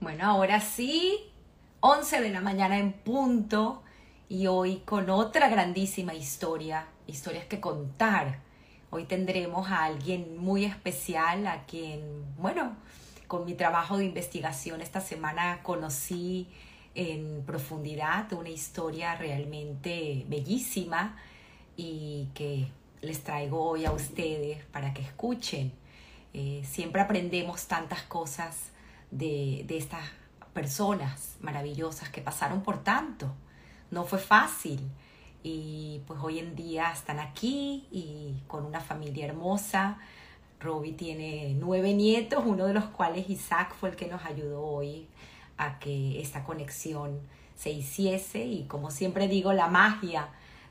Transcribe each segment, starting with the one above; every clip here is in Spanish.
Bueno, ahora sí, 11 de la mañana en punto y hoy con otra grandísima historia, historias que contar. Hoy tendremos a alguien muy especial a quien, bueno, con mi trabajo de investigación esta semana conocí en profundidad una historia realmente bellísima y que les traigo hoy a ustedes para que escuchen. Eh, siempre aprendemos tantas cosas de, estas personas maravillosas que pasaron por tanto. No fue fácil y pues hoy en día están aquí y con una familia hermosa. Robbie tiene nueve nietos, uno de los cuales Isaac fue el que nos ayudó hoy a que esta conexión se hiciese y como siempre digo, la magia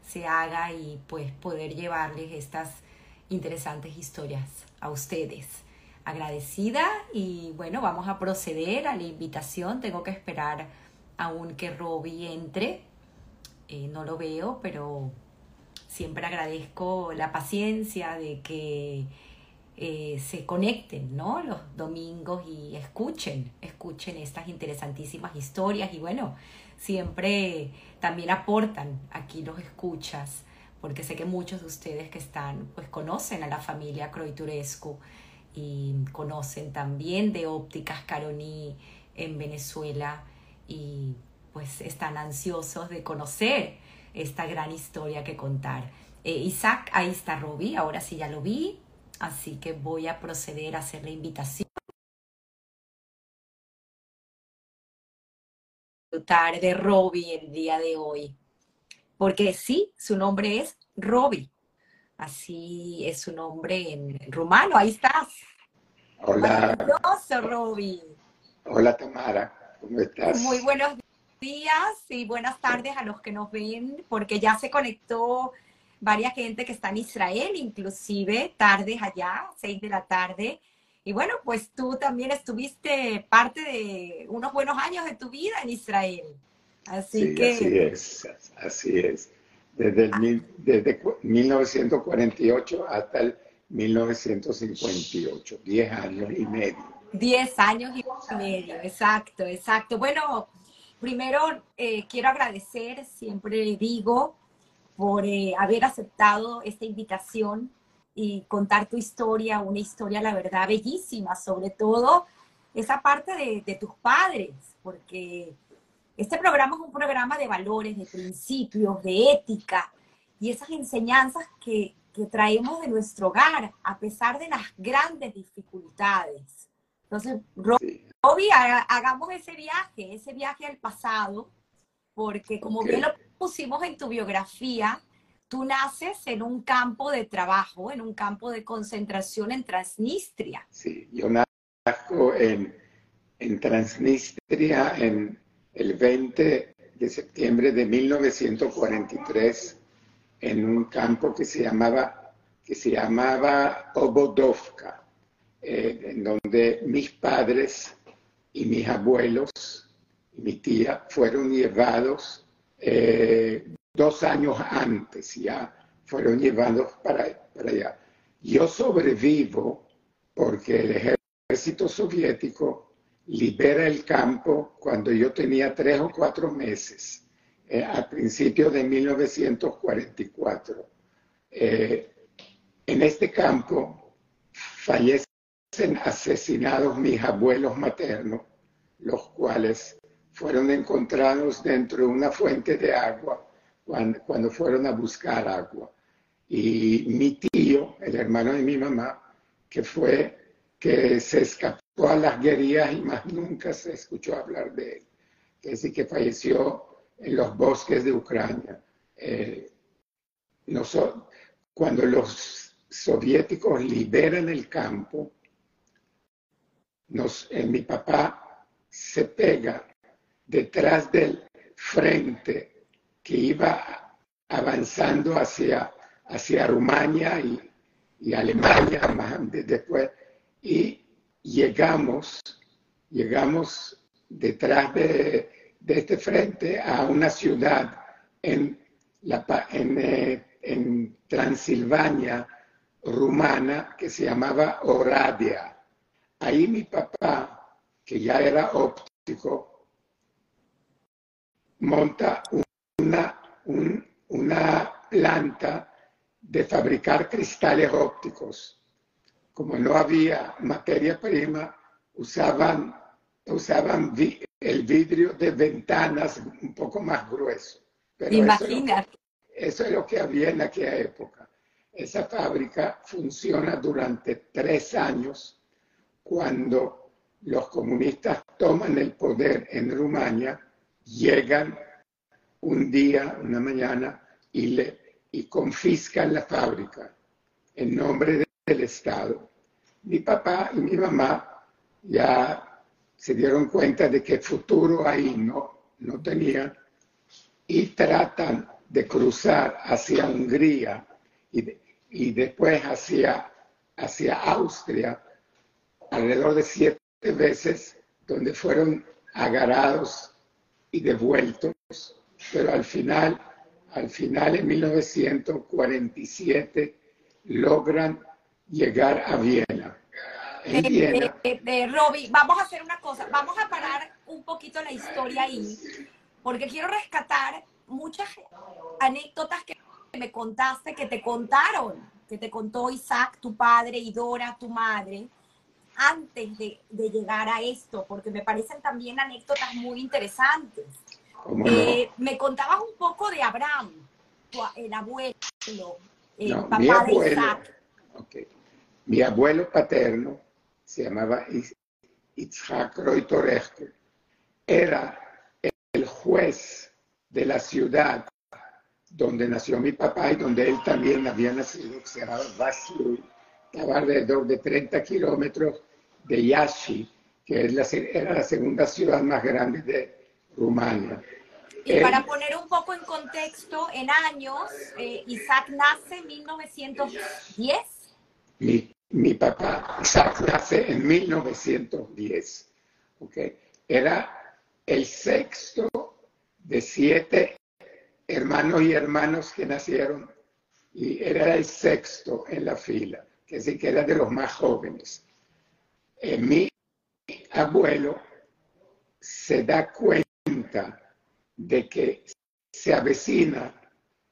se haga y pues poder llevarles estas interesantes historias a ustedes agradecida y bueno, vamos a proceder a la invitación. Tengo que esperar aún que Robbie entre. Eh, no lo veo, pero siempre agradezco la paciencia de que eh, se conecten, ¿no? Los domingos y escuchen, escuchen estas interesantísimas historias y bueno, siempre también aportan aquí los escuchas, porque sé que muchos de ustedes que están, pues conocen a la familia Croiturescu y conocen también de ópticas Caroní en Venezuela y pues están ansiosos de conocer esta gran historia que contar. Eh, Isaac, ahí está Robbie, ahora sí ya lo vi, así que voy a proceder a hacer la invitación. De Robbie el día de hoy, porque sí, su nombre es Robbie. Así es su nombre en rumano. Ahí estás. Hola. Maravilloso, Roby. Hola, Tamara. ¿Cómo estás? Muy buenos días y buenas tardes a los que nos ven, porque ya se conectó varias gente que está en Israel, inclusive tardes allá, seis de la tarde. Y bueno, pues tú también estuviste parte de unos buenos años de tu vida en Israel. Así que. Así es, así es desde, el, desde 1948 hasta el 1958, 10 años y medio. 10 años y medio, exacto, exacto. Bueno, primero eh, quiero agradecer, siempre digo, por eh, haber aceptado esta invitación y contar tu historia, una historia, la verdad, bellísima, sobre todo esa parte de tus padres, porque este programa es un programa de valores, de principios, de ética y esas enseñanzas que, traemos de nuestro hogar a pesar de las grandes dificultades. Entonces, Robbie, hagamos ese viaje, ese viaje al pasado, porque como bien lo pusimos en tu biografía, tú naces en un campo de trabajo, en un campo de concentración en Transnistria. Sí, yo nazco en, en Transnistria en el 20 de septiembre de 1943 en un campo que se llamaba, que se llamaba Obodovka, eh, en donde mis padres y mis abuelos y mi tía fueron llevados eh, dos años antes, ya fueron llevados para, para allá. Yo sobrevivo porque el ejército soviético libera el campo cuando yo tenía tres o cuatro meses, eh, a principios de 1944. Eh, en este campo fallecen asesinados mis abuelos maternos, los cuales fueron encontrados dentro de una fuente de agua cuando, cuando fueron a buscar agua. Y mi tío, el hermano de mi mamá, que fue que se escapó a las guerrillas y más nunca se escuchó hablar de él. Que sí que falleció en los bosques de Ucrania. Eh, cuando los soviéticos liberan el campo, nos, eh, mi papá se pega detrás del frente que iba avanzando hacia, hacia Rumania y, y Alemania más después, y llegamos, llegamos detrás de, este frente a una ciudad en, la, eh, en, Transilvania rumana que se llamaba Oradia. Ahí mi papá, que ya era monta una, una planta de fabricar cristales ópticos. Como no había materia prima, usaban, usaban el vidrio de ventanas un poco más grueso. Pero Imagina. eso es lo que había en aquella época. Esa fábrica funciona durante tres años cuando los comunistas toman el poder en Rumania, llegan un día, una mañana, y, le, y confiscan la fábrica en nombre del Estado. Mi papá y mi mamá ya se dieron cuenta de que futuro ahí no, no tenían y tratan de cruzar hacia Hungría y, y después hacia, hacia Austria alrededor de siete veces, donde fueron agarrados y devueltos, pero al final, al final en 1947 logran llegar a Viena. En Viena. Robbie, vamos a hacer una cosa, vamos a parar un poquito la historia ahí, porque quiero rescatar muchas anécdotas que me contaste, que te contaron, que te contó Isaac, tu padre, y Dora, tu madre, antes de, llegar a esto, porque me parecen también anécdotas muy interesantes. Eh, me contabas un poco de Abraham, el abuelo, el papá de Isaac. Mi abuelo paterno se llamaba Itzhak Roitorechte. Era el juez de la ciudad donde nació mi papá y donde él también había nacido, que se llamaba Vaslui. Estaba alrededor de 30 kilómetros de Yashi, que es la, era la segunda ciudad más grande de Rumania. Y para poner un poco en contexto, en años, eh, Isaac nace en 1910. Mi, mi, papá, Isaac, nace en 1910. ¿okay? Era el sexto de siete hermanos y hermanos que nacieron y era el sexto en la fila, que sí que era de los más jóvenes. Eh, mi abuelo se da cuenta de que se avecina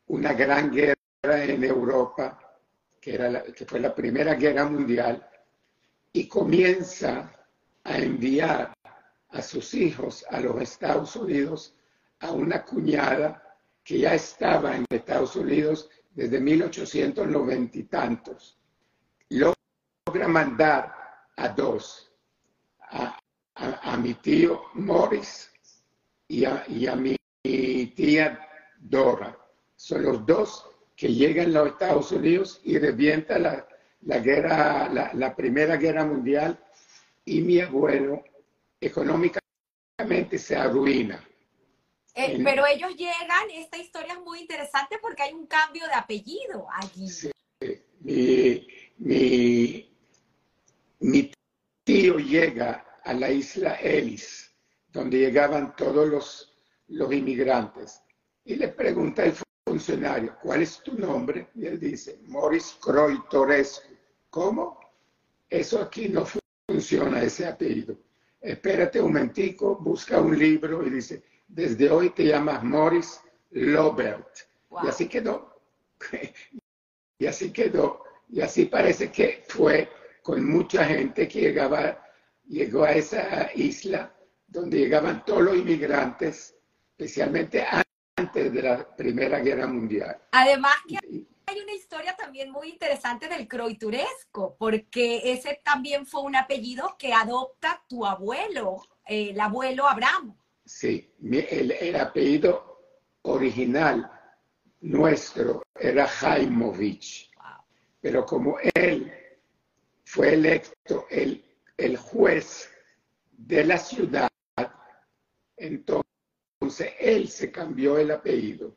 una gran guerra en Europa, que, era que fue la Primera Guerra Mundial, y comienza a enviar a sus hijos a los Estados Unidos a una cuñada que ya estaba en Estados Unidos desde 1890 y tantos. Logra mandar a dos, a, mi tío Morris y a, mi tía Dora. Son los dos que llegan a los Estados Unidos y revienta la, guerra, la, Primera Guerra Mundial y mi abuelo económicamente se arruina. Eh, pero ellos llegan, esta historia es muy interesante porque hay un cambio de apellido allí. mi, mi, mi tío llega a la isla Ellis, donde llegaban todos los, los inmigrantes, y le pregunta al funcionario, ¿cuál es tu nombre? Y él dice, Morris Croy Torresco. ¿Cómo? Eso aquí no funciona, ese apellido. Espérate un momentico, busca un libro y dice, desde hoy te llamas Morris Lobert. Y así quedó. y así quedó. Y así parece que fue con mucha gente que llegaba, llegó a esa isla donde llegaban todos los inmigrantes, especialmente antes de la Primera Guerra Mundial. Además que hay una historia también muy interesante del croituresco, porque ese también fue un apellido que adopta tu abuelo, el abuelo Abraham. Sí, el, apellido original nuestro era Jaimovich, pero como él fue electo el, el juez de la ciudad, entonces él se cambió el apellido.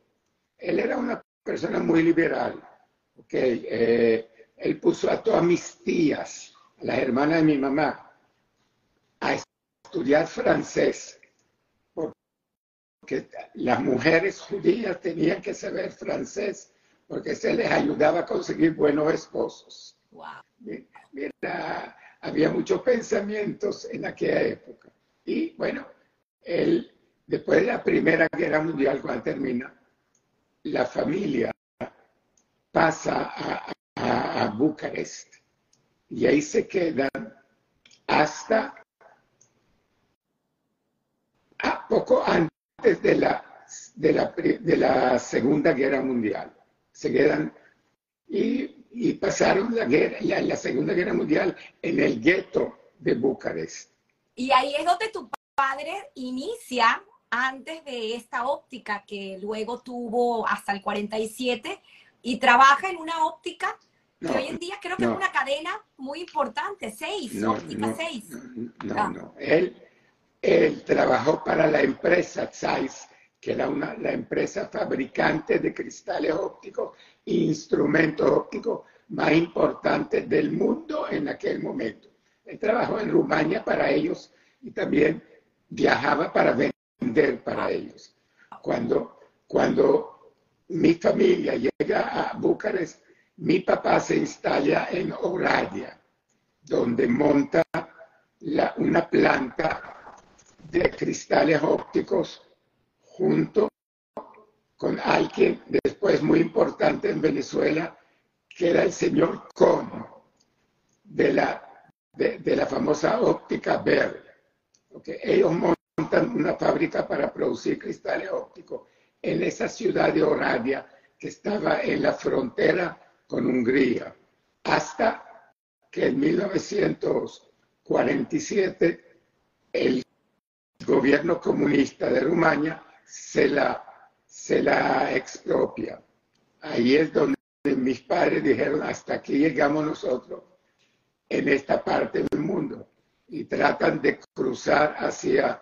Él era una persona muy liberal. Okay. Eh, él puso a todas mis tías, a las hermanas de mi mamá, a estudiar francés, porque las mujeres judías tenían que saber francés, porque se les ayudaba a conseguir buenos esposos. Wow. Mira, había muchos pensamientos en aquella época. Y bueno, él, después de la Primera Guerra Mundial, cuando termina, la familia pasa a, a, Bucarest y ahí se quedan hasta a poco antes de la, de la, de la Segunda Guerra Mundial. Se quedan y, y pasaron la, guerra, la, la Segunda Guerra Mundial en el gueto de Bucarest. Y ahí es donde tu padre inicia antes de esta óptica que luego tuvo hasta el 47 y trabaja en una óptica que hoy en día creo que es una cadena muy importante, seis, óptica seis. No, ah. no, Él, él trabajó para la empresa Zeiss, que era una, la empresa fabricante de cristales ópticos e instrumentos ópticos más importante del mundo en aquel momento. Él trabajó en Rumania para ellos y también viajaba para vender para ellos. Cuando, cuando mi familia llega a Bucarest, mi papá se instala en Oradea, donde monta una planta de cristales ópticos junto con alguien después muy importante en Venezuela, que era el señor Cohn, de la, de, la famosa óptica verde. Ellos montan una fábrica para producir cristales ópticos en esa ciudad de Oradea que estaba en la frontera con Hungría, hasta que en 1947 el gobierno comunista de Rumania se la, se la expropia. Ahí es donde mis padres dijeron, hasta aquí llegamos nosotros en esta parte del mundo y tratan de cruzar hacia,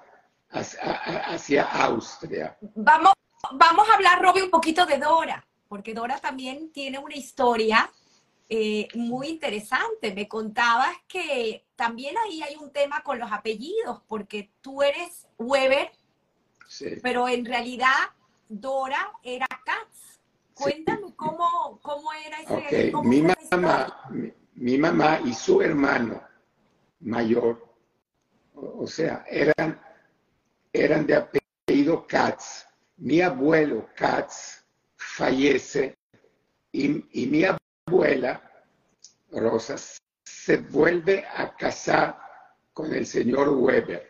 hacia, Austria. Vamos, vamos a hablar, Robbie, un poquito de Dora porque Dora también tiene una historia eh, muy interesante. Me contabas que también ahí hay un tema con los apellidos, porque tú eres Weber, pero en realidad Dora era Katz. Cuéntame cómo, cómo, era ese... mi, mamá, mi, mamá y su hermano mayor, o, sea, eran, eran de apellido Katz. Mi abuelo Katz fallece y, mi abuela, Rosa, se vuelve a casar con el señor Weber.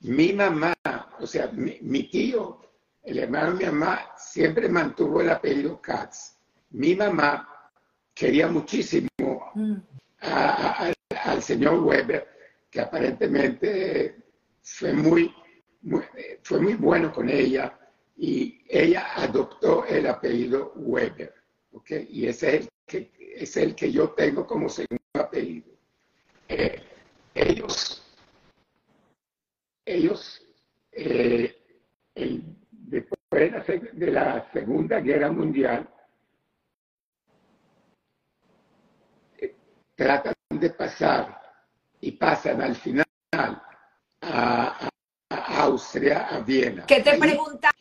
Mi mamá, o sea, mi, tío, el hermano de mi mamá, siempre mantuvo el apellido Katz. Mi mamá quería muchísimo mm. al señor Weber, que aparentemente fue muy, fue muy bueno con ella y ella adoptó el apellido Weber, ¿ok? Y es el que, es el que yo tengo como segundo apellido. Eh, ellos, ellos, eh, después de la, Segunda Guerra Mundial, eh, tratan de pasar y pasan al final a, Austria, a Viena. ¿Qué te preguntaba?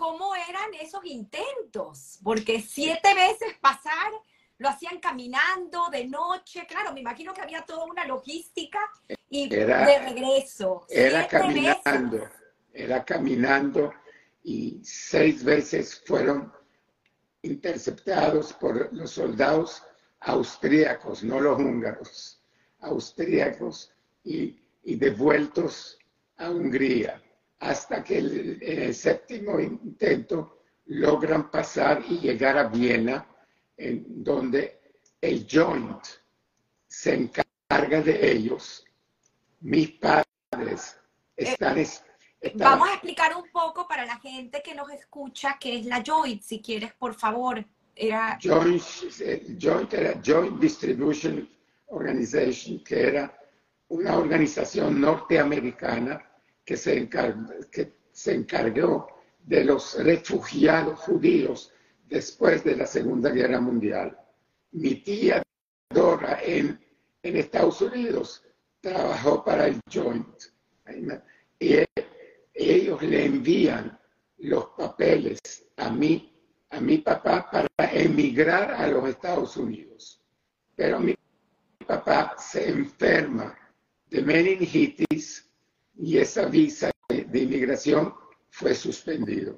cómo eran esos intentos, porque siete veces pasar lo hacían caminando de noche, claro, me imagino que había toda una logística y de regreso. Era caminando, era caminando y seis veces fueron interceptados por los soldados austríacos, no los húngaros, austríacos y, y devueltos a Hungría hasta que el, en el séptimo intento logran pasar y llegar a Viena, en donde el joint se encarga de ellos. Mis padres están... Vamos a explicar un poco para la gente que nos escucha qué es la joint, si quieres, por favor. Era... Joint, joint era Joint Distribution Organization, que era una organización norteamericana que se, encargó de los refugiados judíos después de la Segunda Guerra Mundial. Mi tía Dora en, en Estados Unidos trabajó para el Joint. Y ellos le envían los papeles a mí, a mi papá para emigrar a los Estados Unidos. Pero mi papá se enferma de meningitis y esa visa de inmigración fue suspendido.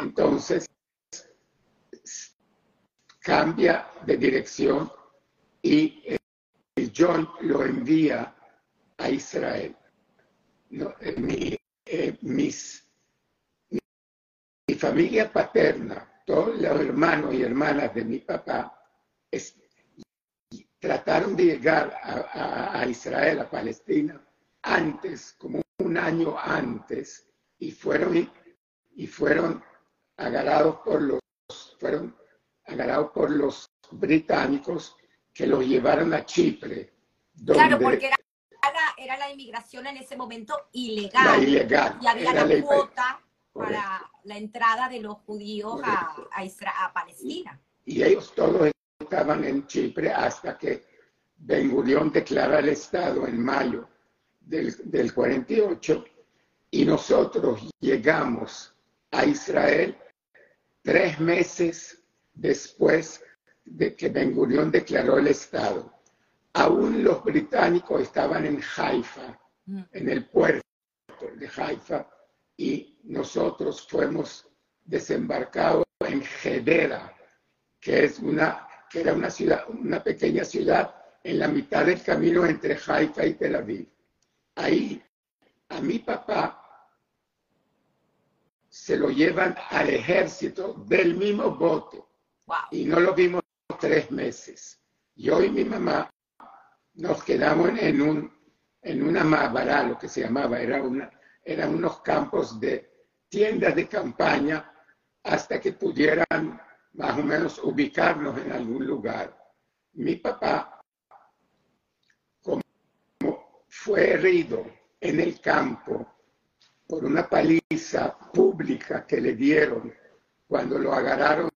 Entonces, cambia de dirección y el John lo envía a Israel. Eh, mi, eh, mis, mi familia paterna, todos los hermanos y hermanas de mi papá, trataron de llegar a, Israel, a Palestina, antes, como un año antes, y fueron, y fueron agarrados por los, fueron agarrados por los británicos que los llevaron a Chipre. claro, porque era la, era la inmigración en ese momento ilegal. ilegal. Y había la cuota para la entrada de los judíos a, a, a Palestina. Y ellos todos estaban en Chipre hasta que Ben Gurión declara el Estado en mayo del, del 48 y nosotros llegamos a Israel tres meses después de que Ben Gurión declaró el Estado. Aún los británicos estaban en Haifa, mm. en el puerto de Haifa, y nosotros fuimos desembarcados en Hedera, que es una que era una ciudad, una pequeña ciudad en la mitad del camino entre Haifa y Tel Aviv. Ahí a mi papá se lo llevan al ejército del mismo bote y no lo vimos tres meses. Yo y mi mamá nos quedamos en un en una mábara, lo que se llamaba, era una, eran unos campos de tiendas de campaña hasta que pudieran más o menos ubicarnos en algún lugar. Mi papá, como fue herido en el campo por una paliza pública que le dieron cuando lo agarraron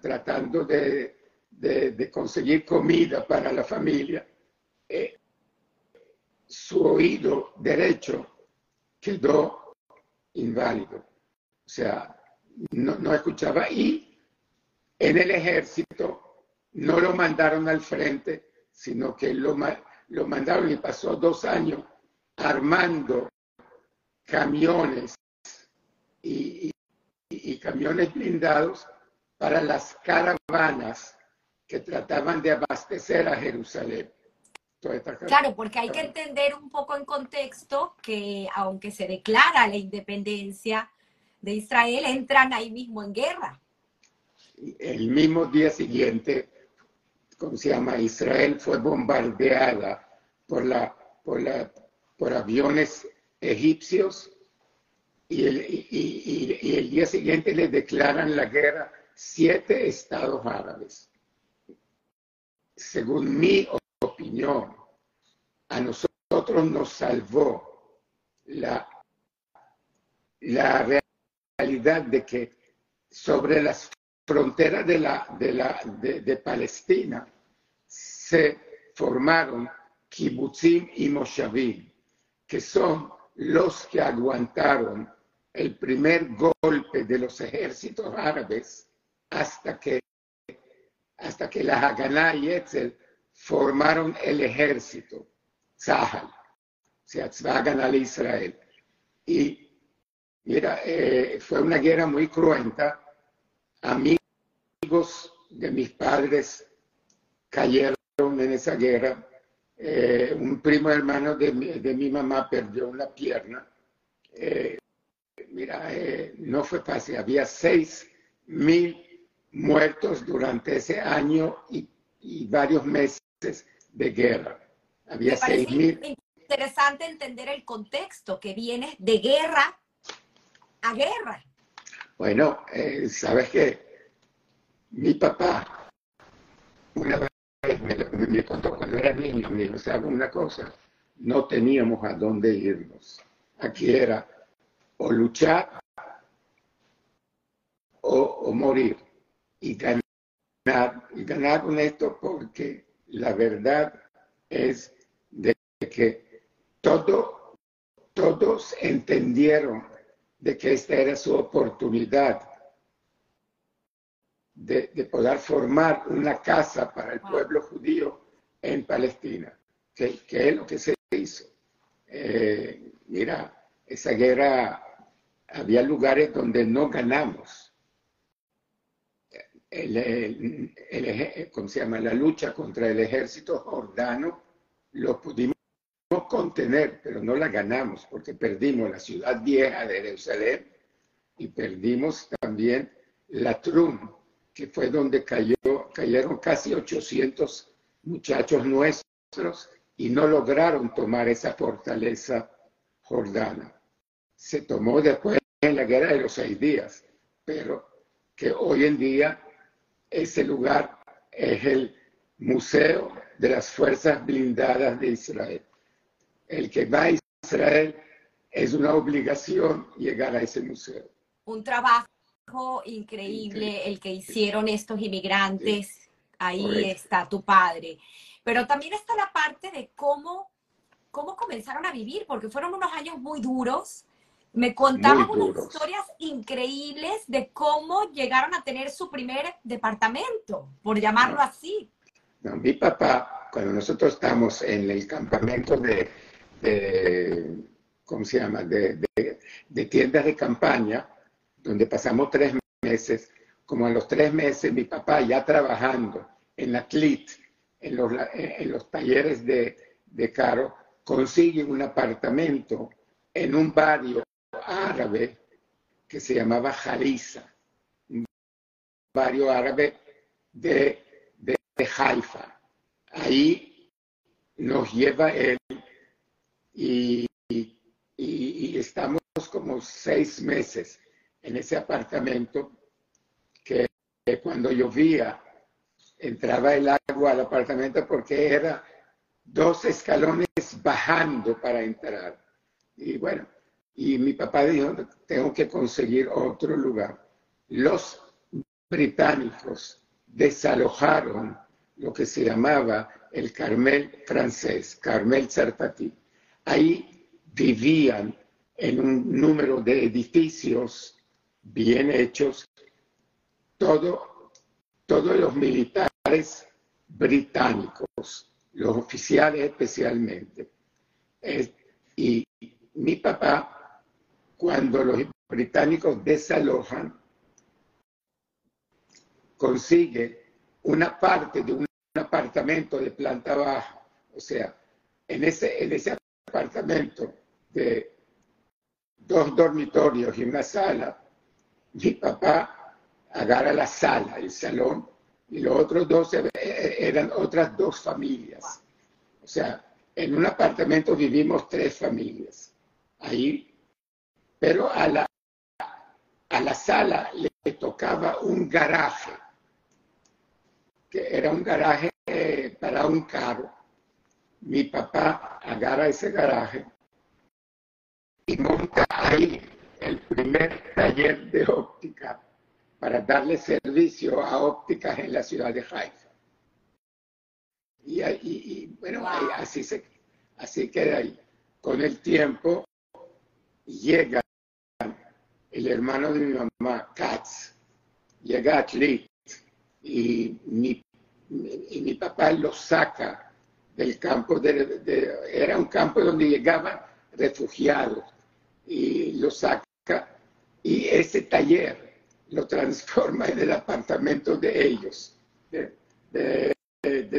tratando de, conseguir comida para la familia, eh, su oído derecho quedó inválido. O sea, no, no escuchaba y en el ejército no lo mandaron al frente, sino que lo, lo mandaron y pasó dos años armando camiones y, camiones blindados para las caravanas que trataban de abastecer a Jerusalén. Claro, porque hay que entender un poco en contexto que aunque se declara la independencia de Israel, entran ahí mismo en guerra el mismo día siguiente, ¿cómo se llama? Israel fue bombardeada por, la, por, la, por aviones egipcios y el, y, el día siguiente le declaran la guerra siete estados árabes. Según mi opinión, a nosotros nos salvó la, la realidad de que sobre las frontera de, la, de, la, de, Palestina se formaron kibbutzim y moshavim, que son los que aguantaron el primer golpe de los ejércitos árabes hasta que, hasta que la Haganah y Etzel formaron el ejército, Zahal, o sea, Tzvagan Israel. Y mira, eh, fue una guerra muy cruenta, amigos de mis padres cayeron en esa guerra. Eh, un primo hermano de mi, mamá perdió una pierna. Eh, mira, eh, no fue fácil. Había seis mil muertos durante ese año y, varios meses de guerra. Había seis mil. Interesante entender el contexto que viene de guerra a guerra. Bueno, sabes que mi papá una vez me, contó cuando era niño, me dijo, ¿sabes una cosa? No teníamos a dónde irnos. Aquí era o luchar o, morir. Y ganar, y ganar esto porque la verdad es de que todo, todos entendieron de que esta era su oportunidad de, poder formar una casa para el pueblo judío en Palestina, que, es lo que se hizo. Eh, mira, esa guerra había lugares donde no ganamos. El, el, ¿cómo se llama? La lucha contra el ejército jordano lo pudimos contener, pero no la ganamos porque perdimos la ciudad vieja de Jerusalén y perdimos también la Trum, que fue donde cayó, cayeron casi 800 muchachos nuestros y no lograron tomar esa fortaleza jordana. Se tomó después en la guerra de los seis días, pero que hoy en día ese lugar es el Museo de las Fuerzas Blindadas de Israel. El que va a Israel es una obligación llegar a ese museo. Un trabajo increíble, el que hicieron estos inmigrantes. Ahí está tu padre. Pero también está la parte de cómo, cómo comenzaron a vivir, porque fueron unos años muy duros. Me contaban unas historias increíbles de cómo llegaron a tener su primer departamento, por llamarlo así. mi papá, cuando nosotros estamos en el campamento de, ¿cómo se llama?, de, de, tiendas de campaña, donde pasamos tres meses, como a los tres meses mi papá ya trabajando en la CLIT, en los, en los talleres de, de Caro, consigue un apartamento en un barrio árabe que se llamaba Jaliza, un barrio árabe de, de, Haifa. Ahí nos lleva él y, y, estamos como seis meses en ese apartamento que cuando llovía entraba el agua al apartamento porque era dos escalones bajando para entrar. Y bueno, y mi papá dijo, tengo que conseguir otro lugar. Los británicos desalojaron lo que se llamaba el Carmel francés, Carmel Sartati. Ahí vivían en un número de edificios bien hechos, todo, todos los militares británicos, los oficiales especialmente. y mi papá, cuando los británicos desalojan, consigue una parte de un apartamento de planta baja. O sea, en ese, en ese apartamento de dos dormitorios y una sala, mi papá agarra la sala, el salón, y los otros dos e, e, eran otras dos familias. O sea, en un apartamento vivimos tres familias. Ahí, pero a la, a la sala le tocaba un garaje, que era un garaje para un carro. Mi papá agarra ese garaje y monta ahí el primer taller de óptica para darle servicio a ópticas en la ciudad de Haifa. Y, y, bueno, así, se, así queda ahí. Con el tiempo llega el hermano de mi mamá, Katz, llega a Tlit y mi, y mi papá lo saca del campo, de, era un campo donde llegaban refugiados y lo saca y ese taller lo transforma en el apartamento de ellos, de,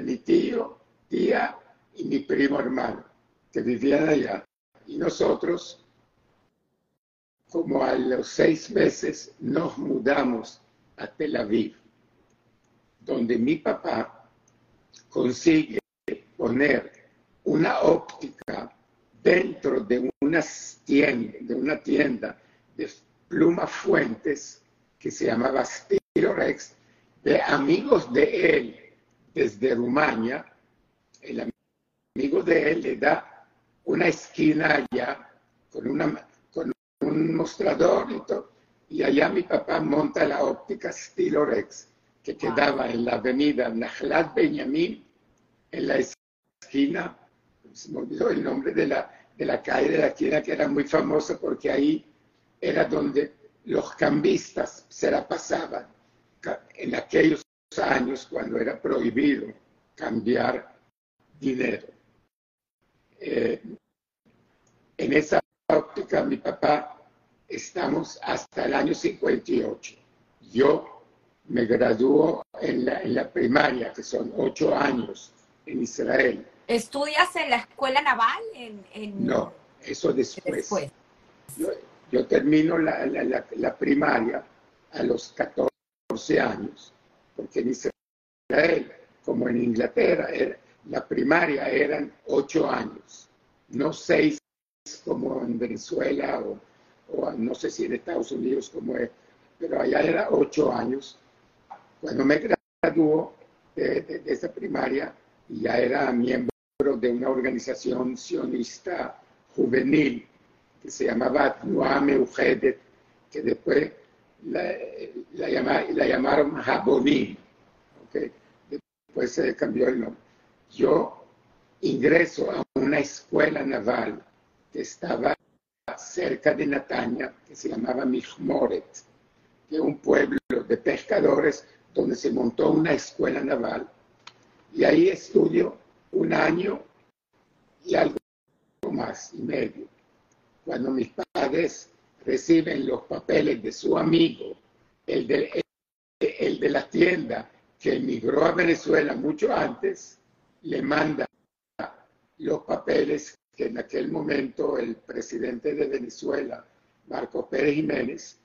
mi tío, tía y mi primo hermano, que vivían allá. Y nosotros, como a los seis meses, nos mudamos a Tel Aviv, donde mi papá consigue poner una óptica dentro de una tienda, de una tienda de Pluma Fuentes, que se llamaba Rex, de amigos de él desde Rumania. El amigo de él le da una esquina allá con, una, con un mostrador y todo. Y allá mi papá monta la óptica Rex, que quedaba en la avenida Najlat Benjamin, en la esquina, se me olvidó el nombre de la, de la calle de la esquina, que era muy famosa porque ahí era donde los cambistas se la pasaban en aquellos años cuando era prohibido cambiar dinero. Eh, en esa óptica mi papá estamos hasta el año 58. Yo me graduó en la, en la primaria, que son ocho años en Israel. ¿Estudias en la escuela naval? En, No, eso después. Yo, termino la, la, la, primaria a los 14 años, porque en Israel, como en Inglaterra, la primaria eran ocho años, no seis como en Venezuela o, o no sé si en Estados Unidos como es, pero allá era ocho años. Cuando me graduó de, de, esa primaria, ya era miembro de una organización sionista juvenil que se llamaba Nuame Ujedet, que después la, la, llamaron Jabonim. Después se cambió el nombre. Yo ingreso a una escuela naval que estaba cerca de Natania, que se llamaba Mijmoret, que es un pueblo de pescadores donde se montó una escuela naval. Y ahí estudio un año y algo más y medio. Cuando mis padres reciben los papeles de su amigo, el de, el de la tienda que emigró a Venezuela mucho antes, le manda los papeles que en aquel momento el presidente de Venezuela, Marcos Pérez Jiménez,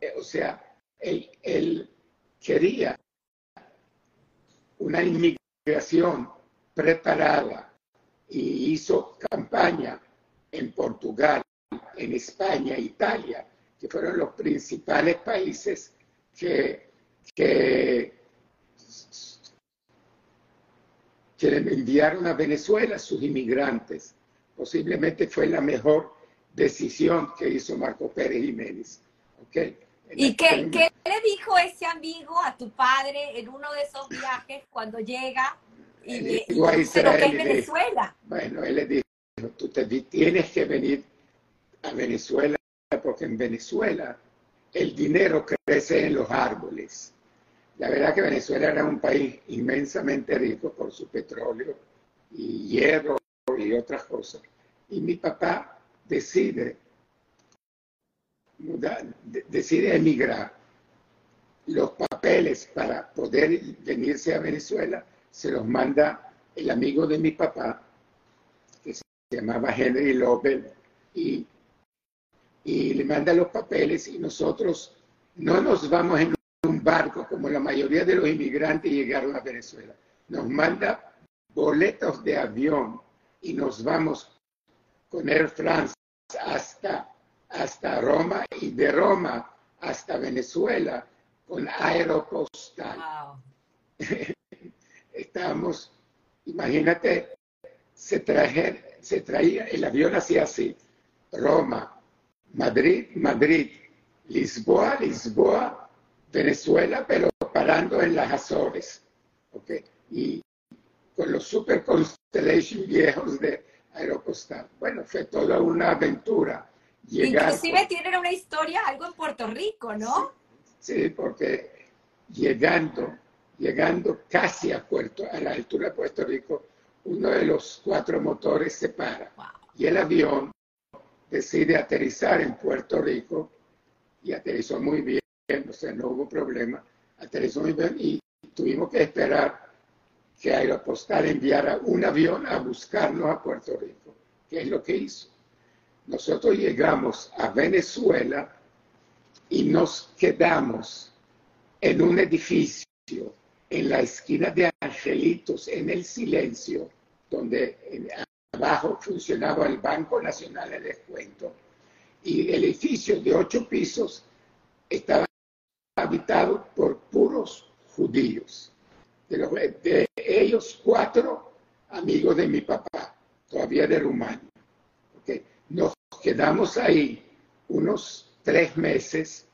eh, o sea, él, quería una inmigración preparada y hizo campaña en Portugal, en España, Italia, que fueron los principales países que, que que le enviaron a Venezuela sus inmigrantes. Posiblemente fue la mejor decisión que hizo Marco Pérez Jiménez. ¿Okay? ¿Y qué, qué, le dijo ese amigo a tu padre en uno de esos viajes cuando llega y, y, y Venezuela? bueno, él le dijo, tú te, tienes que venir a Venezuela porque en Venezuela el dinero crece en los árboles. La verdad que Venezuela era un país inmensamente rico por su petróleo y hierro y otras cosas. Y mi papá decide decide emigrar. Los papeles para poder venirse a Venezuela se los manda el amigo de mi papá, que se llamaba Henry López, y, y le manda los papeles y nosotros no nos vamos en barco, como la mayoría de los inmigrantes llegaron a Venezuela. Nos manda boletos de avión y nos vamos con Air France hasta, hasta Roma y de Roma hasta Venezuela con Aeropostal. Estábamos, imagínate, se, traje, se traía, el avión hacía así, Roma, Madrid, Madrid, Lisboa, Lisboa, Venezuela, pero parando en las Azores. ¿okay? Y con los Super Constellation viejos de Aeropostal. Bueno, fue toda una aventura. Inclusive tienen una historia, algo en Puerto Rico, ¿no? Sí, porque llegando, llegando casi a Puerto, a la altura de Puerto Rico, uno de los cuatro motores se para y el avión decide aterrizar en Puerto Rico y aterrizó muy bien o sea, no hubo problema, aterrizó muy bien y tuvimos que esperar que Aeropostal enviara un avión a buscarnos a Puerto Rico, que es lo que hizo. Nosotros llegamos a Venezuela y nos quedamos en un edificio en la esquina de Angelitos, en el silencio, donde abajo funcionaba el Banco Nacional de Descuento. Y el edificio de ocho pisos estaba habitado por puros judíos. De, ellos, cuatro amigos de mi papá, todavía de Rumania. Nos quedamos ahí unos tres meses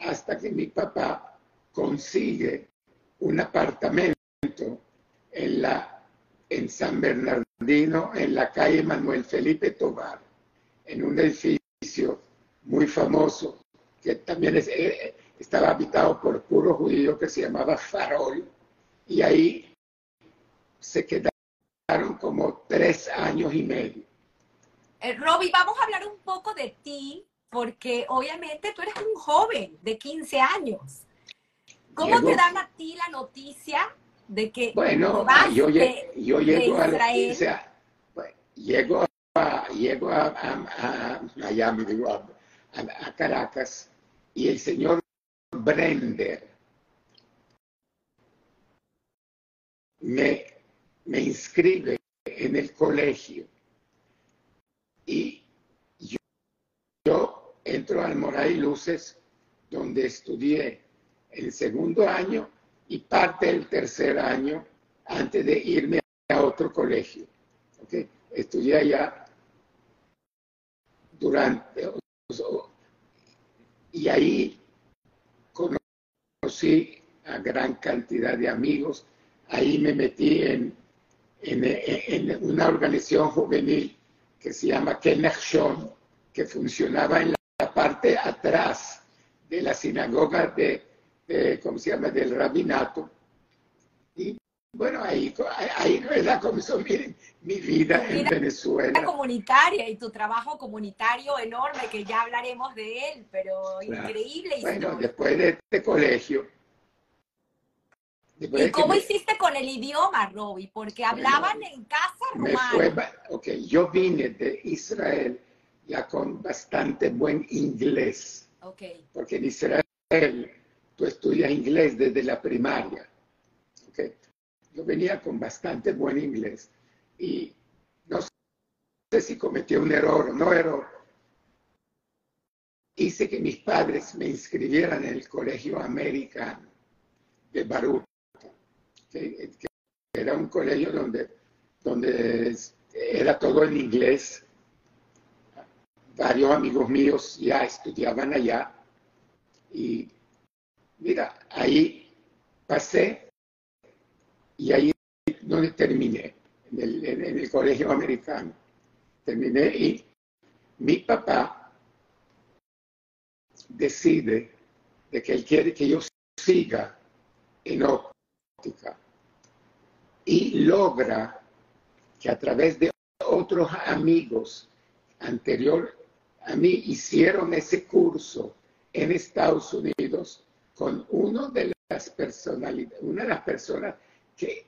hasta que mi papá consigue un apartamento en, la, en San Bernardino, en la calle Manuel Felipe Tobar, en un edificio muy famoso que también eh, estaba habitado por puro judío que se llamaba Farol, y ahí se quedaron como tres años y medio. Eh, vamos a hablar un poco de ti, porque obviamente tú eres un joven de 15 años. ¿Cómo te dan a ti la noticia de que bueno, yo, yo llego a la llego a, llego a, a, Miami, digo, a, Caracas, y el señor Brender me, me inscribe en el colegio. Y yo, yo entro al Moray Luces, donde estudié el segundo año y parte del tercer año antes de irme a otro colegio. ¿okay? Estudié allá durante... Y ahí conocí a gran cantidad de amigos. Ahí me metí en, en, una organización juvenil que se llama Kenachon, que funcionaba en la parte atrás de la sinagoga de ¿cómo se llama?, del rabinato. Y bueno, ahí, ahí ¿verdad? comenzó mi, mi vida en Venezuela. Vida comunitaria y tu trabajo comunitario enorme, que ya hablaremos de él, pero increíble. Bueno, después de este colegio. ¿Y cómo hiciste con el idioma, Robbie? Porque hablaban en casa romano. ok, yo vine de Israel ya con bastante buen inglés. Okay. Porque en Israel tú estudias inglés desde la primaria. ¿okay? Yo venía con bastante buen inglés y no sé si cometí un error o no error. Hice que mis padres me inscribieran en el colegio americano de Baruch, que era un colegio donde, donde era todo en inglés. Varios amigos míos ya estudiaban allá y Mira, ahí pasé y ahí donde terminé, en el, colegio americano. Terminé y mi papá decide de que él quiere que yo siga en óptica y logra que a través de otros amigos anterior a mí hicieron ese curso en Estados Unidos con uno de las personalidades, una de las personas que,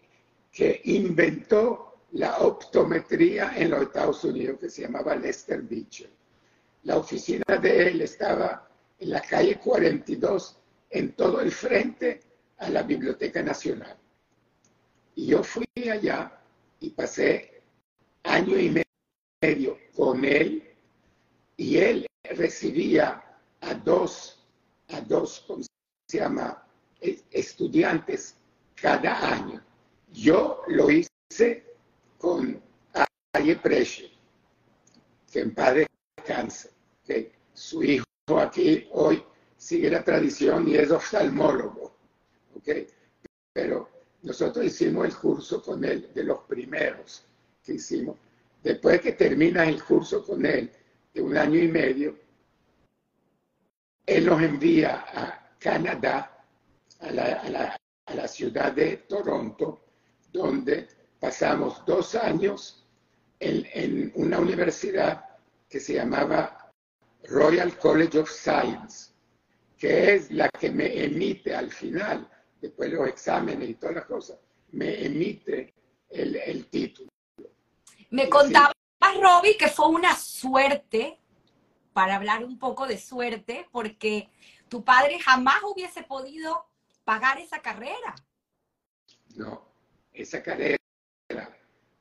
que inventó la optometría en los Estados Unidos, que se llamaba Lester Beecher. La oficina de él estaba en la calle 42, en todo el frente a la Biblioteca Nacional. Y yo fui allá y pasé año y medio con él y él recibía a dos, a dos se llama estudiantes cada año. Yo lo hice con Aye Preche, que en paz descanse, que su hijo aquí hoy sigue la tradición y es oftalmólogo. ¿okay? Pero nosotros hicimos el curso con él, de los primeros que hicimos. Después que termina el curso con él, de un año y medio, él nos envía a Canadá, a la, ciudad de Toronto, donde pasamos dos años en, una universidad que se llamaba Royal College of Science, que es la que me emite al final, después de los exámenes y todas las cosas, me emite el, título. Me contaba Robbie que fue una suerte, para hablar un poco de suerte, porque tu padre jamás hubiese podido pagar esa carrera. No, esa carrera,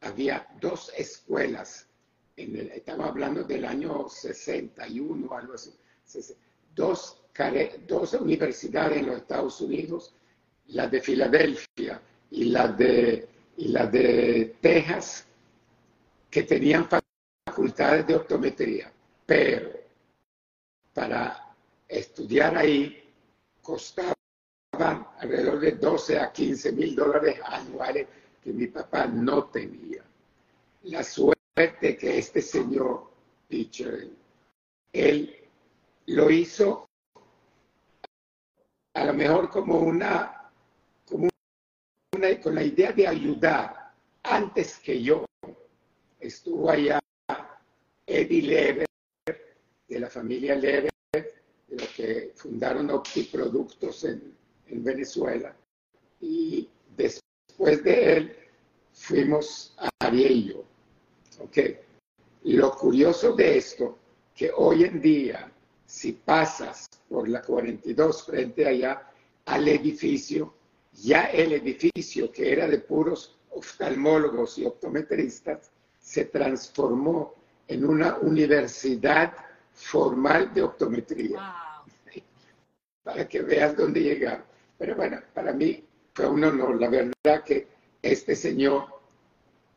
había dos escuelas, en estamos hablando del año 61, algo así, dos, dos universidades en los Estados Unidos, la de Filadelfia y la de, y la de Texas, que tenían facultades de optometría, pero para estudiar ahí costaba alrededor de 12 a 15 mil dólares anuales que mi papá no tenía. La suerte que este señor Pitcher, él lo hizo a lo mejor como una, como una, con la idea de ayudar antes que yo. Estuvo allá Eddie Lever, de la familia Lever, que fundaron Optiproductos en, en Venezuela. Y después de él fuimos a Ariello. Okay. Lo curioso de esto, que hoy en día, si pasas por la 42 frente allá al edificio, ya el edificio que era de puros oftalmólogos y optometristas se transformó en una universidad formal de optometría. Para que veas dónde llega. Pero bueno, para mí fue un honor. La verdad que este señor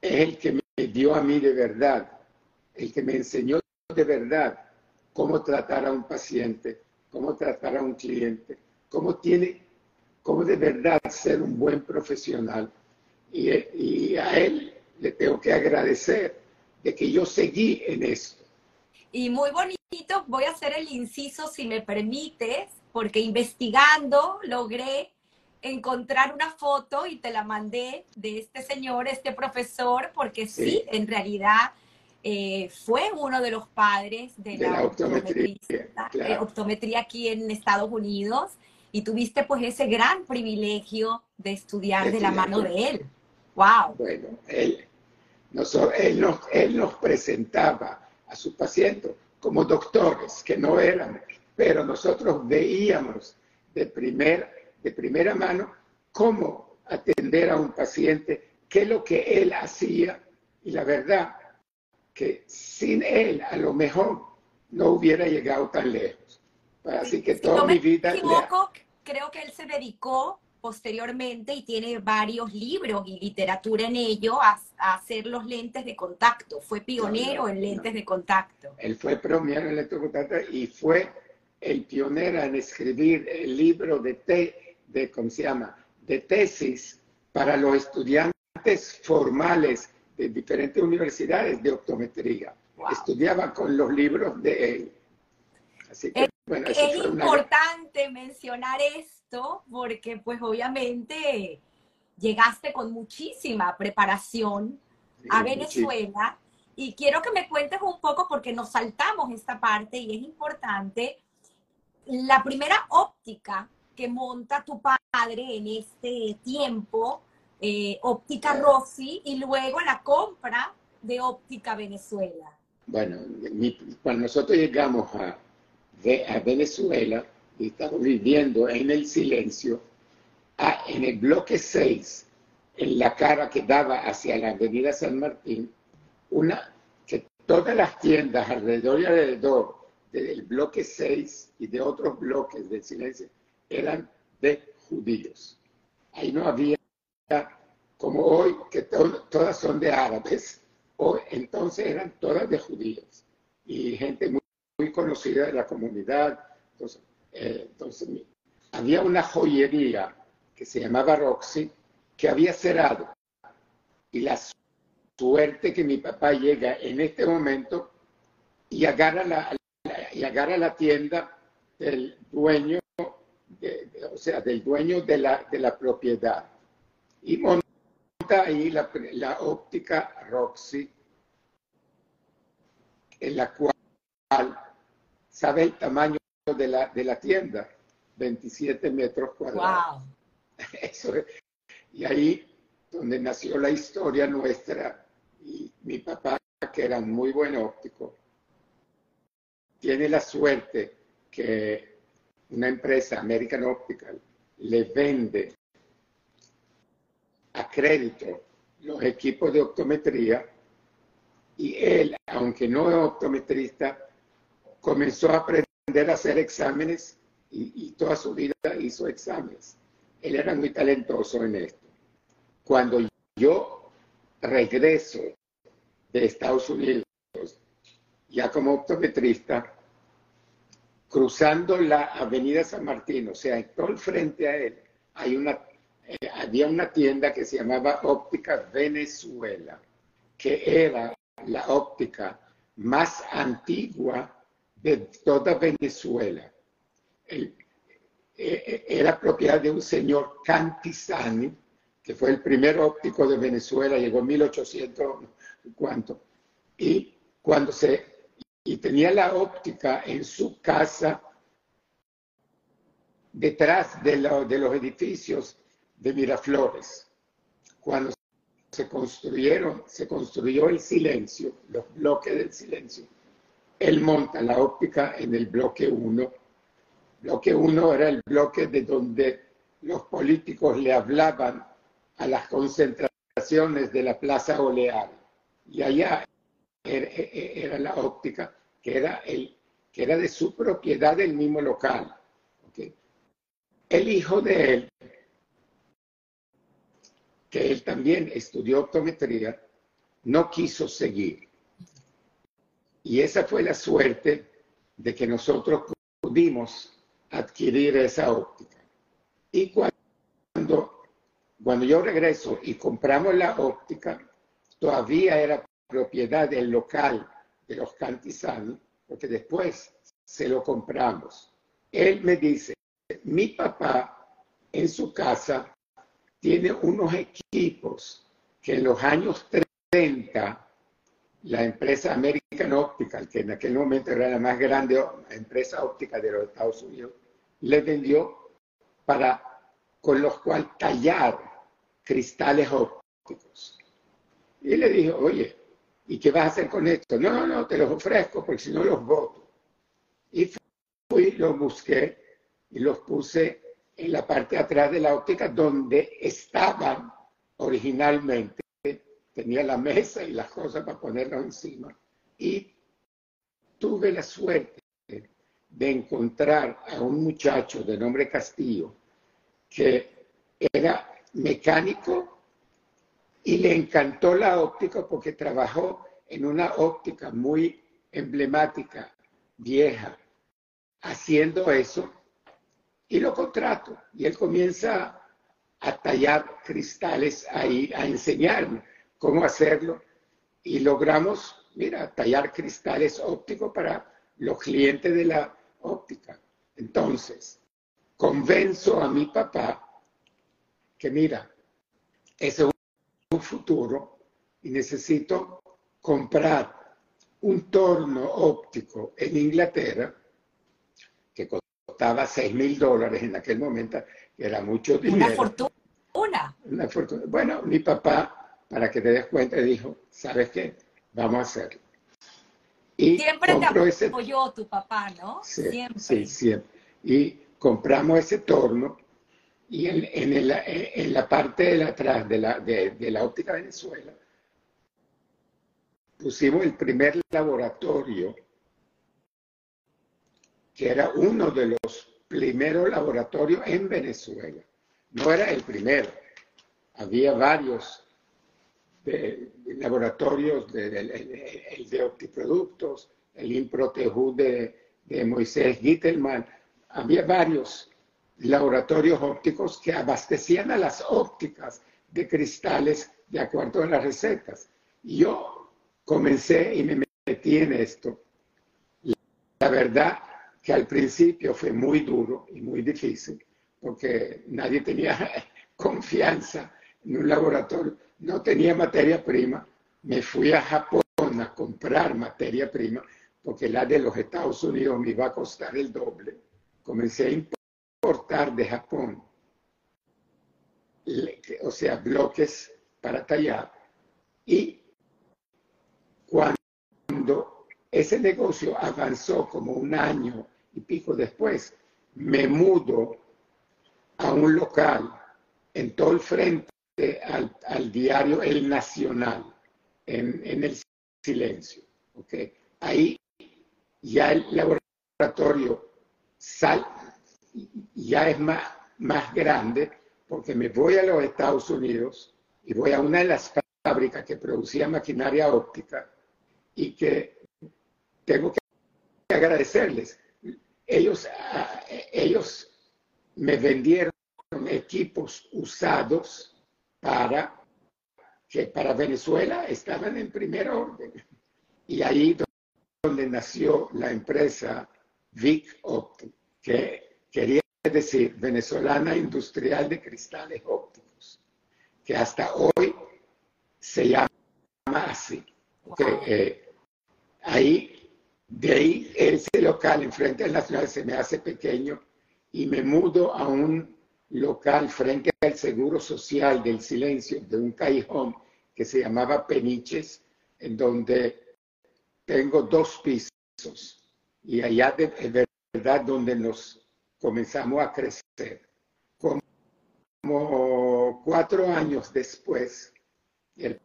es el que me dio a mí de verdad, el que me enseñó de verdad cómo tratar a un paciente, cómo tratar a un cliente, cómo tiene, cómo de verdad ser un buen profesional. Y, y a él le tengo que agradecer de que yo seguí en esto. Y muy bonito, voy a hacer el inciso si me permites, porque investigando logré encontrar una foto y te la mandé de este señor, este profesor, porque sí, en realidad eh, fue uno de los padres de, la, optometría, eh, optometría, aquí en Estados Unidos y tuviste pues ese gran privilegio de estudiar de la mano de él. ¡Wow! Bueno, él, él, nos, él nos presentaba a sus pacientes como doctores, que no eran, pero nosotros veíamos de, primer, de primera mano cómo atender a un paciente, qué es lo que él hacía, y la verdad que sin él a lo mejor no hubiera llegado tan lejos. Así que toda mi vida... creo que él se dedicó posteriormente y tiene varios libros y literatura en ello a, hacer los lentes de contacto. Fue pionero en lentes de contacto. Él fue pionero en lentes de contacto y fue el pionero en escribir el libro de, te, de ¿cómo se llama? de tesis para los estudiantes formales de diferentes universidades de optometría. Estudiaba con los libros de él. Así que, bueno, es importante mencionar eso porque pues obviamente llegaste con muchísima preparación a Venezuela y quiero que me cuentes un poco porque nos saltamos esta parte y es importante. La primera óptica que monta tu padre en este tiempo, eh, óptica Rossi, y luego la compra de óptica Venezuela. Bueno, cuando nosotros llegamos a, a Venezuela, estamos viviendo en el silencio, en el bloque 6, en la cara que daba hacia la avenida San Martín, una que todas las tiendas alrededor y alrededor del bloque 6 y de otros bloques del silencio eran de judíos. Ahí no había, como hoy, que todas son de árabes, o entonces eran todas de judíos y gente muy, muy conocida de la comunidad. Entonces, eh, entonces, había una joyería que se llamaba Roxy que había cerrado. Y la suerte que mi papá llega en este momento y agarra la, y agarra la tienda del dueño, o sea, del dueño de la, de la propiedad. Y monta ahí la, la óptica Roxy, en la cual sabe el tamaño de la, de la tienda, 27 metros cuadrados. Eso Y ahí donde nació la historia nuestra y mi papá, que era muy buen óptico, tiene la suerte que una empresa, American Optical, le vende a crédito los equipos de optometría y él, aunque no es optometrista, comenzó a aprender a hacer exámenes y, toda su vida hizo exámenes. Él era muy talentoso en esto. Cuando yo regreso de Estados Unidos, ya como optometrista, cruzando la avenida San Martín, o sea, todo el frente a él, hay una, eh, había una tienda que se llamaba Óptica Venezuela, que era la óptica más antigua de toda Venezuela. Eh, eh, era propiedad de un señor Cantisani, que fue el primer óptico de Venezuela, llegó en 1800, ¿cuánto? Y cuando se y tenía la óptica en su casa detrás de, de los edificios de Miraflores. Cuando se construyeron, se construyó el silencio, los bloques del silencio. Él monta la óptica en el bloque 1. Bloque 1 era el bloque de donde los políticos le hablaban a las concentraciones de la Plaza Olear. Y allá era, la óptica que era, el, de su propiedad del mismo local. El hijo de él, que él también estudió optometría, no quiso seguir. Y esa fue la suerte de que nosotros pudimos adquirir esa óptica. Y cuando, cuando yo regreso y compramos la óptica, todavía era propiedad del local de los Cantizani, porque después se lo compramos. Él me dice, mi papá en su casa tiene unos equipos que en los años 30 la empresa American Optical, que en aquel momento era la más grande empresa óptica de los Estados Unidos, le vendió para con los cuales tallar cristales ópticos. Y le dijo, oye, ¿y qué vas a hacer con esto? No, no, no, te los ofrezco porque si no los voto. Y fui, los busqué y los puse en la parte atrás de la óptica donde estaban originalmente. Tenía la mesa y las cosas para ponerlos encima. Y tuve la suerte de encontrar a un muchacho de nombre Castillo que era mecánico y le encantó la óptica porque trabajó en una óptica muy emblemática, vieja, haciendo eso y lo contrato. Y él comienza a tallar cristales ahí, a enseñarme cómo hacerlo. Y logramos, mira, tallar cristales ópticos para los clientes de la óptica. Entonces, convenzo a mi papá que, mira, ese es un futuro y necesito comprar un torno óptico en Inglaterra que costaba 6 mil dólares en aquel momento, que era mucho dinero. Una fortuna. Una fortuna. Bueno, mi papá, para que te des cuenta, dijo, ¿sabes qué? Vamos a hacerlo. Y siempre te apoyó tu papá, ¿no? Sí, siempre. Sí, siempre. Y compramos ese torno y en, en, en la parte de atrás de la, de, de la óptica Venezuela pusimos el primer laboratorio que era uno de los primeros laboratorios en Venezuela. No era el primero, había varios de, laboratorios, de, el de Optiproductos, el Improteju de, de Moisés Gittelman, había varios laboratorios ópticos que abastecían a las ópticas de cristales de acuerdo a las recetas. Y yo comencé y me metí en esto. La verdad que al principio fue muy duro y muy difícil, porque nadie tenía confianza en un laboratorio, no tenía materia prima. Me fui a Japón a comprar materia prima, porque la de los Estados Unidos me iba a costar el doble. Comencé a importar de Japón, o sea, bloques para tallar. Y cuando ese negocio avanzó como un año y pico después, me mudo a un local en todo el frente al, diario El Nacional, en, el silencio. ¿okay? Ahí ya el laboratorio sal, ya es más, más grande porque me voy a los Estados Unidos y voy a una de las fábricas que producía maquinaria óptica y que tengo que agradecerles ellos, ah, ellos me vendieron equipos usados para que para Venezuela estaban en primer orden. Y ahí donde nació la empresa Vic Optic, que quería decir Venezolana Industrial de Cristales Ópticos, que hasta hoy se llama así. Eh, ahí de ahí ese local enfrente al Nacional se me hace pequeño y me mudo a un local frente al Seguro Social del Silencio, de un callejón que se llamaba Peniches, en donde tengo dos pisos y allá de, verdad donde nos comenzamos a crecer. Como cuatro años después, el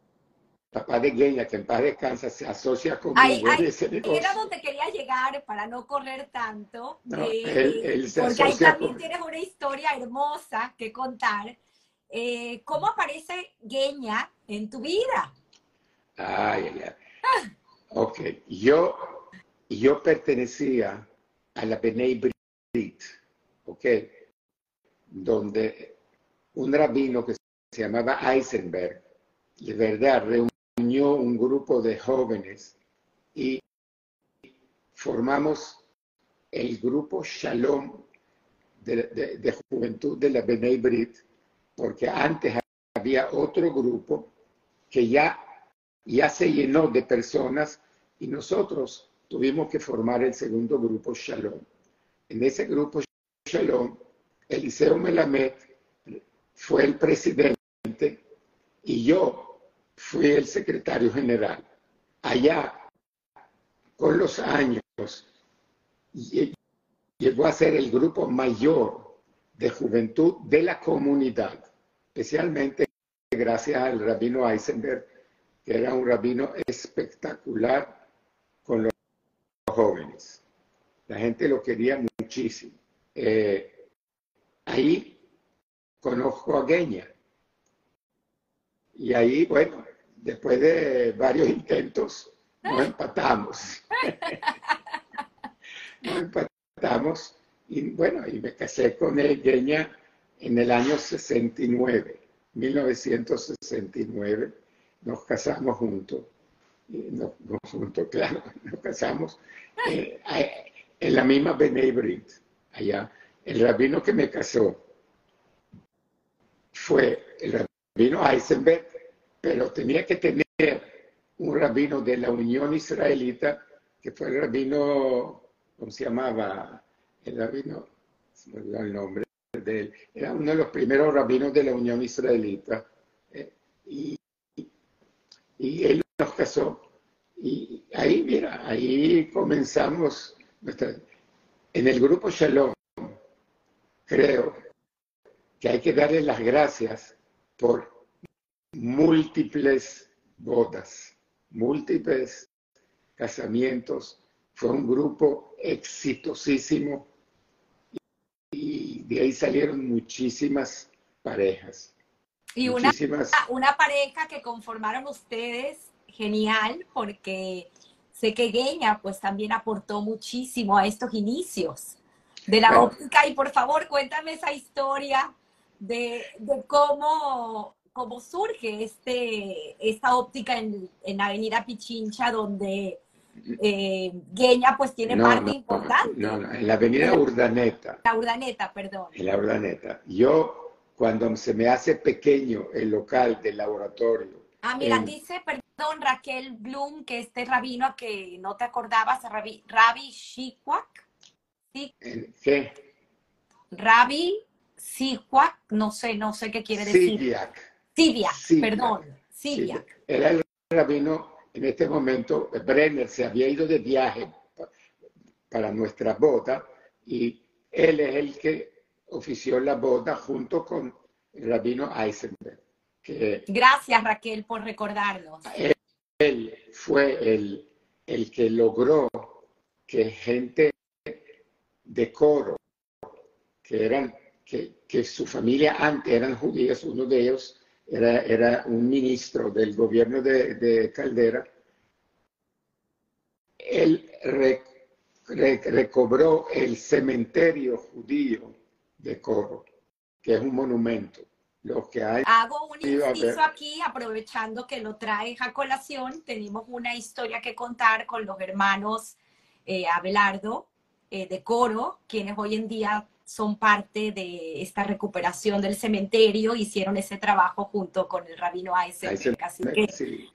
papá de Gueña, que en paz descansa, se asocia conmigo Ay, ay, en ese negocio. Era donde quería llegar para no correr tanto. No, eh, él- él se porque ahí también con- tienes una historia hermosa que contar. Eh, ¿Cómo aparece Gueña en tu vida? Ay, ay, ay. Ok, yo, yo pertenecía a la B'nai Brit, ok, donde un rabino que se llamaba Eisenberg, de verdad, reunió un grupo de jóvenes y formamos el grupo Shalom de, juventud de la B'nai Brit, porque antes había otro grupo que ya ya se llenó de personas y nosotros tuvimos que formar el segundo grupo Shalom. En ese grupo Shalom, Eliseo Melamed fue el presidente y yo fui el secretario general. Allá, con los años, lle- llegó a ser el grupo mayor de juventud de la comunidad, especialmente gracias al rabino Eisenberg, que era un rabino espectacular con los jóvenes. La gente lo quería muchísimo. Eh, ahí conozco a Gueña. Y ahí, bueno, después de varios intentos, nos empatamos. nos empatamos y bueno, y me casé con Gueña en el año 69, 1969 nos casamos juntos. Nos, nos juntos, claro, nos casamos eh, en la misma B'nai Brit, allá. El rabino que me casó fue el rabino Eisenberg, pero tenía que tener un rabino de la Unión Israelita, que fue el rabino, ¿cómo se llamaba? El rabino, se me olvidó el nombre de él, era uno de los primeros rabinos de la Unión Israelita. eh, y y él nos casó. Y ahí, mira, ahí comenzamos. nuestra- En el grupo Shalom, creo que hay que darle las gracias por múltiples bodas, múltiples casamientos. Fue un grupo exitosísimo y de ahí salieron muchísimas parejas. Y una, muchísimas una pareja que conformaron ustedes, genial, porque sé que Gueña pues también aportó muchísimo a estos inicios de la Bueno. óptica. Y por favor, cuéntame esa historia de, de cómo, cómo surge este, esta óptica en, en Avenida Pichincha, donde eh, Gueña pues tiene No, parte no, importante. No, no, en la avenida Urdaneta, La Urdaneta, perdón. en la Urdaneta. Yo, cuando se me hace pequeño el local del laboratorio, Ah, mira, en- dice, perdón, Raquel Bloom, que este rabino que no te acordabas, Rabbi Shikwak, sí, ¿qué? Rabbi Sikwak, no sé, no sé qué quiere decir. Sidiac. Sibiak. perdón. Sidiac. Era el rabino, en este momento, Brenner se había ido de viaje pa- para nuestra boda y él es el que ofició la boda junto con el rabino Eisenberg, que Gracias, Raquel, por recordarnos. él fue el, el que logró que gente de coro, que eran, que, que su familia antes eran judíos, uno de ellos era, era un ministro del gobierno de, de Caldera, él re- re- recobró el cementerio judío de Coro, que es un monumento. Lo que hay Hago un inciso aquí, aprovechando que lo traes a colación. Tenemos una historia que contar con los hermanos eh, Abelardo eh, de Coro, quienes hoy en día son parte de esta recuperación del cementerio, hicieron ese trabajo junto con el rabino Eisenberg, así que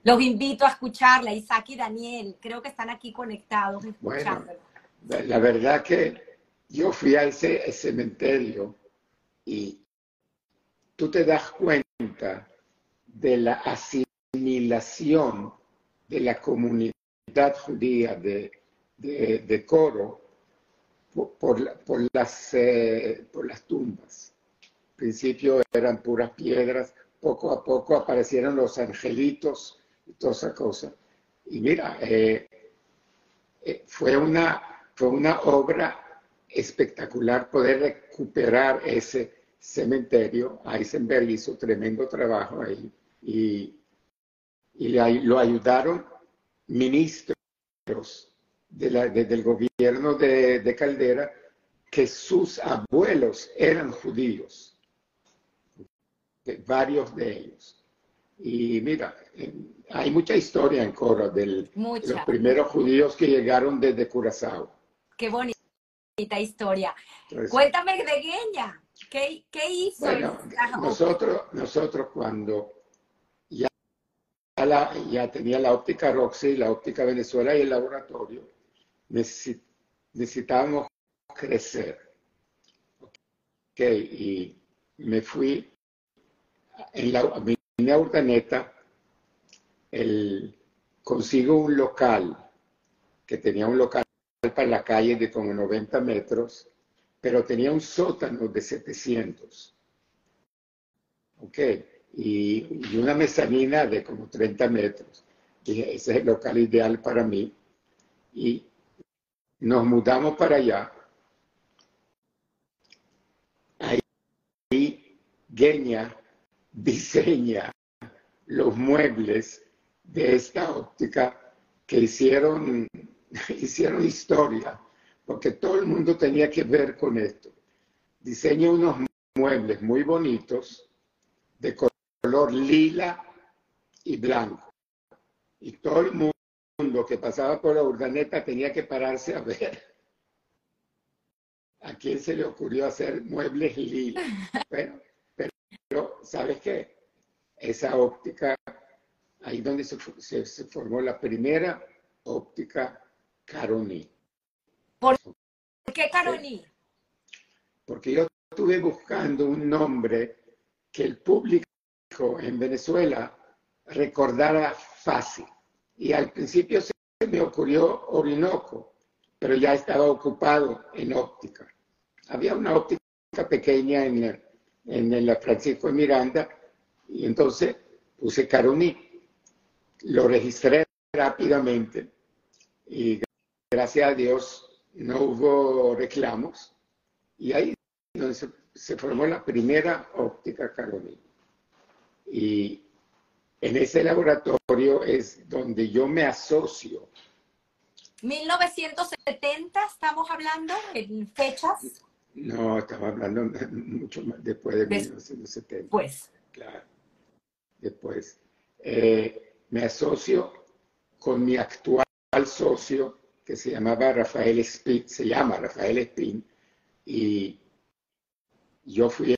los invito a escucharla, Isaac y Daniel, creo que están aquí conectados escuchando. la verdad que yo fui a ese cementerio y tú te das cuenta de la asimilación de la comunidad judía de, de, Coro por, las, eh, por las tumbas. Al principio eran puras piedras, poco a poco aparecieron los angelitos y toda esa cosa. Y mira, eh, eh, fue, una, fue una obra espectacular poder recuperar ese cementerio. Eisenberg hizo tremendo trabajo ahí y, y lo ayudaron ministros de la, del gobierno de, de, Caldera que sus abuelos eran judíos, varios de ellos. Y mira, hay mucha historia en Coro de los primeros judíos que llegaron desde Curazao. Qué bonita historia. Cuéntame de Gueña. ¿Qué, qué hizo? Bueno, nosotros, nosotros cuando ya, ya tenía la óptica Roxy, la óptica Venezuela y el laboratorio, necesitábamos crecer. Okay, y me fui en la mi Urdaneta, el, consigo un local que tenía un local para la calle de como 90 metros, pero tenía un sótano de 700. ¿Ok? Y, y una mezanina de como 30 metros. Dije, ese es el local ideal para mí. Y nos mudamos para allá. Ahí Genia diseña los muebles de esta óptica que hicieron, hicieron historia, porque todo el mundo tenía que ver con esto. Diseña unos muebles muy bonitos de color lila y blanco. Y todo el mundo que pasaba por la urdaneta tenía que pararse a ver a quién se le ocurrió hacer muebles lila. Bueno, pero, ¿sabes qué? Esa óptica, ahí donde se, formó la primera óptica Caroní. ¿Por qué Caroní? Porque yo estuve buscando un nombre que el público en Venezuela recordara fácil. Y al principio se me ocurrió Orinoco, pero ya estaba ocupado en óptica. Había una óptica pequeña en, en la Francisco de Miranda y entonces puse Caroní. Lo registré rápidamente y gracias a Dios no hubo reclamos y ahí se, se formó la primera óptica Caroní. Y en ese laboratorio es donde yo me asocio. 1970 estamos hablando en fechas. No, estamos hablando mucho más después de 1970. Pues. Claro. Después. Eh, me asocio con mi actual socio que se llamaba Rafael Spin, se llama Rafael Spin, y yo fui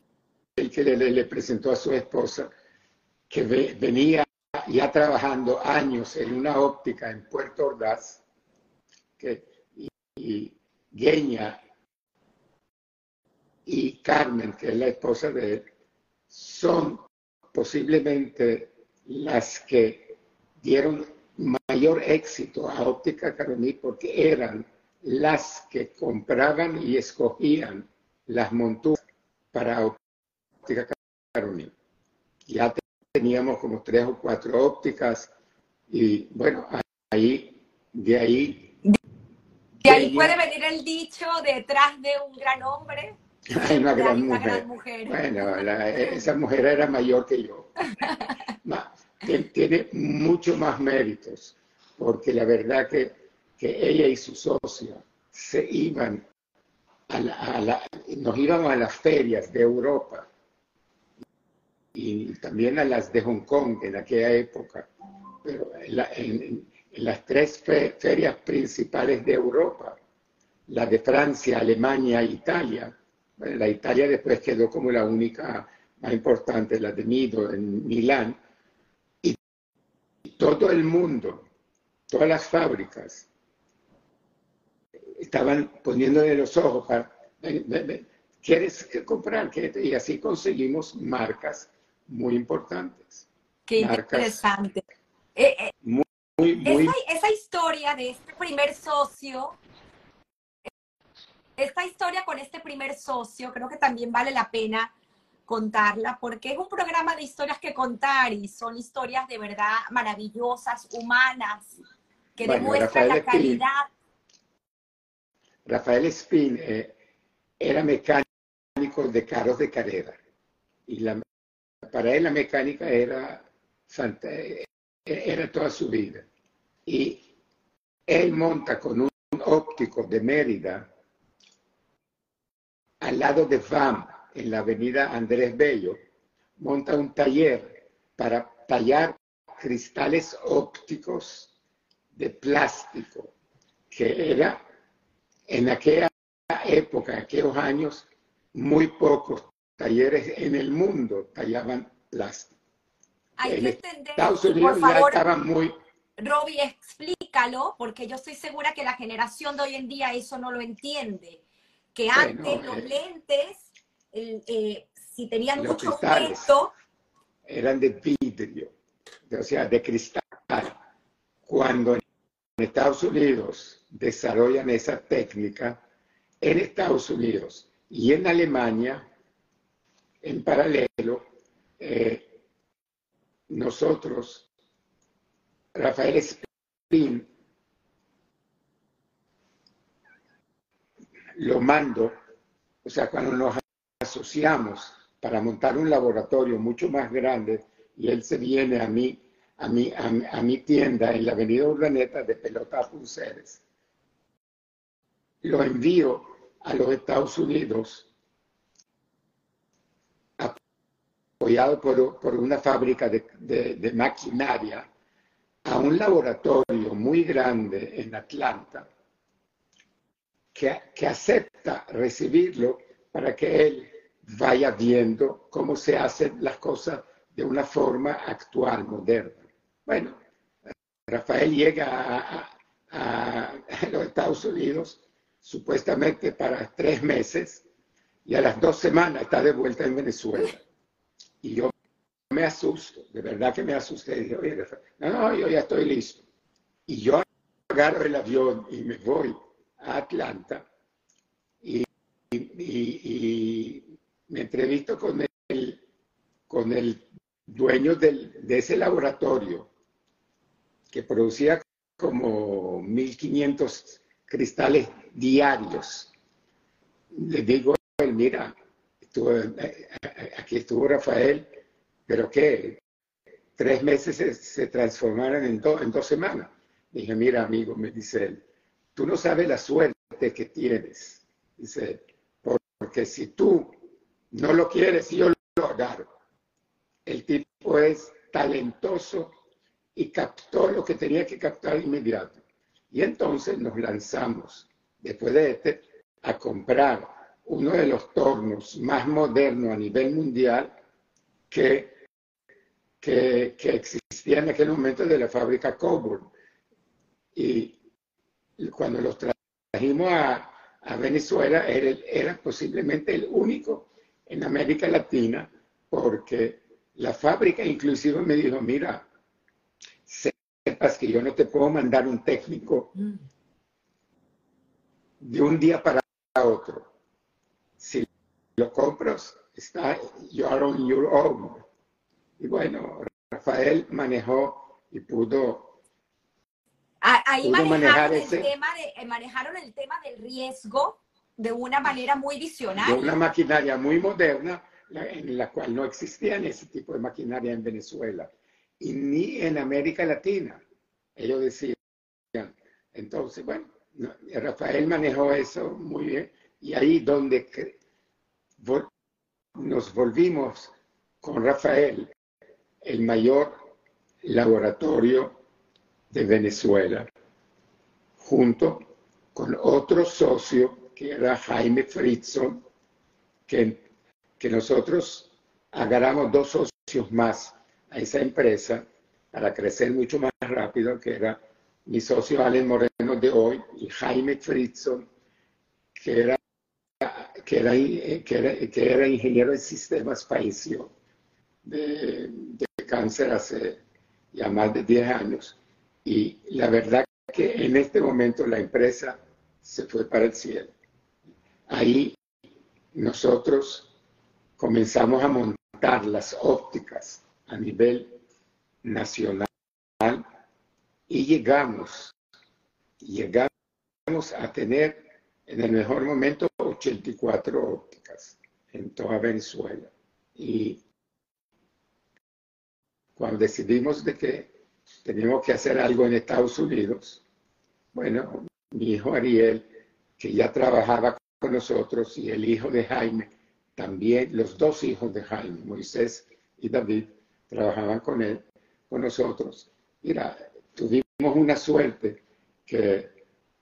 el que le, le presentó a su esposa que venía ya trabajando años en una óptica en Puerto Ordaz, que, y, Geña y Carmen, que es la esposa de él, son posiblemente las que dieron mayor éxito a Óptica Caroní porque eran las que compraban y escogían las monturas para Óptica Caroní. Teníamos como tres o cuatro ópticas y bueno, ahí, de ahí... De ahí puede venir el dicho detrás de un gran hombre. Hay una, gran, mujer. Bueno, esa mujer era mayor que yo. tiene mucho más méritos, porque la verdad que, que ella y su socia se iban a la, nos íbamos a las ferias de Europa y también a las de Hong Kong en aquella época, pero en, las tres ferias principales de Europa, la de Francia, Alemania e Italia, la Italia después quedó como la única más importante, la de Nido en Milán, y todo el mundo, todas las fábricas, estaban poniéndole los ojos para, ¿quieres comprar? Y así conseguimos marcas muy importantes. Qué interesante. Eh, eh, muy, muy, esa historia de este primer socio esta historia con este primer socio creo que también vale la pena contarla porque es un programa de historias que contar y son historias de verdad maravillosas, humanas, que demuestran la calidad. Rafael Spin eh, era mecánico de carros de carrera y la, para él la mecánica era, eh, era toda su vida. Y él monta con un óptico de Mérida al lado de FAM, en la avenida Andrés Bello, monta un taller para tallar cristales ópticos de plástico, que era en aquella época, aquellos años, muy pocos talleres en el mundo tallaban plástico. Hay que entender, Estados Unidos por favor, ya muy... Robbie, explícalo, porque yo estoy segura que la generación de hoy en día eso no lo entiende que antes los eh, lentes, eh, si tenían mucho peso... Eran de vidrio, o sea, de cristal. Cuando en Estados Unidos desarrollan esa técnica, en Estados Unidos y en Alemania, en paralelo, eh, nosotros, Rafael Spin, lo mando, o sea, cuando nos asociamos para montar un laboratorio mucho más grande y él se viene a mí, a mi, a, mi tienda en la avenida Urdaneta de Pelota Punceres, lo envío a los Estados Unidos apoyado por, por una fábrica de, de maquinaria a un laboratorio muy grande en Atlanta que, acepta recibirlo para que él vaya viendo cómo se hacen las cosas de una forma actual, moderna. Bueno, Rafael llega a, los Estados Unidos supuestamente para tres meses y a las dos semanas está de vuelta en Venezuela. Y yo me asusto, de verdad que me asusté. Dije, Oye, no, no, yo ya estoy listo. Y yo agarro el avión y me voy a Atlanta y, me entrevisto con el, con el dueño de ese laboratorio que producía como 1500 cristales diarios. Le digo, mira, aquí estuvo Rafael, pero ¿qué? Tres meses se, transformaron en, en dos semanas. Dije, mira, amigo, me dice él, tú no sabes la suerte que tienes. Dice, porque si tú no lo quieres, yo lo agarro. El tipo es talentoso y captó lo que tenía que captar inmediato. Y entonces nos lanzamos, después de este, a comprar uno de los tornos más modernos a nivel mundial que, que, que existía en aquel momento de la fábrica Coburn. Y cuando los trajimos a, Venezuela, era, era, posiblemente el único en América Latina, porque la fábrica inclusive me dijo, mira, sepas que yo no te puedo mandar un técnico mm. de un día para otro. Si lo compras, está you're on your own. Y bueno, Rafael manejó y pudo Ahí manejaron, el tema de, eh, manejaron el tema del riesgo de una manera muy visionaria. De una maquinaria muy moderna en la cual no existían ese tipo de maquinaria en Venezuela y ni en América Latina. Ellos decían. Entonces, bueno, Rafael manejó eso muy bien y ahí donde nos volvimos con Rafael el mayor laboratorio de Venezuela, junto con otro socio que era Jaime Fritzson, que, que nosotros agarramos dos socios más a esa empresa para crecer mucho más rápido, que era mi socio Allen Moreno de hoy y Jaime Fritzson, que era, que era, que era, ingeniero de sistemas, falleció de, de, cáncer hace ya más de 10 años. Y la verdad que en este momento la empresa se fue para el cielo. Ahí nosotros comenzamos a montar las ópticas a nivel nacional y llegamos, llegamos a tener en el mejor momento 84 ópticas en toda Venezuela. Y cuando decidimos de que teníamos que hacer algo en Estados Unidos, bueno, mi hijo Ariel, que ya trabajaba con nosotros, y el hijo de Jaime, también los dos hijos de Jaime, Moisés y David, trabajaban con él, con nosotros. Mira, tuvimos una suerte que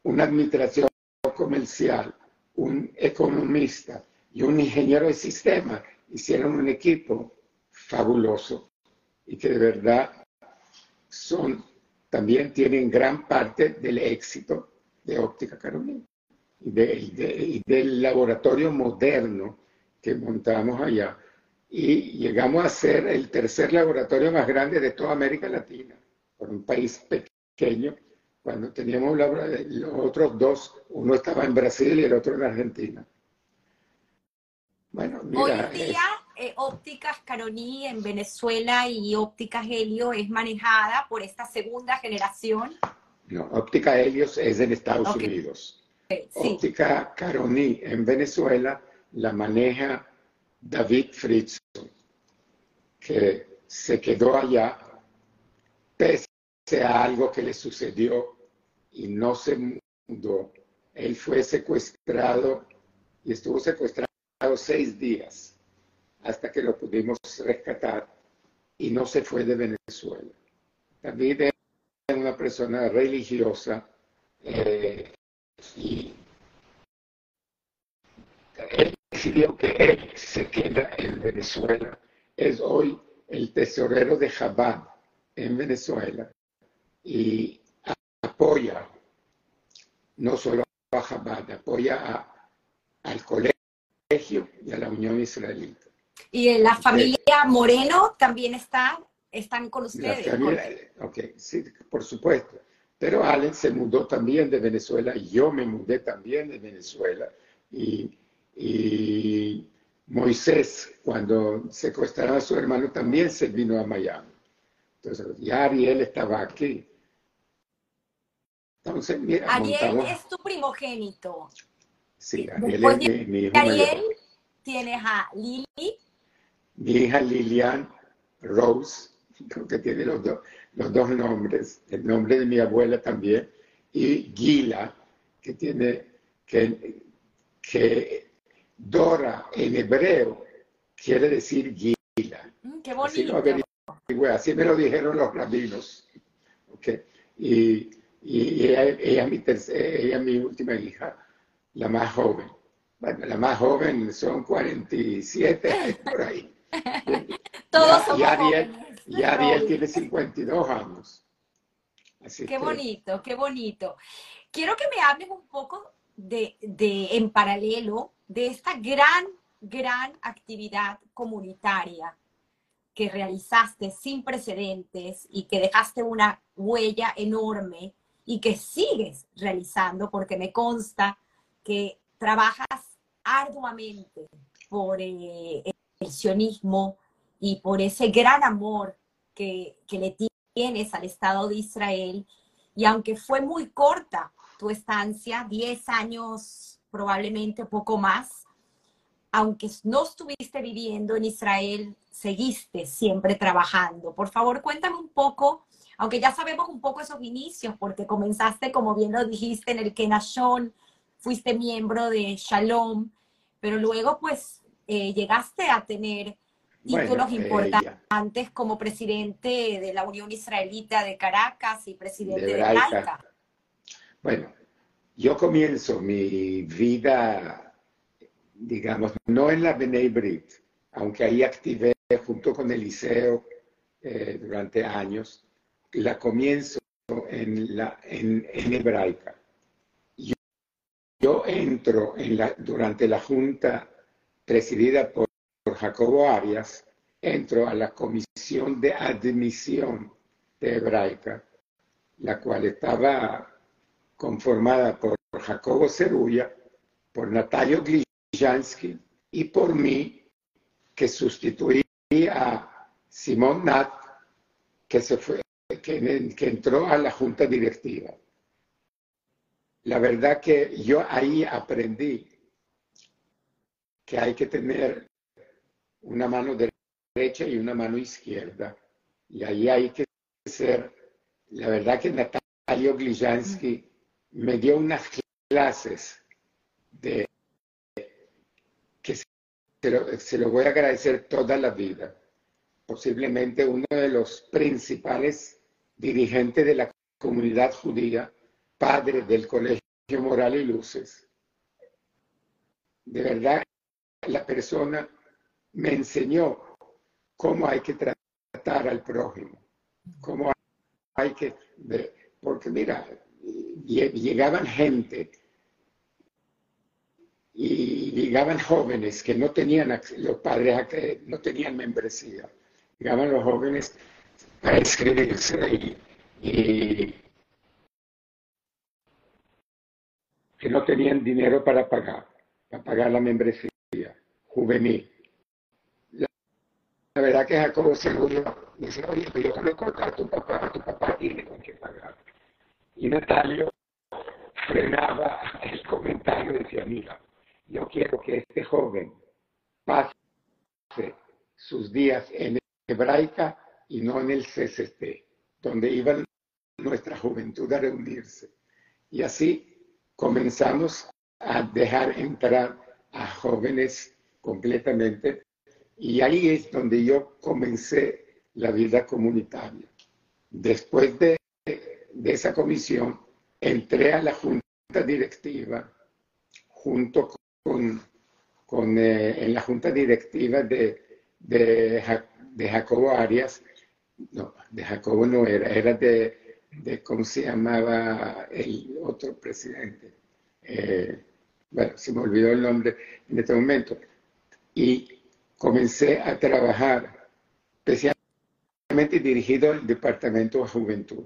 una administración comercial, un economista y un ingeniero de sistema hicieron un equipo fabuloso y que de verdad son, también tienen gran parte del éxito de Óptica Carolina y, y del laboratorio moderno que montamos allá. Y llegamos a ser el tercer laboratorio más grande de toda América Latina, por un país pequeño, cuando teníamos los otros dos, uno estaba en Brasil y el otro en Argentina. Bueno, mira, Hoy día, eh, Ópticas Caroní en Venezuela y Ópticas Helio es manejada por esta segunda generación. No, Óptica Helios es en Estados Unidos. Óptica Caroní en Venezuela la maneja David Fritz, que se quedó allá pese a algo que le sucedió y no se mudó. Él fue secuestrado y estuvo secuestrado seis días hasta que lo pudimos rescatar y no se fue de Venezuela. David era una persona religiosa eh, y él decidió que él se queda en Venezuela. Es hoy el tesorero de Jabad en Venezuela y apoya no solo a Jabad, apoya al colegio y a la Unión Israelita. ¿Y la familia Moreno también está, están con ustedes? ok, sí, por supuesto. Pero Allen se mudó también de Venezuela, y yo me mudé también de Venezuela. Y y Moisés, cuando secuestraron a su hermano, también se vino a Miami. Entonces, ya Ariel estaba aquí. Entonces, mira, Ariel es tu primogénito. Sí, Ariel es mi, mi hijo Ariel, tienes a Lili. Mi hija Lilian Rose, creo que tiene los, dos los dos nombres, el nombre de mi abuela también, y Gila, que tiene, que, que Dora en hebreo quiere decir Gila. Mm, qué bonito. Así, me lo dijeron los rabinos. Okay. Y, ella, ella, mi ella, es mi última hija, la más joven. Bueno, la más joven son 47 por ahí. Todos somos y Ariel, tiene 52 años. qué bonito, qué bonito. Quiero que me hables un poco de, de en paralelo de esta gran, gran actividad comunitaria que realizaste sin precedentes y que dejaste una huella enorme y que sigues realizando porque me consta que trabajas arduamente por eh, el sionismo y por ese gran amor que, que le tienes al Estado de Israel. Y aunque fue muy corta tu estancia, 10 años probablemente poco más. Aunque no estuviste viviendo en Israel, seguiste siempre trabajando. Por favor, cuéntame un poco, aunque ya sabemos un poco esos inicios, porque comenzaste, como bien lo dijiste, en el Kenashon, fuiste miembro de Shalom, pero luego pues eh, llegaste a tener títulos importantes como presidente de la Unión Israelita de Caracas y presidente de, de Bueno, yo comienzo mi vida digamos, no en la B'nai Brit, aunque ahí activé junto con Eliseo eh, durante años, la comienzo en, la, en, hebraica. Yo, entro en la, durante la junta presidida por, por Jacobo Arias, entro a la comisión de admisión de hebraica, la cual estaba conformada por Jacobo Cerulla, por Natalio Glijansky y por mí, que sustituí a Simón Nat, que, se fue, que, que entró a la junta directiva. La verdad que yo ahí aprendí que hay que tener una mano derecha y una mano izquierda. Y ahí hay que ser, la verdad que Natalio Glijansky me dio unas clases de que se lo, voy a agradecer toda la vida. Posiblemente uno de los principales dirigentes de la comunidad judía, padre del Colegio Moral y Luces. De verdad, la persona me enseñó cómo hay que tratar al prójimo, cómo hay que... Porque mira, llegaban gente y llegaban jóvenes que no tenían, los padres no tenían membresía, llegaban los jóvenes a inscribirse y, que no tenían dinero para pagar, para pagar la membresía juvenil. La, verdad que Jacobo Seguro dice, oye, yo conozco a tu papá, tu papá tiene con qué pagar. Y Natalio frenaba el comentario y decía, mira, yo quiero que este joven pase sus días en hebraica y no en el CCT, donde iba nuestra juventud a reunirse. Y así comenzamos a dejar entrar a jóvenes completamente y ahí es donde yo comencé la vida comunitaria. Después de de esa comisión, entré a la junta directiva junto con, con eh, en la junta directiva de, de, Jacobo Arias, no, de Jacobo no era, era de, de ¿cómo se llamaba el otro presidente? Eh, bueno, se me olvidó el nombre en este momento. Y comencé a trabajar especialmente dirigido al Departamento de Juventud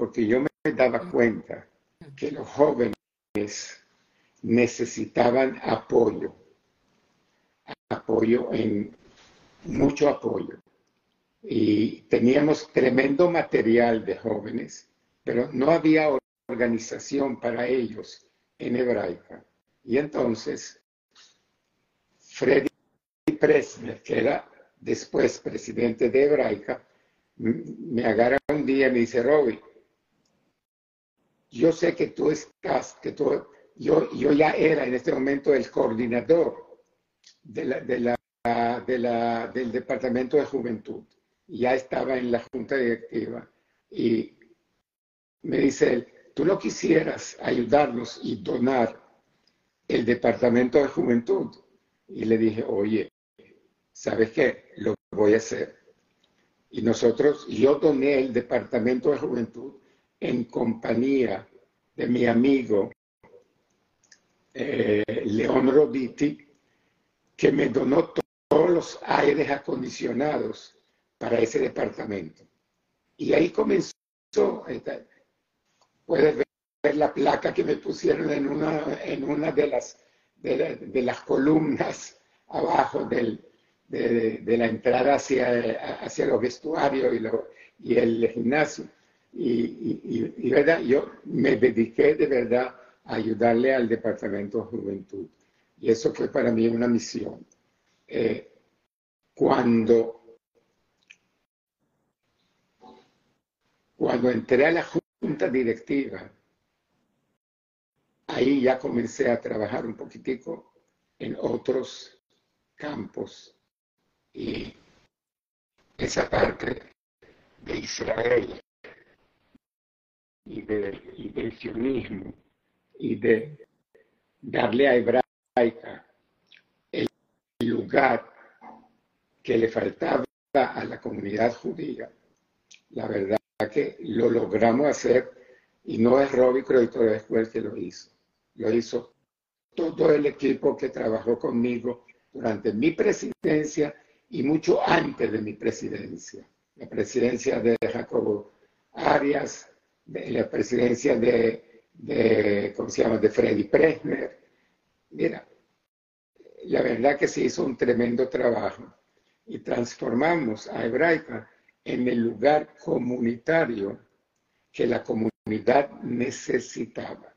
porque yo me daba cuenta que los jóvenes necesitaban apoyo, apoyo en mucho apoyo. Y teníamos tremendo material de jóvenes, pero no había organización para ellos en hebraica. Y entonces, Freddy Presner, que era después presidente de hebraica, me agarra un día y me dice, Robbie, yo sé que tú estás, que tú, yo, yo ya era en este momento el coordinador de la, de la, de la, del Departamento de Juventud. Ya estaba en la Junta Directiva. Y me dice él, tú no quisieras ayudarnos y donar el Departamento de Juventud. Y le dije, oye, ¿sabes qué? Lo voy a hacer. Y nosotros, yo doné el Departamento de Juventud en compañía de mi amigo eh, León Roditi, que me donó todos los aires acondicionados para ese departamento. Y ahí comenzó, puedes ver la placa que me pusieron en una, en una de, las, de, las columnas abajo del, de, la entrada hacia, hacia los vestuarios y, y el gimnasio. Y, ¿verdad? yo me dediqué de verdad a ayudarle al Departamento de Juventud. Y eso fue para mí una misión. Eh, cuando, cuando entré a la junta directiva, ahí ya comencé a trabajar un poquitico en otros campos. Y esa parte de Israel y, del sionismo y de darle a hebraica lugar que le faltaba a la comunidad judía, la verdad que lo logramos hacer y no es Robbie Croytor después que lo hizo. Lo hizo todo el equipo que trabajó conmigo durante mi presidencia y mucho antes de mi presidencia. La presidencia de Jacobo Arias, la presidencia de, de, ¿cómo se llama?, de Freddy Presner. Mira, la verdad que se hizo un tremendo trabajo y transformamos a Hebraica en el lugar comunitario que la comunidad necesitaba.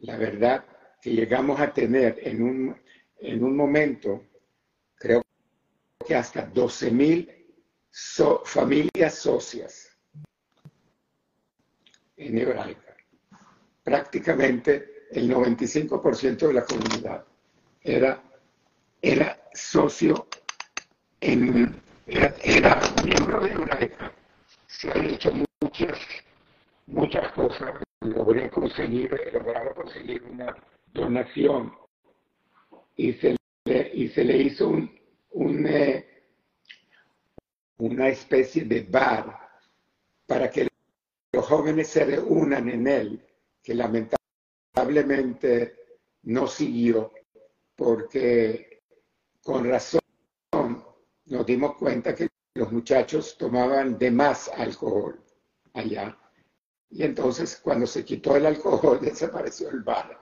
La verdad que llegamos a tener en un, en un momento, creo que hasta 12 mil familias socias en Hebraica. Prácticamente el 95% de la comunidad era, era socio, en, era, miembro de Hebraica. Se han hecho muchas, muchas cosas. Logré conseguir, logramos conseguir una donación y se le, y se le hizo un, un eh, una especie de bar para que los jóvenes se reúnan en él, que lamentablemente no siguió porque con razón nos dimos cuenta que los muchachos tomaban de más alcohol allá. Y entonces cuando se quitó el alcohol desapareció el bar.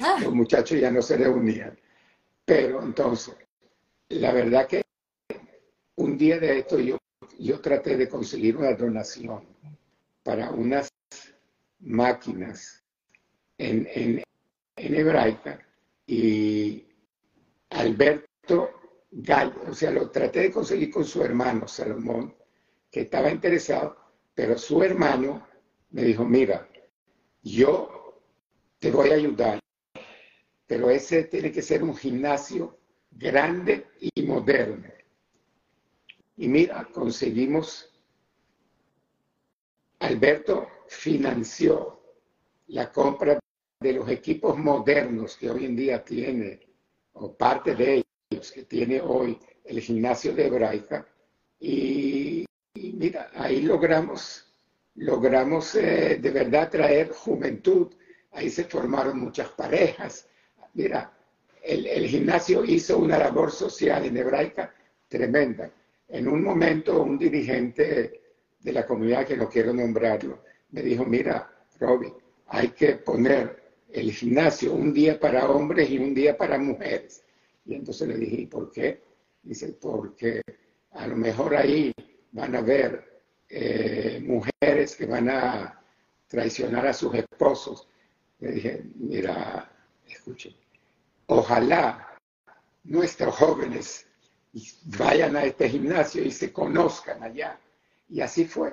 Ah. Los muchachos ya no se reunían. Pero entonces, la verdad que un día de esto yo, yo traté de conseguir una donación para unas máquinas en, en, en hebraica y Alberto O sea, lo traté de conseguir con su hermano Salomón, que estaba interesado, pero su hermano me dijo, mira, yo te voy a ayudar, pero ese tiene que ser un gimnasio grande y moderno. Y mira, conseguimos, Alberto financió la compra de los equipos modernos que hoy en día tiene, o parte de ellos que tiene hoy el gimnasio de Hebraica. Y, mira, ahí logramos, logramos eh, de verdad traer juventud. Ahí se formaron muchas parejas. Mira, el, gimnasio hizo una labor social en Hebraica tremenda. En un momento, un dirigente de la comunidad, que no quiero nombrarlo, me dijo, mira, Robbie, hay que poner el gimnasio un día para hombres y un día para mujeres. Y entonces le dije, ¿y por qué? Dice, porque a lo mejor ahí van a ver eh, mujeres que van a traicionar a sus esposos. Le dije, mira, escuchen, ojalá nuestros jóvenes vayan a este gimnasio y se conozcan allá. Y así fue.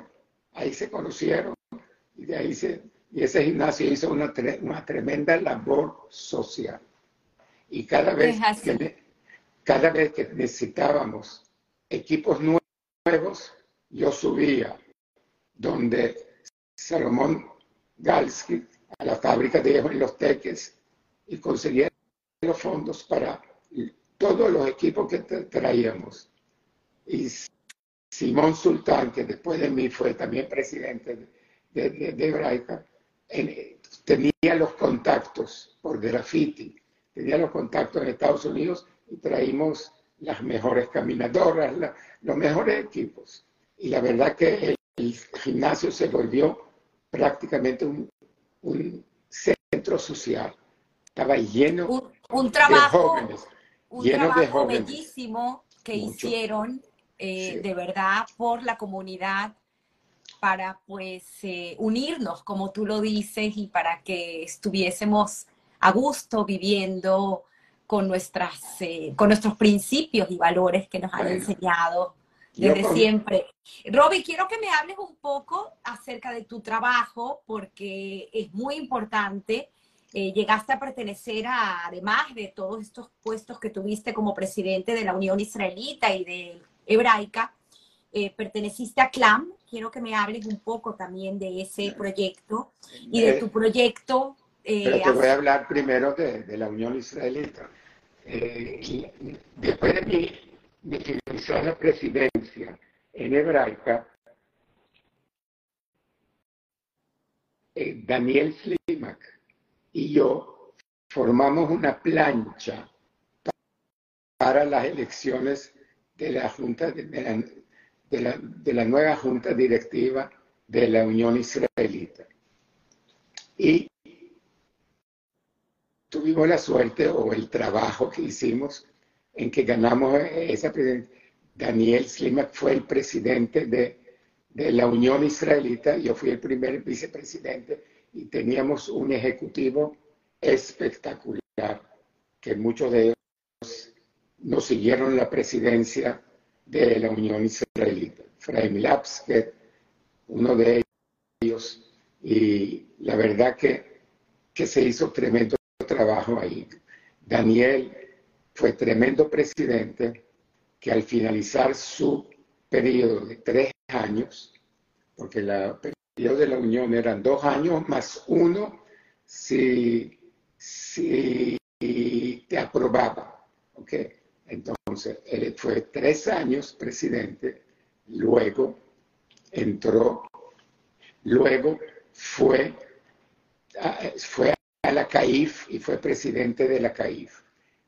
Ahí se conocieron y de ahí se, y ese gimnasio hizo una, una tremenda labor social. Y cada vez, que, cada vez que necesitábamos equipos nuevos, yo subía donde Salomón Galski, a la fábrica de Los Teques, y conseguía los fondos para todos los equipos que traíamos. Y Simón Sultán, que después de mí fue también presidente de, de, Hebraica, tenía los contactos por graffiti, tenía los contactos en Estados Unidos y traímos las mejores caminadoras, los mejores equipos. Y la verdad que el, gimnasio se volvió prácticamente un, un centro social. Estaba lleno un, trabajo, de jóvenes un trabajo bellísimo que hicieron eh, de verdad por la comunidad para pues eh, unirnos, como tú lo dices, y para que estuviésemos a gusto viviendo con, nuestras, eh, con nuestros principios y valores que nos han enseñado desde siempre. Robbie, quiero que me hables un poco acerca de tu trabajo, porque es muy importante eh, llegaste a pertenecer a, además de todos estos puestos que tuviste como presidente de la Unión Israelita y de Hebraica, eh, perteneciste a CLAM. Quiero que me hables un poco también de ese proyecto y de tu proyecto. Eh, pero te voy a hablar primero de, de, la Unión Israelita. eh, después de mi, mi la presidencia en Hebraica, eh, Daniel Slimak y yo formamos una plancha para las elecciones de la Junta de, la, de la nueva Junta Directiva de la Unión Israelita. Y tuvimos la suerte o el trabajo que hicimos en que ganamos esa presidencia. Daniel Slimak fue el presidente de, de, la Unión Israelita, yo fui el primer vicepresidente y teníamos un ejecutivo espectacular, que muchos de ellos nos siguieron la presidencia de la Unión Israelita. Fraim Lapsket, uno de ellos, y la verdad que, que se hizo tremendo trabajo ahí. Daniel fue tremendo presidente que al finalizar su periodo de tres años, porque el periodo de la Unión eran dos años más uno si, si te aprobaba. ¿okay? Entonces, él fue tres años presidente, luego entró, luego fue, fue a la CAIF y fue presidente de la CAIF,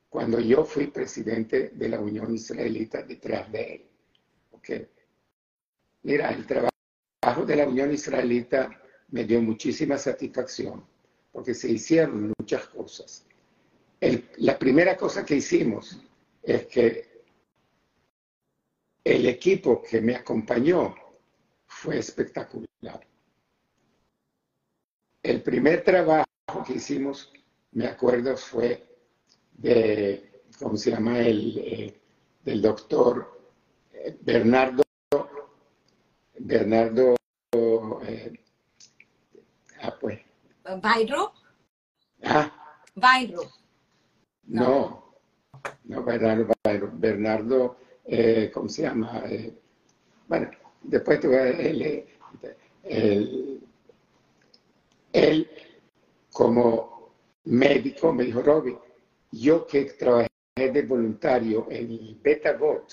cuando yo fui presidente de la Unión Israelita detrás de él. ¿Okay? Mira, el trabajo de la Unión Israelita me dio muchísima satisfacción, porque se hicieron muchas cosas. la primera cosa que hicimos es que el equipo que me acompañó fue espectacular. El primer trabajo que hicimos, me acuerdo, fue de, ¿cómo se llama? El, eh, del doctor eh, Bernardo, Bernardo, eh, ah, pues. ¿Bairo? Ah. Bairo. No, no, Bernardo, Bairo, Bernardo, ¿cómo se llama? bueno, después te voy a... Él, él como médico me dijo, Robbie, yo que trabajé de voluntario en el BetaBot,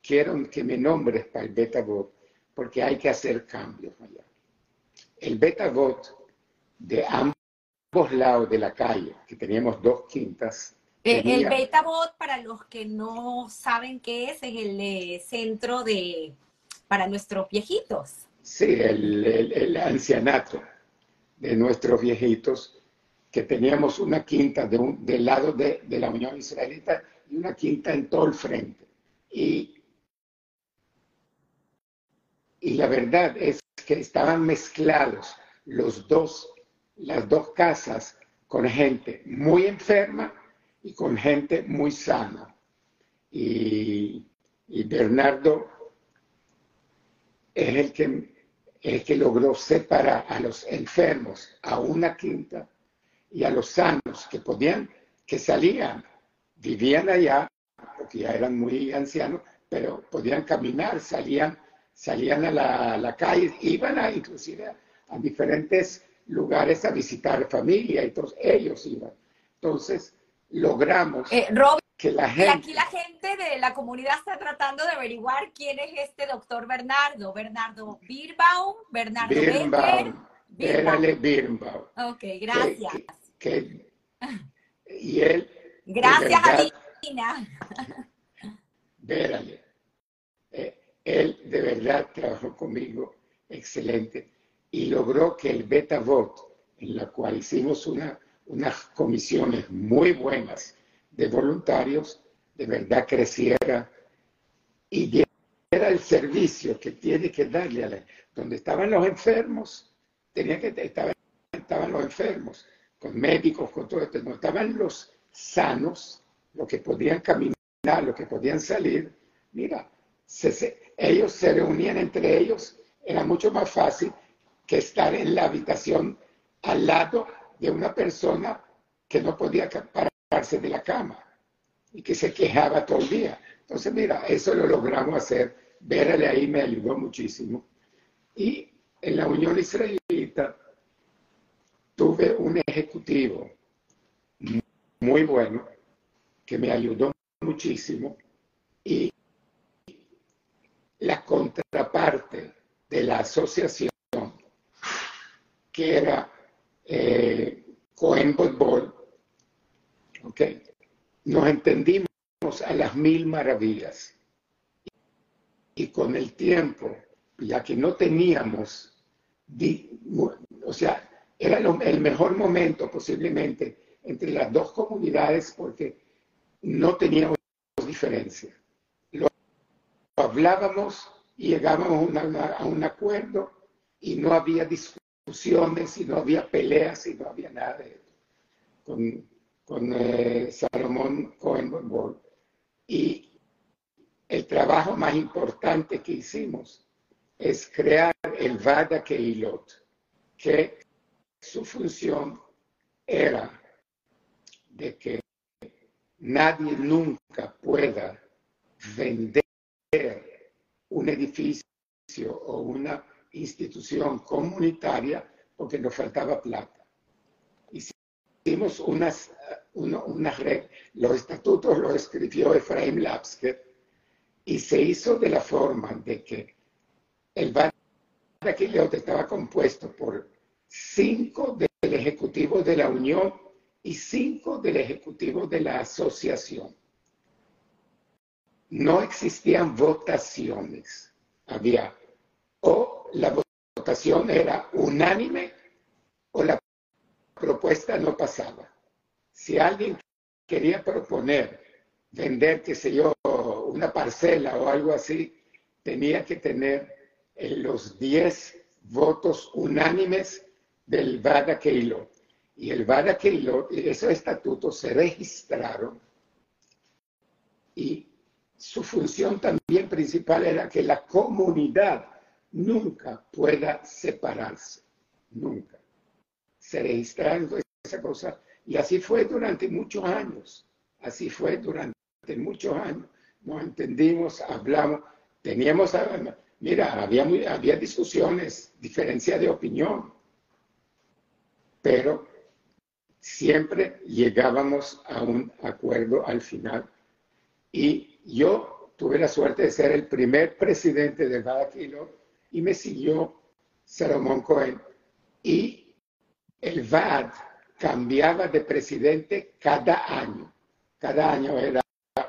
quiero que me nombres para el BetaBot porque hay que hacer cambios allá. El BetaBot de ambos lados de la calle, que teníamos dos quintas. Eh, el, BetaBot, para los que no saben qué es, es el eh, centro de para nuestros viejitos. Sí, el ancianato de nuestros viejitos, que teníamos una quinta de del lado de, de, la Unión Israelita y una quinta en todo el frente. Y, y la verdad es que estaban mezclados los dos, las dos casas con gente muy enferma y con gente muy sana. Y, y Bernardo es el que el que logró separar a los enfermos a una quinta y a los sanos que podían, que salían, vivían allá, porque ya eran muy ancianos, pero podían caminar, salían, salían a la, calle, iban a inclusive a, diferentes lugares a visitar familia todos ellos iban. Entonces, logramos eh, que la gente... Y aquí la gente de la comunidad está tratando de averiguar quién es este doctor Bernardo. Bernardo Birbaum, Bernardo Birbaum. Birbaum. Ok, gracias. y él... Gracias, Adina. Vérale. Eh, él de verdad trabajó conmigo excelente y logró que el Beta Vote, en la cual hicimos una, unas comisiones muy buenas, de voluntarios de verdad creciera y diera el servicio que tiene que darle a la, donde estaban los enfermos, tenía que estaban, estaban los enfermos, con médicos, con todo esto, no estaban los sanos, los que podían caminar, los que podían salir, mira, ellos se reunían entre ellos, era mucho más fácil que estar en la habitación al lado de una persona que no podía parar de la cama y que se quejaba todo el día. Entonces, mira, eso lo logramos hacer. Verle ahí me ayudó muchísimo. Y en la Unión Israelita tuve un ejecutivo muy bueno, que me ayudó muchísimo y la contraparte de la asociación, que era eh, Cohen Ball, okay, nos entendimos a las mil maravillas. Y con el tiempo, ya que no teníamos, o sea, era el mejor momento posiblemente entre las dos comunidades porque no teníamos diferencia. Lo hablábamos y llegábamos a, un acuerdo y no había discusiones y no había peleas y no había nada de eso. Con eh, Salomón Cohen Y el trabajo más importante que hicimos es crear el Vada Keilot, que su función era de que nadie nunca pueda vender un edificio o una institución comunitaria porque nos faltaba plata. Hicimos unas, unas los estatutos los escribió Efraim Lapsker y se hizo de la forma de que el Badaquilot estaba compuesto por cinco del Ejecutivo de la Unión y cinco del Ejecutivo de la Asociación no existían votaciones. Había o la votación era unánime o la propuesta no pasaba. Si alguien quería proponer vender, qué sé yo, una parcela o algo así, tenía que tener los 10 votos unánimes del Vada Keilo. Y el Vada Keilo, esos estatutos se registraron y su función también principal era que la comunidad nunca pueda separarse, nunca. Se registraron esa cosa y así fue durante muchos años, así fue durante muchos años. Nos entendimos, hablamos, teníamos, mira, había, había discusiones, diferencia de opinión, pero siempre llegábamos a un acuerdo al final y yo tuve la suerte de ser el primer presidente del VAD y me siguió Salomón Cohen. Y el VAD cambiaba de presidente cada año. Cada año era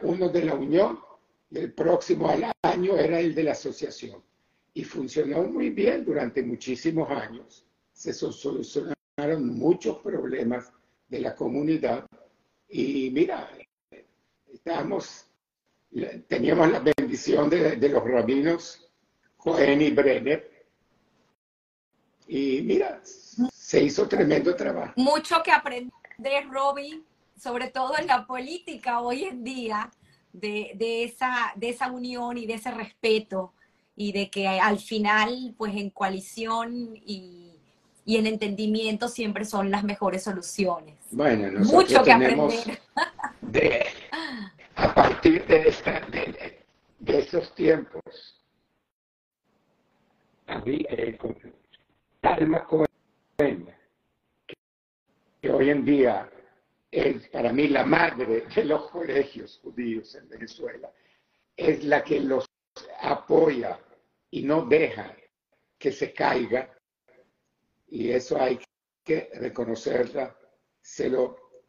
uno de la Unión y el próximo al año era el de la asociación. Y funcionó muy bien durante muchísimos años. Se solucionaron muchos problemas de la comunidad. Y mira, estamos teníamos la bendición de, los rabinos Cohen y Brenner. Y mira, se hizo tremendo trabajo. Mucho que aprender, Robbie, sobre todo en la política hoy en día, de, esa, de esa unión y de ese respeto y de que al final, pues en coalición y, en entendimiento siempre son las mejores soluciones. Bueno, Mucho que aprender. De, a partir de, esta, de, esos tiempos, eh, Talma Cohen, que hoy en día es para mí la madre de los colegios judíos en Venezuela, es la que los apoya y no deja que se caiga. Y eso hay que reconocerla, se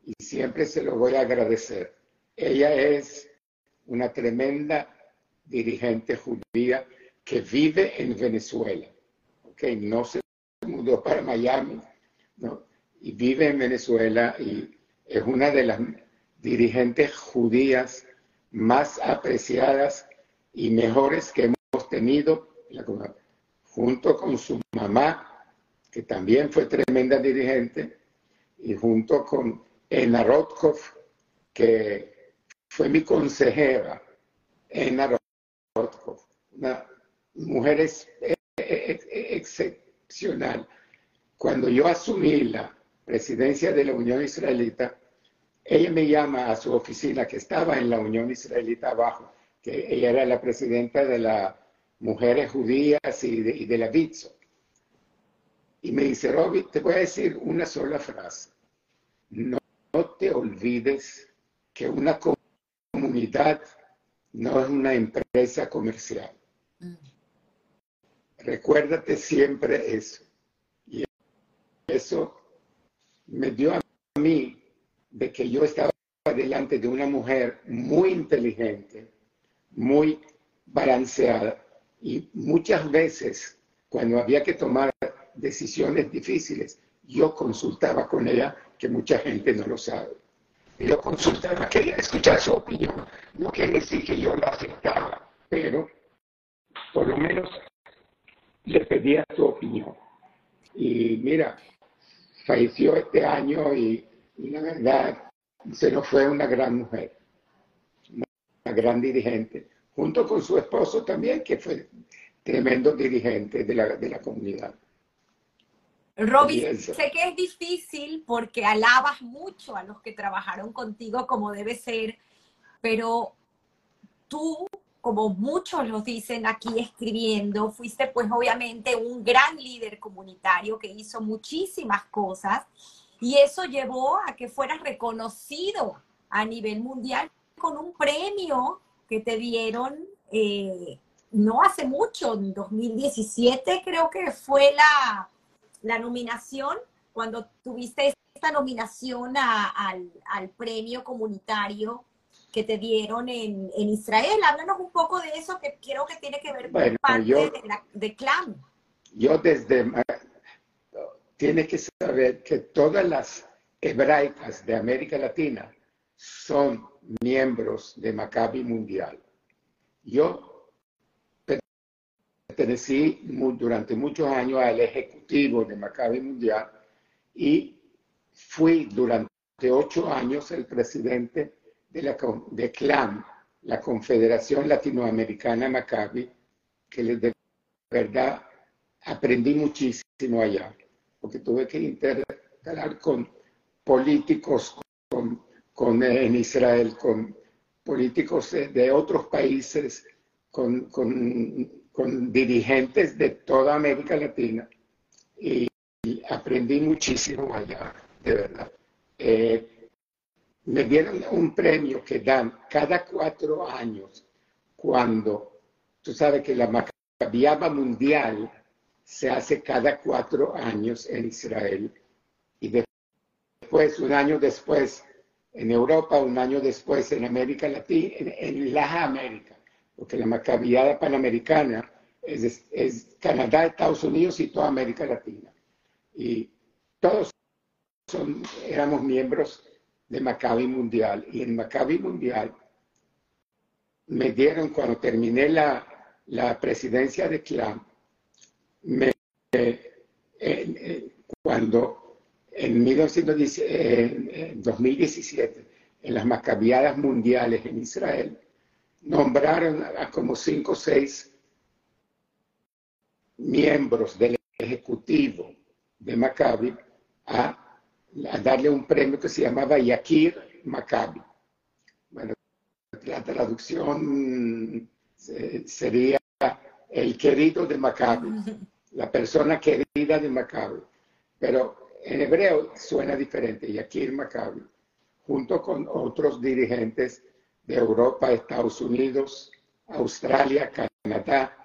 y siempre se lo voy a agradecer. Ella es una tremenda dirigente judía que vive en Venezuela, que no se para Miami, y vive en Venezuela y es una de las dirigentes judías más apreciadas y mejores que hemos tenido, junto con su mamá, que también fue tremenda dirigente, y junto con Ena Rotkov, que fue mi consejera. En Rotkov, una mujer excepcional. Cuando yo asumí la presidencia de la Unión Israelita, ella me llama a su oficina que estaba en la Unión Israelita abajo, que ella era la presidenta de las mujeres judías y de, la Bitso. Y me dice, Robbie, te voy a decir una sola frase. no te olvides que una comunidad no es una empresa comercial. Mm. Recuérdate siempre eso. Y eso me dio a mí de que yo estaba delante de una mujer muy inteligente, muy balanceada, y muchas veces cuando había que tomar decisiones difíciles, yo consultaba con ella, que mucha gente no lo sabe. Yo consultaba, quería escuchar su opinión, no quiere decir que yo la aceptaba, pero por lo menos le pedía su opinión. Y mira, falleció este año y, la verdad se nos fue una gran mujer, una gran dirigente, junto con su esposo también, que fue tremendo dirigente de la, de la comunidad. Roby, sé que es difícil porque alabas mucho a los que trabajaron contigo como debe ser, pero tú, como muchos los dicen aquí escribiendo, fuiste pues obviamente un gran líder comunitario que hizo muchísimas cosas y eso llevó a que fueras reconocido a nivel mundial con un premio que te dieron eh, no hace mucho, en 2017 creo que fue la la nominación, cuando tuviste esta nominación al, premio comunitario que te dieron en, Israel. Háblanos un poco de eso, que creo que tiene que ver con parte de, la, de Clan. Yo desde... Tiene que saber que todas las hebraicas de América Latina son miembros de Maccabi Mundial. Yo pertenecí durante muchos años al ejecutivo de Maccabi Mundial y fui durante ocho años el presidente de, la, CLAM, la Confederación Latinoamericana Maccabi, que de verdad aprendí muchísimo allá, porque tuve que intercalar con políticos con, con, en Israel, con políticos de otros países, con, con con dirigentes de toda América Latina y aprendí muchísimo allá, de verdad. Eh, me dieron un premio que dan cada cuatro años cuando, tú sabes que la Macabiaba Mundial se hace cada cuatro años en Israel y después, un año después, en Europa, un año después en América Latina, en, en la América porque la Macabiada Panamericana es, Canadá, Estados Unidos y toda América Latina. Y todos éramos miembros de Maccabi Mundial. Y en Maccabi Mundial me dieron, cuando terminé la, presidencia de CLAM, me, cuando en, 2017, en las Macabiadas Mundiales en Israel, nombraron a como cinco o seis miembros del ejecutivo de Maccabi a, darle un premio que se llamaba Yakir Maccabi. Bueno, la traducción eh, sería el querido de Maccabi, la persona querida de Maccabi. Pero en hebreo suena diferente, Yakir Maccabi, junto con otros dirigentes de Europa, Estados Unidos, Australia, Canadá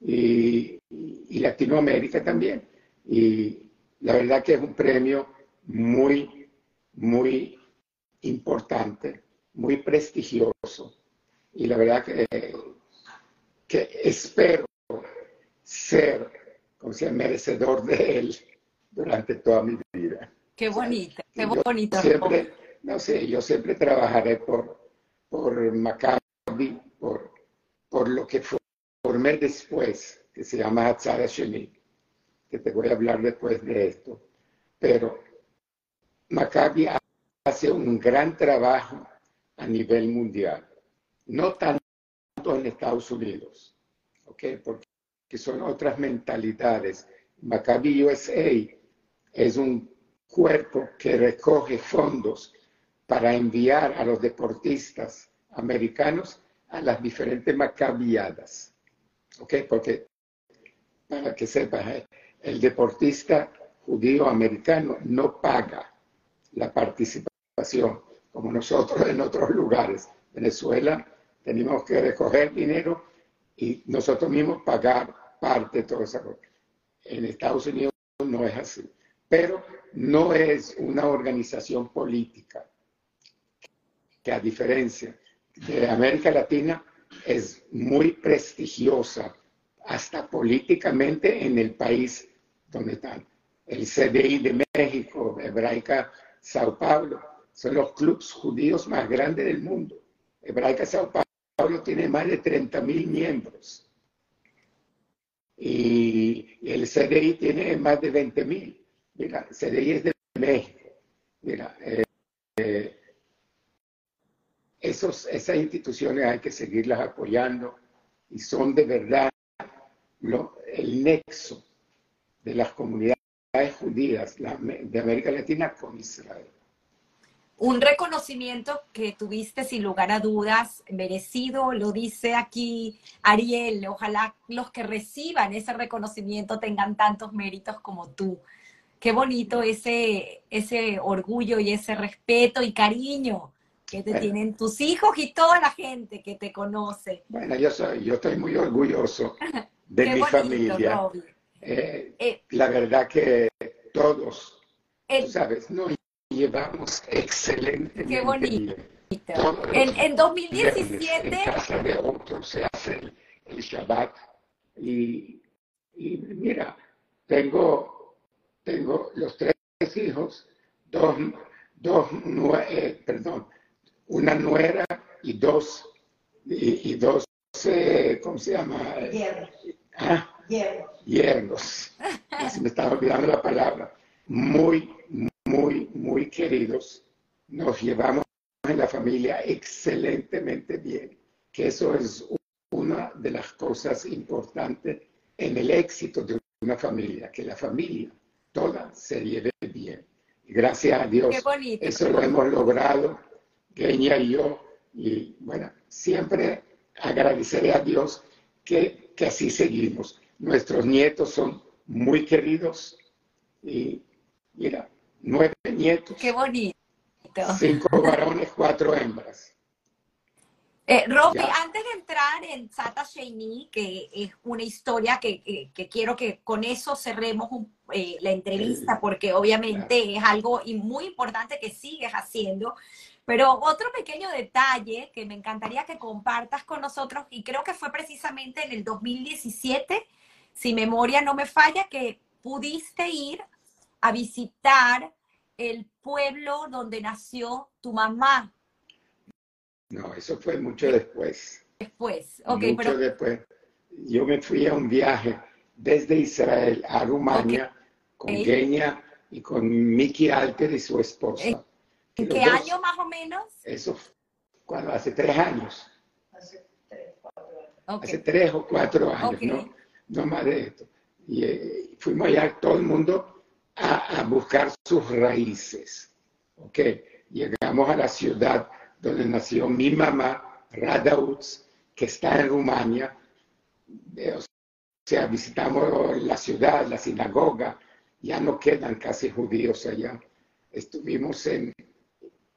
y, Latinoamérica también. Y la verdad que es un premio muy, muy importante, muy prestigioso. Y la verdad que, que espero ser, como sea, merecedor de él durante toda mi vida. Qué bonito, qué bonito. Siempre, no sé, yo siempre trabajaré por, por Maccabi, por, por lo que formé después, que se llama Hatzara Sheni, que te voy a hablar después de esto. Pero Maccabi hace un gran trabajo a nivel mundial, no tanto en Estados Unidos, ¿ok? Porque son otras mentalidades. Maccabi USA es un cuerpo que recoge fondos para enviar a los deportistas americanos a las diferentes macabiadas. ¿Ok? Porque, para que sepas, eh, el deportista judío americano no paga la participación como nosotros en otros lugares. Venezuela tenemos que recoger dinero y nosotros mismos pagar parte de todo eso. En Estados Unidos no es así. Pero no es una organización política, que a diferencia de América Latina es muy prestigiosa, hasta políticamente en el país donde están. El CDI de México, Hebraica Sao Paulo, son los clubes judíos más grandes del mundo. Hebraica Sao Paulo tiene más de 30 mil miembros. Y el CDI tiene más de 20 mil. Mira, CDI es de México. Mira, eh, eh, esos, esas instituciones hay que seguirlas apoyando y son de verdad el nexo de las comunidades judías de América Latina con Israel. Un reconocimiento que tuviste sin lugar a dudas, merecido, lo dice aquí Ariel, ojalá los que reciban ese reconocimiento tengan tantos méritos como tú. Qué bonito ese, ese orgullo y ese respeto y cariño que te tienen tus hijos y toda la gente que te conoce. Bueno, yo, soy, yo estoy muy orgulloso de mi familia. Eh, eh, la verdad que todos, sabes, nos llevamos excelentemente Qué bonito. En, en, 2017... En casa de otros se hace el, Shabbat y, y, mira, tengo, tengo los tres hijos, dos, dos eh, perdón, una nuera y dos, y, dos, eh, ¿cómo se llama? Hierros. ¿Ah? Hierros. Así me estaba olvidando la palabra. Muy, muy, muy queridos. Nos llevamos en la familia excelentemente bien, que eso es una de las cosas importantes en el éxito de una familia, que la familia toda se lleve bien. gracias a Dios, eso lo hemos logrado Kenia y yo, y bueno, siempre agradeceré a Dios que, que así seguimos. Nuestros nietos son muy queridos y mira, nueve nietos. Qué bonito. Cinco varones, cuatro hembras. Eh, antes de entrar en Sata Sheini, que es una historia que, que, quiero que con eso cerremos eh, la entrevista, porque obviamente es algo muy importante que sigues haciendo. Pero otro pequeño detalle que me encantaría que compartas con nosotros, y creo que fue precisamente en el 2017, si memoria no me falla, que pudiste ir a visitar el pueblo donde nació tu mamá. No, eso fue mucho después. Después, ok. Mucho después. Yo me fui a un viaje desde Israel a Rumania con Genia y con Miki Alter y su esposa. ¿En qué año más o menos? Eso, cuando hace tres años. Hace tres, cuatro años. Hace tres o cuatro años, ¿no? No más de esto. Y eh, fuimos allá todo el mundo a, buscar sus raíces. ¿Ok? Llegamos a la ciudad donde nació mi mamá, Radauts, que está en Rumania. Eh, o sea, visitamos la ciudad, la sinagoga. Ya no quedan casi judíos allá. Estuvimos en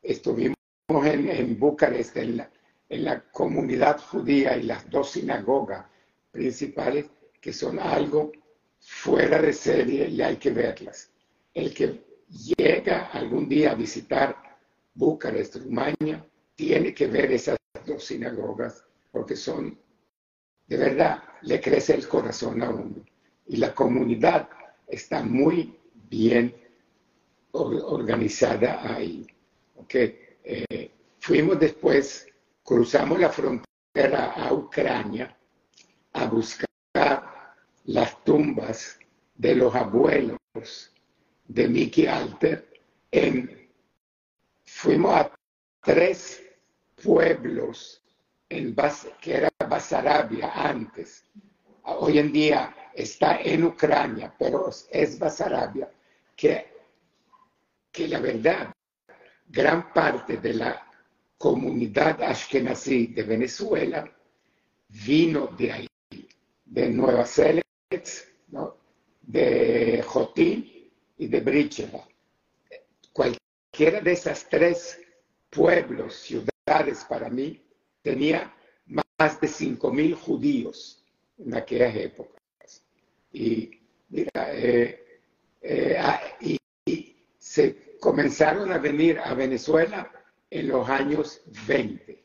estuvimos en, Bucarest, en la, en la comunidad judía y las dos sinagogas principales, que son algo fuera de serie y hay que verlas. El que llega algún día a visitar Bucarest, Rumania, tiene que ver esas dos sinagogas porque son, de verdad, le crece el corazón a uno. Y la comunidad está muy bien organizada ahí que eh, fuimos después, cruzamos la frontera a Ucrania a buscar las tumbas de los abuelos de Mickey Alter. En, fuimos a tres pueblos en que era Basarabia antes. Hoy en día está en Ucrania, pero es Basarabia, que, que la verdad gran parte de la comunidad ashkenazí de Venezuela vino de ahí, de Nueva Zelanda, de Jotín y de Bricheva. Cualquiera de esas tres pueblos, ciudades para mí, tenía más de 5.000 judíos en aquellas épocas. Y mira, eh, eh, ah, y, se comenzaron a venir a Venezuela en los años 20.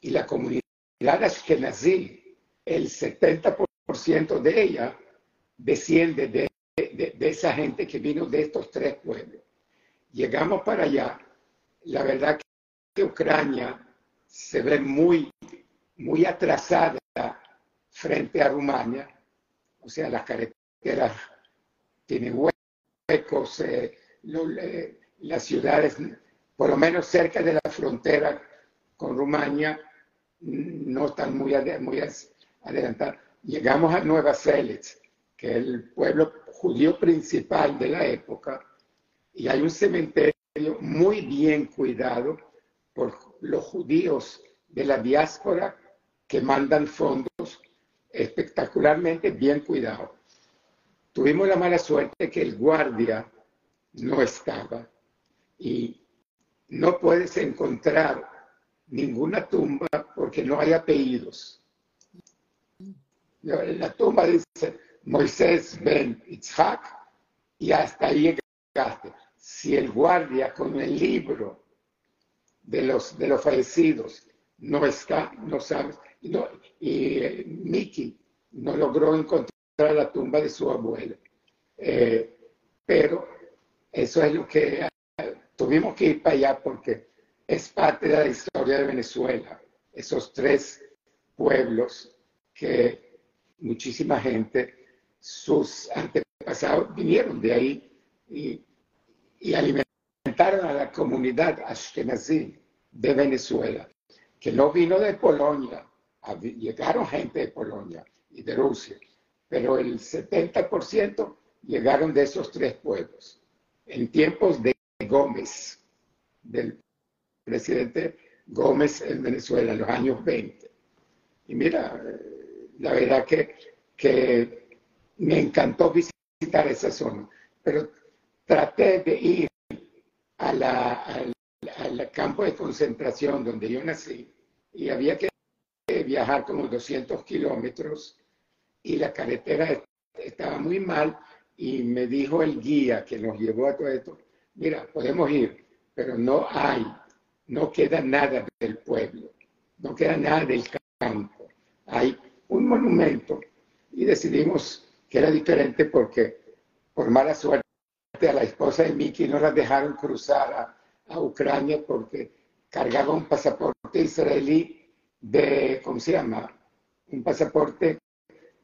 Y la comunidad ashkenazí, el 70% de ella desciende de, de esa gente que vino de estos tres pueblos. Llegamos para allá, la verdad que Ucrania se ve muy, muy atrasada frente a Rumania, o sea, las carreteras tienen huecos, eh, eh, las ciudades, por lo menos cerca de la frontera con Rumania, no están muy, muy adelantadas. Llegamos a Nueva Selets, que es el pueblo judío principal de la época, y hay un cementerio muy bien cuidado por los judíos de la diáspora que mandan fondos espectacularmente bien cuidados. Tuvimos la mala suerte que el guardia no estaba y no puedes encontrar ninguna tumba porque no hay apellidos. La tumba dice Moisés ben Itzhak y hasta ahí llegaste. Si el guardia con el libro de los, de los fallecidos no está, no sabes. No, y eh, Mickey no logró encontrar la tumba de su abuelo. Eh, pero eso es lo que eh, tuvimos que ir para allá porque es parte de la historia de Venezuela. Esos tres pueblos que muchísima gente, sus antepasados vinieron de ahí y, alimentaron a la comunidad ashkenazí de Venezuela que no vino de Polonia, llegaron gente de Polonia y de Rusia, pero el 70% llegaron de esos tres pueblos. En tiempos de Gómez, del presidente Gómez en Venezuela, en los años 20. Y mira, eh, la verdad que, que me encantó visitar esa zona, pero traté de ir a la, al campo de concentración donde yo nací y había que viajar como 200 kilómetros y la carretera estaba muy mal y me dijo el guía que nos llevó a todo esto, mira, podemos ir, pero no hay, no queda nada del pueblo, no queda nada del campo. Hay un monumento y decidimos que era diferente porque por mala suerte a la esposa de Miki no la dejaron cruzar a, a Ucrania porque cargaba un pasaporte israelí de, ¿cómo se llama? Un pasaporte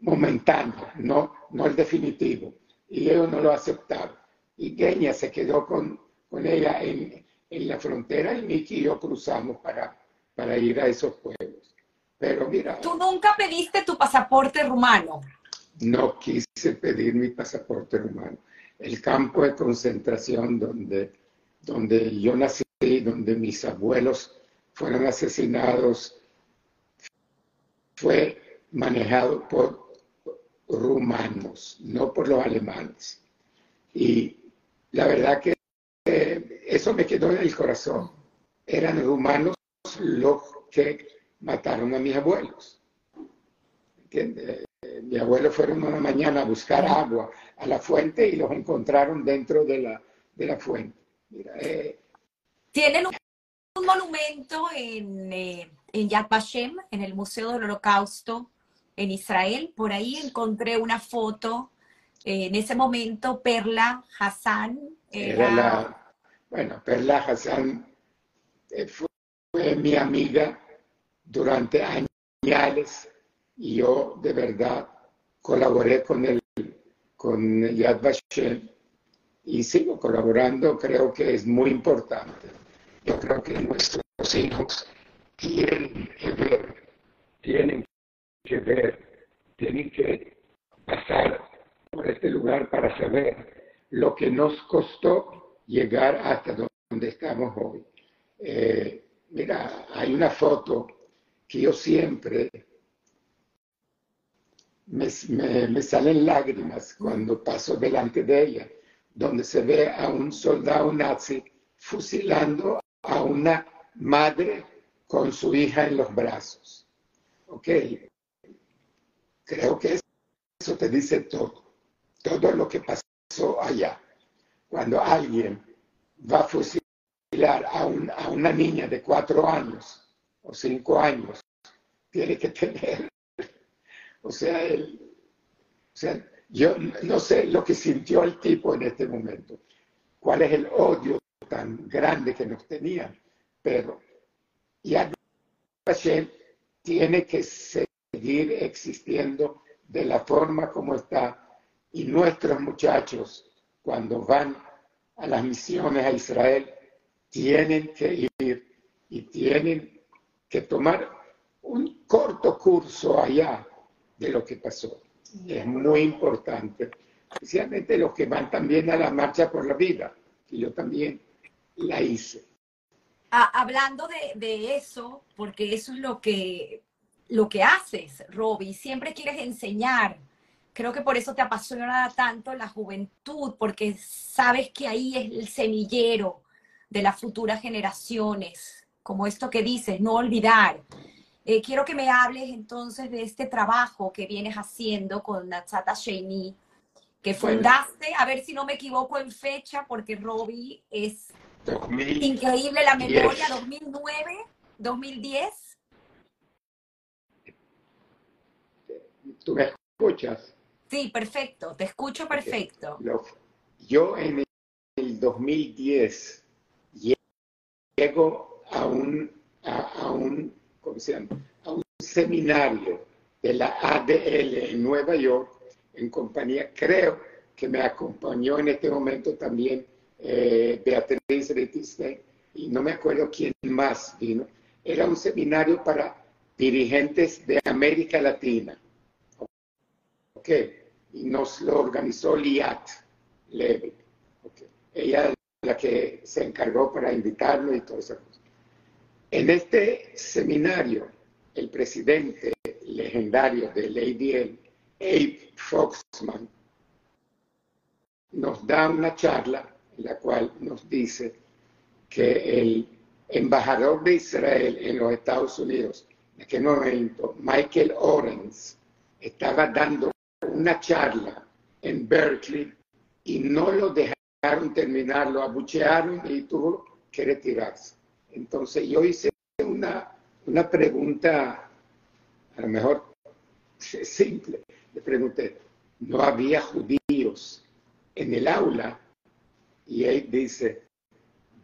momentáneo, no, no el definitivo. Y ellos no lo aceptaron. Y Kenia se quedó con, con ella en, en, la frontera y Miki y yo cruzamos para, para ir a esos pueblos. Pero mira... ¿Tú nunca pediste tu pasaporte rumano? No quise pedir mi pasaporte rumano. El campo de concentración donde donde yo nací, donde mis abuelos fueron asesinados, fue manejado por rumanos, no por los alemanes. Y la verdad que eso me quedó en el corazón. Eran rumanos los que mataron a mis abuelos. ¿Entiendes? Mi abuelo fueron una mañana a buscar agua a la fuente y los encontraron dentro de la, de la fuente. Eh, Tienen un, monumento en, eh, en Yad Vashem, en el Museo del Holocausto en Israel. Por ahí encontré una foto. Eh, en ese momento, Perla Hassan era... bueno, Perla Hassan fue, mi amiga durante años y yo de verdad colaboré con el con Yad Vashem y sigo colaborando, creo que es muy importante. Yo creo que nuestros hijos tienen que ver, tienen que ver, tienen que pasar por este lugar para saber lo que nos costó llegar hasta donde estamos hoy. Eh, mira, hay una foto que yo siempre me, me salen lágrimas cuando paso delante de ella donde se ve a un soldado nazi fusilando a una madre con su hija en los brazos. ¿Ok? Creo que eso te dice todo, todo lo que pasó allá. Cuando alguien va a fusilar a, a una niña de cuatro años o cinco años, tiene que tener, o sea, el, o sea, yo no sé lo que sintió el tipo en este momento, cuál es el odio tan grande que nos tenían, pero ya Hashem tiene que seguir existiendo de la forma como está y nuestros muchachos cuando van a las misiones a Israel tienen que ir y tienen que tomar un corto curso allá de lo que pasó. Es muy importante, especialmente los que van también a la marcha por la vida, y yo también la hice. Ah, hablando de, de, eso, porque eso es lo que, lo que haces, Robbie, siempre quieres enseñar. Creo que por eso te apasiona tanto la juventud, porque sabes que ahí es el semillero de las futuras generaciones, como esto que dices, no olvidar. Eh, quiero que me hables entonces de este trabajo que vienes haciendo con Natsata Sheini, que fundaste, a ver si no me equivoco en fecha, porque Robbie es increíble la memoria, 2009, 2010. ¿Tú me escuchas? Sí, perfecto, te escucho perfecto. Yo en el 2010 llego a un, a un a un seminario de la ADL en Nueva York en compañía, creo que me acompañó en este momento también eh, Beatriz Retiste, y no me acuerdo quién más vino. Era un seminario para dirigentes de América Latina. ¿Ok? Y nos lo organizó Liat Levy. Okay. Ella es la que se encargó para invitarlo y todo eso. En este seminario, el presidente legendario del ADL, Abe Foxman, nos da una charla en la cual nos dice que el embajador de Israel en los Estados Unidos, en aquel momento, Michael Orens, estaba dando una charla en Berkeley y no lo dejaron terminar, lo abuchearon y tuvo que retirarse. Entonces yo hice una, una pregunta, a lo mejor simple. Le pregunté, ¿no había judíos en el aula? Y él dice,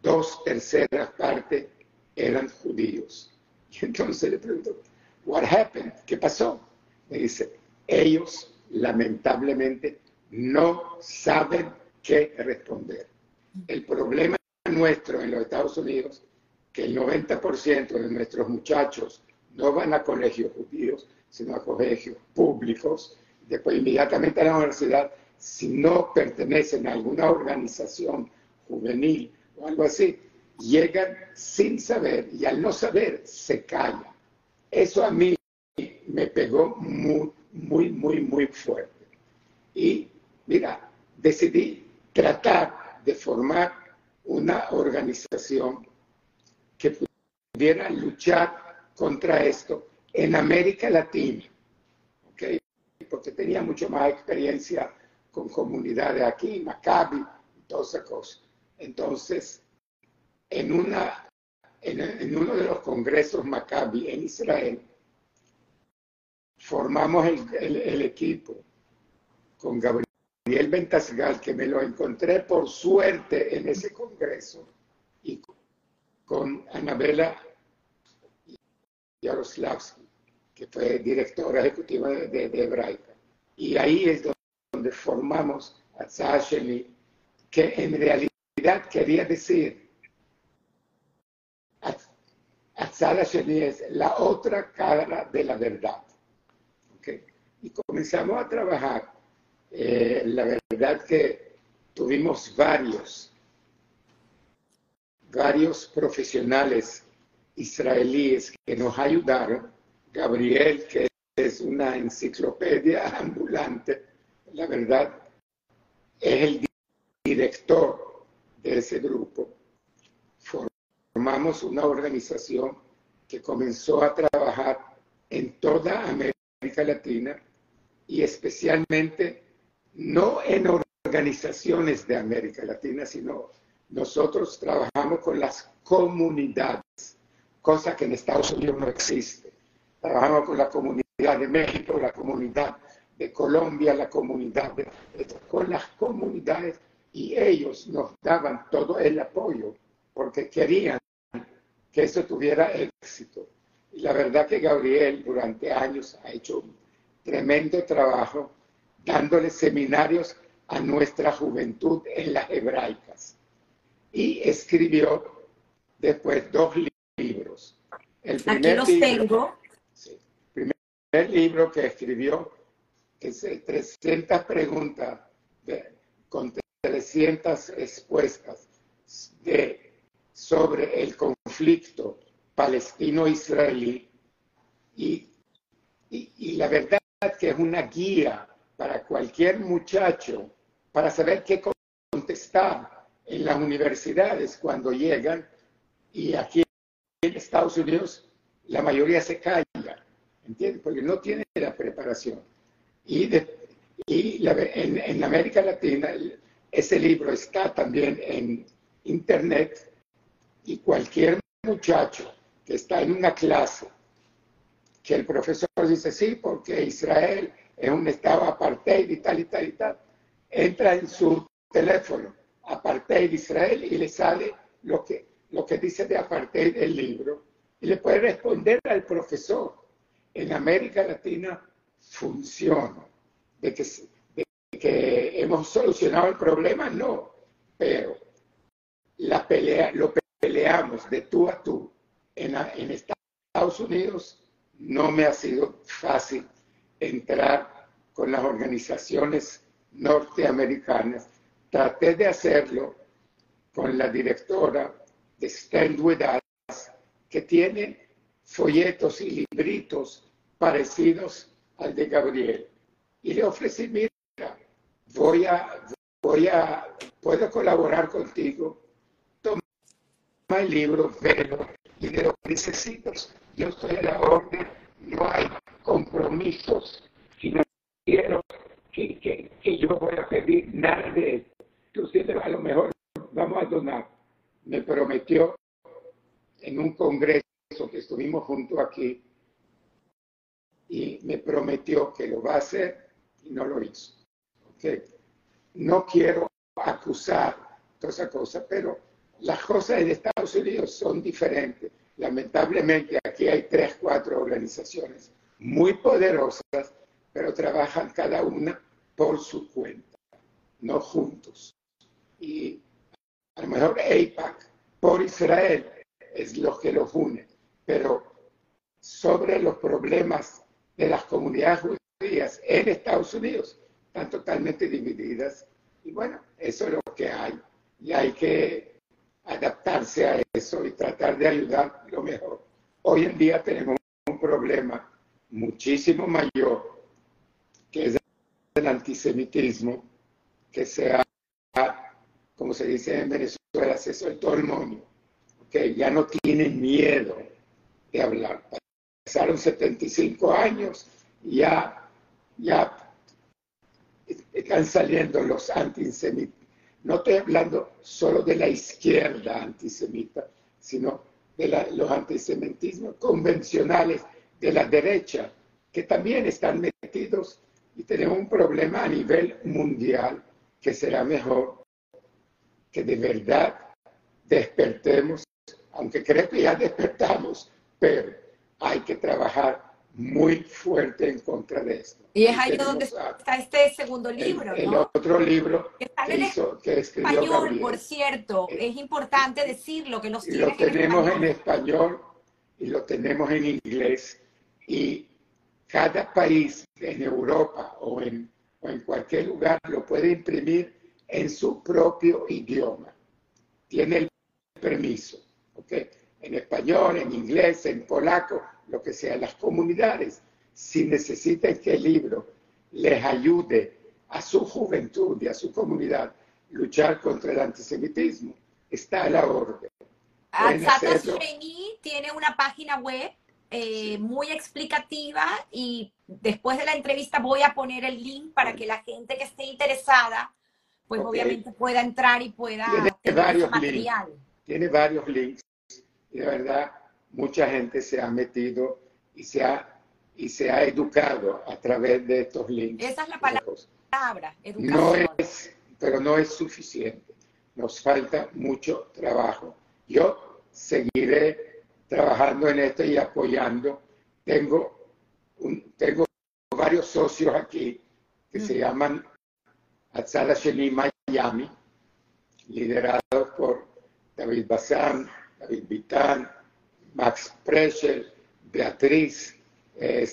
dos terceras partes eran judíos. Y entonces le pregunto, what happened? ¿Qué pasó? Me dice, ellos lamentablemente no saben qué responder. El problema nuestro en los Estados Unidos que el 90% de nuestros muchachos no van a colegios judíos, sino a colegios públicos, después inmediatamente a la universidad, si no pertenecen a alguna organización juvenil o algo así, llegan sin saber y al no saber se callan. Eso a mí me pegó muy, muy, muy, muy fuerte. Y mira, decidí tratar de formar una organización pudiera luchar contra esto en América Latina, ¿okay? porque tenía mucho más experiencia con comunidades aquí, Maccabi, y todas esas cosas. Entonces, en, una, en, uno de los congresos Maccabi en Israel, formamos el, el, equipo con Gabriel Ventasgal, que me lo encontré por suerte en ese congreso, y con Anabela Yaroslavsky, que fue directora ejecutiva de, Hebraica. Y ahí es donde formamos a Tzasheni, que en realidad quería decir, Sheni es la otra cara de la verdad. Y comenzamos a trabajar. Eh, la verdad que tuvimos varios varios profesionales israelíes que nos ayudaron. Gabriel, que es una enciclopedia ambulante, la verdad, es el director de ese grupo. formamos una organización que comenzó a trabajar en toda América Latina y especialmente no en organizaciones de América Latina, sino nosotros trabajamos con las comunidades, cosa que en Estados Unidos no existe. Trabajamos con la comunidad de México, la comunidad de Colombia, la comunidad de, con las comunidades y ellos nos daban todo el apoyo porque querían que eso tuviera éxito. Y la verdad que Gabriel durante años ha hecho un tremendo trabajo dándole seminarios a nuestra juventud en las hebraicas. Y escribió después dos libros. El Aquí los libro, tengo. Sí, el primer libro que escribió, que es 300 preguntas de, con 300 respuestas de, sobre el conflicto palestino-israelí. Y, y, y la verdad que es una guía para cualquier muchacho para saber qué contestar en las universidades cuando llegan y aquí en Estados Unidos la mayoría se calla, ¿entiendes? Porque no tiene la preparación. Y, y en, en, América Latina ese libro está también en Internet y cualquier muchacho que está en una clase que el profesor dice sí, porque Israel es un estado apartheid y tal y tal y tal, entra en su teléfono, apartheid Israel, y le sale lo que, lo que dice de apartheid el libro, y le puede responder al profesor. En América Latina funciona. De que, hemos solucionado el problema, no, pero la pelea, lo peleamos de tú a tú. En, en Estados Unidos no me ha sido fácil entrar con las organizaciones norteamericanas. Traté de hacerlo con la directora de Stand With Us, que tiene folletos y libritos parecidos al de Gabriel. Y le ofrecí, mira, voy a, voy a, puedo colaborar contigo, toma el libro, velo, y de lo que necesitas, yo estoy a la orden, no hay compromisos financieros que, que, que yo voy a pedir nada de esto. Inclusive a lo mejor vamos a donar. Me prometió en un congreso que estuvimos juntos aquí y me prometió que lo va a hacer y no lo hizo. ¿Okay? No quiero acusar toda esa cosa, pero las cosas en Estados Unidos son diferentes. Lamentablemente aquí hay tres, cuatro organizaciones muy poderosas, pero trabajan cada una por su cuenta, no juntos. Y a lo mejor AIPAC por Israel es lo que los une, pero sobre los problemas de las comunidades judías en Estados Unidos están totalmente divididas. Y bueno, eso es lo que hay. Y hay que adaptarse a eso y tratar de ayudar lo mejor. Hoy en día tenemos un problema muchísimo mayor, que es el antisemitismo, que se ha, como se dice en Venezuela, se soltó el moño, que ya no tienen miedo de hablar. Pasaron 75 años y ya, ya están saliendo los antisemitas. No estoy hablando solo de la izquierda antisemita, sino de los antisemitismos convencionales de la derecha, que también están metidos y tenemos un problema a nivel mundial que será mejor que de verdad despertemos, aunque creo que ya despertamos, pero hay que trabajar muy fuerte en contra de esto. Y es ahí donde está este segundo libro, el, ¿no? El otro libro que, que escribió español, por cierto, eh, es importante decirlo, que los Lo tenemos en español y lo tenemos en inglés y cada país en Europa o en, en cualquier lugar lo puede imprimir en su propio idioma. Tiene el permiso, ¿ok? En español, en inglés, en polaco, lo que sea. Las comunidades, si necesitan que el libro les ayude a su juventud y a su comunidad luchar contra el antisemitismo, está a la orden. Hacerlo. Sheni tiene una página web eh, muy explicativa y después de la entrevista voy a poner el link para que la gente que esté interesada, pues obviamente pueda entrar y pueda Tiene tener varios material. tiene varios links y de verdad mucha gente se ha metido y se ha, y se ha educado a través de estos links. Esa es la palabra. Palabra, No educación. es, pero no es suficiente. Nos falta mucho trabajo. Yo seguiré trabajando en esto y apoyando. Tengo, un- tengo varios socios aquí que se llaman Atzala Sheni Miami, liderados por David Bazán, David Vitán, Max Preschel, Beatriz, eh,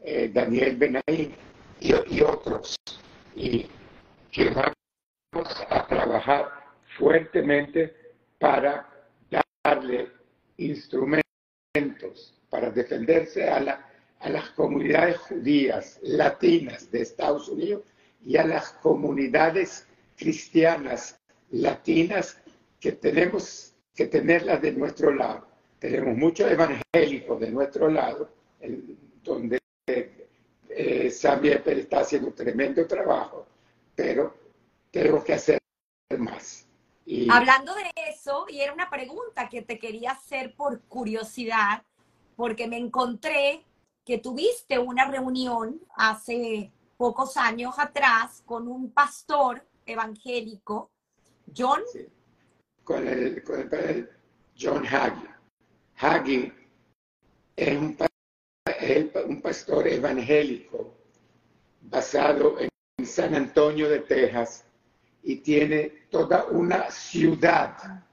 eh, Daniel Benaí y, y otros. Y que vamos a trabajar fuertemente para darle instrumentos para defenderse a, la- a las comunidades judías latinas de Estados Unidos y a las comunidades cristianas latinas que tenemos que tenerlas de nuestro lado. Tenemos muchos evangélicos de nuestro lado, donde eh, Sammy Eppel está haciendo un tremendo trabajo, pero tenemos que hacer más. Y Hablando de eso, y era una pregunta que te quería hacer por curiosidad, porque me encontré que tuviste una reunión hace pocos años atrás con un pastor evangélico, John, con, el, con el padre John Hagee. Hagee es un, un pastor evangélico basado en San Antonio de Texas y tiene toda una ciudad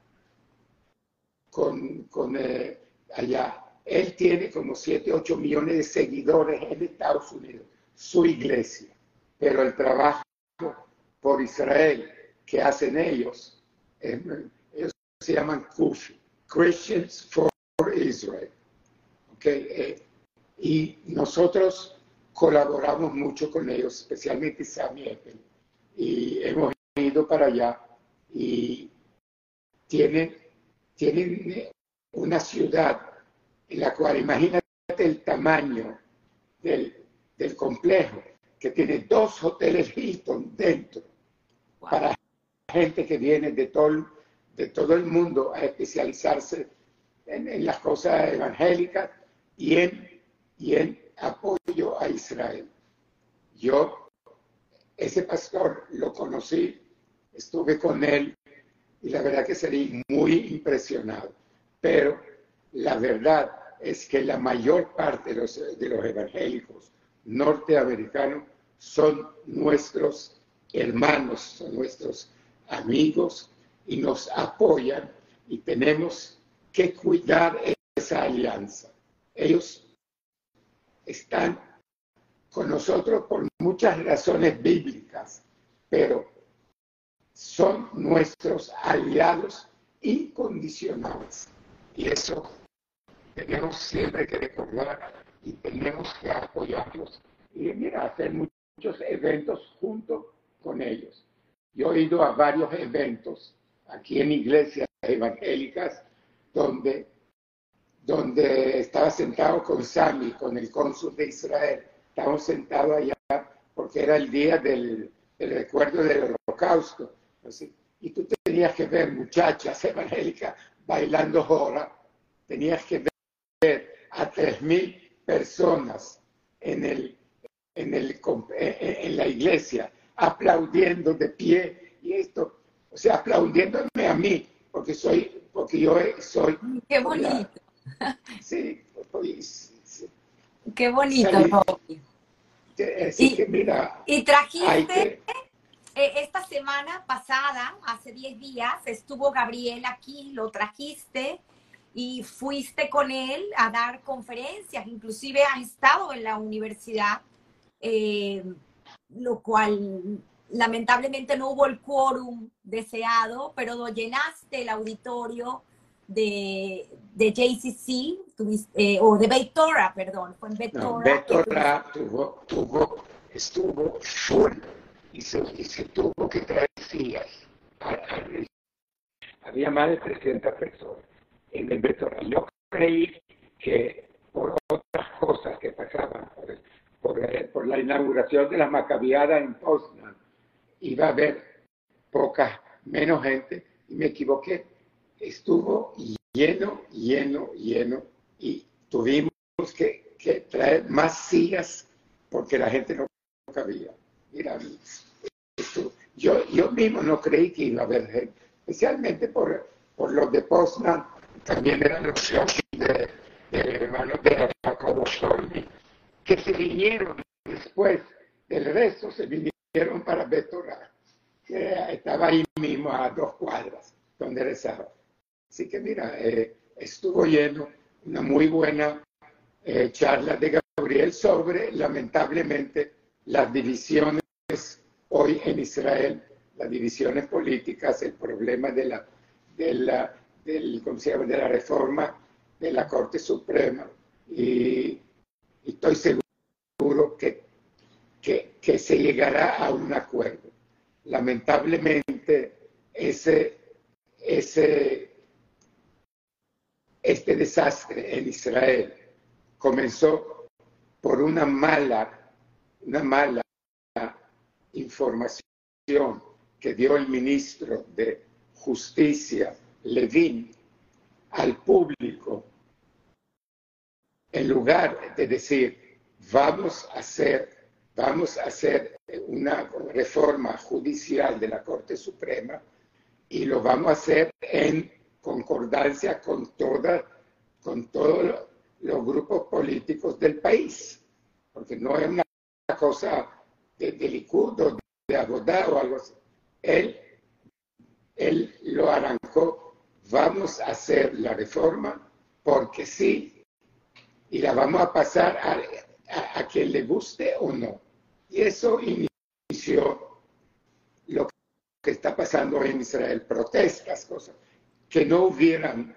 con, con, eh, allá. Él tiene como 7, 8 millones de seguidores en Estados Unidos, su iglesia. Pero el trabajo por Israel que hacen ellos, eh, ellos se llaman CUFI, Christians for Israel. ¿ok? Eh, y nosotros colaboramos mucho con ellos, especialmente Sammy Eppel, y hemos ido para allá y tienen, tienen una ciudad en la cual imagínate el tamaño del, del complejo, que tiene dos hoteles Hilton dentro Wow. para gente que viene de todo, el- de todo el mundo a especializarse en, en las cosas evangélicas y en, y en apoyo a Israel. Yo, ese pastor, lo conocí, estuve con él y la verdad que salí muy impresionado. Pero la verdad es que la mayor parte de los, de los evangélicos norteamericanos son nuestros hermanos, son nuestros amigos y nos apoyan y tenemos que cuidar esa alianza. Ellos están con nosotros por muchas razones bíblicas, pero son nuestros aliados incondicionales. Y eso tenemos siempre que recordar y tenemos que apoyarlos y mira, hacer muchos eventos junto con ellos. Yo he ido a varios eventos aquí en iglesias evangélicas donde, donde estaba sentado con Sami, con el cónsul de Israel. Estábamos sentados allá porque era el día del, del recuerdo del holocausto. Así, y tú tenías que ver muchachas evangélicas bailando jora, tenías que ver a tres mil personas en, el, en, el, en la iglesia aplaudiendo de pie y esto, o sea, aplaudiéndome a mí, porque soy, porque yo soy. Qué bonito. Sí, pues, sí. Qué bonito, Salí. Así Y- que mira, Y trajiste, eh, esta semana pasada, hace 10 días, estuvo Gabriel aquí, lo trajiste y fuiste con él a dar conferencias, inclusive ha estado en la universidad, eh, lo cual lamentablemente no hubo el quórum deseado, pero lo llenaste el auditorio de, de JCC, tuviste- eh, o de Beitora, perdón, fue en no, Beitora. Ra tuvo, tuvo, estuvo full y se, y se tuvo que traer sillas a, a- había más de 300 personas en el. Yo creí que por otras cosas que pasaban, por, por, la inauguración de la Macabiada en Poznan, iba a haber poca, menos gente, y me equivoqué. Estuvo lleno, lleno, lleno, y tuvimos que, que traer más sillas porque la gente no cabía. Mira, yo, yo mismo no creí que iba a haber gente, especialmente por, por los de Poznan, también eran los de, de hermanos de que se vinieron después del resto, se vinieron para Betorá, que estaba ahí mismo a dos cuadras donde rezaba. Así que mira, eh, estuvo lleno, una muy buena eh, charla de Gabriel sobre, lamentablemente, las divisiones hoy en Israel, las divisiones políticas, el problema de la, de la, del, de la reforma de la Corte Suprema. Y, estoy seguro que, que, que, se llegará a un acuerdo. Lamentablemente, ese, ese, este desastre en Israel comenzó por una mala, una mala información que dio el ministro de Justicia, Levin, al público, en lugar de decir, vamos a hacer, vamos a hacer una reforma judicial de la Corte Suprema y lo vamos a hacer en concordancia con, toda, con todos los grupos políticos del país, porque no es una cosa de, de de Abodá o algo así. Él, él lo arrancó, vamos a hacer la reforma porque sí, y la vamos a pasar a, quien le guste o no. Y eso inició lo que está pasando en Israel, protestas, cosas que no hubieran,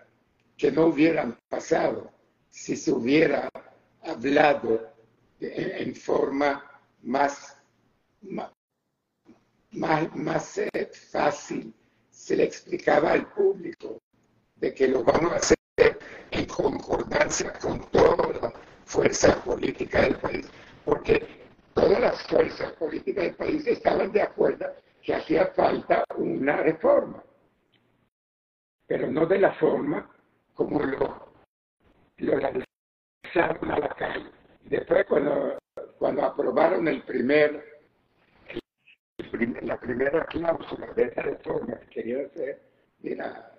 que no hubieran pasado si se hubiera hablado en, forma más, más, más eh, fácil se le explicaba al público de que lo vamos a hacer en concordancia con toda la fuerza política del país, porque todas las fuerzas políticas del país estaban de acuerdo que hacía falta una reforma, pero no de la forma como lo, lo lanzaron a la calle. Después cuando, cuando aprobaron el primer la primera cláusula de esa reforma que quería hacer, mira,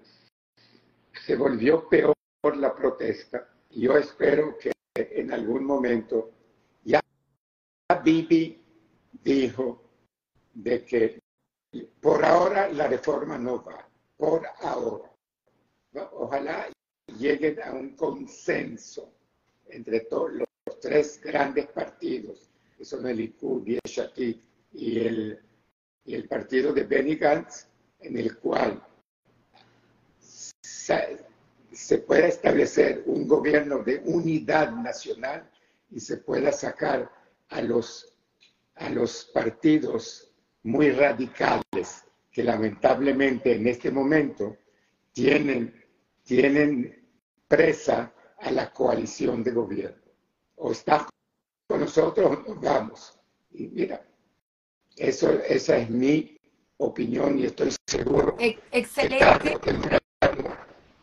se volvió peor la protesta. Yo espero que en algún momento ya Bibi dijo de que por ahora la reforma no va, por ahora. Ojalá lleguen a un consenso entre todos los tres grandes partidos, que son el y el y el y el partido de Benny Gantz, en el cual se, pueda establecer un gobierno de unidad nacional y se pueda sacar a los, a los partidos muy radicales que lamentablemente en este momento tienen, tienen presa a la coalición de gobierno. O está con nosotros o vamos. Y mira, eso, esa es mi opinión y estoy seguro Excelente. que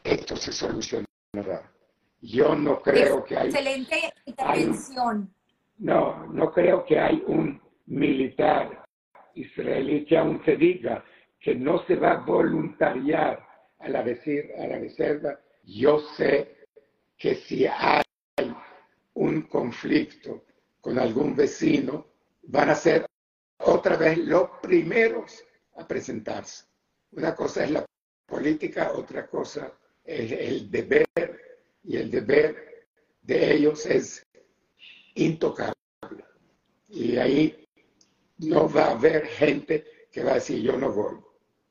esto se solucionará. Yo no creo que hay... Excelente intervención. no, no creo que hay un militar israelí que aún se diga que no se va a voluntariar a la, decir, a la reserva. Yo sé que si hay un conflicto con algún vecino, van a ser otra vez los primeros a presentarse. Una cosa es la política, otra cosa es el deber, y el deber de ellos es intocable. Y ahí no va a haber gente que va a decir yo no voy.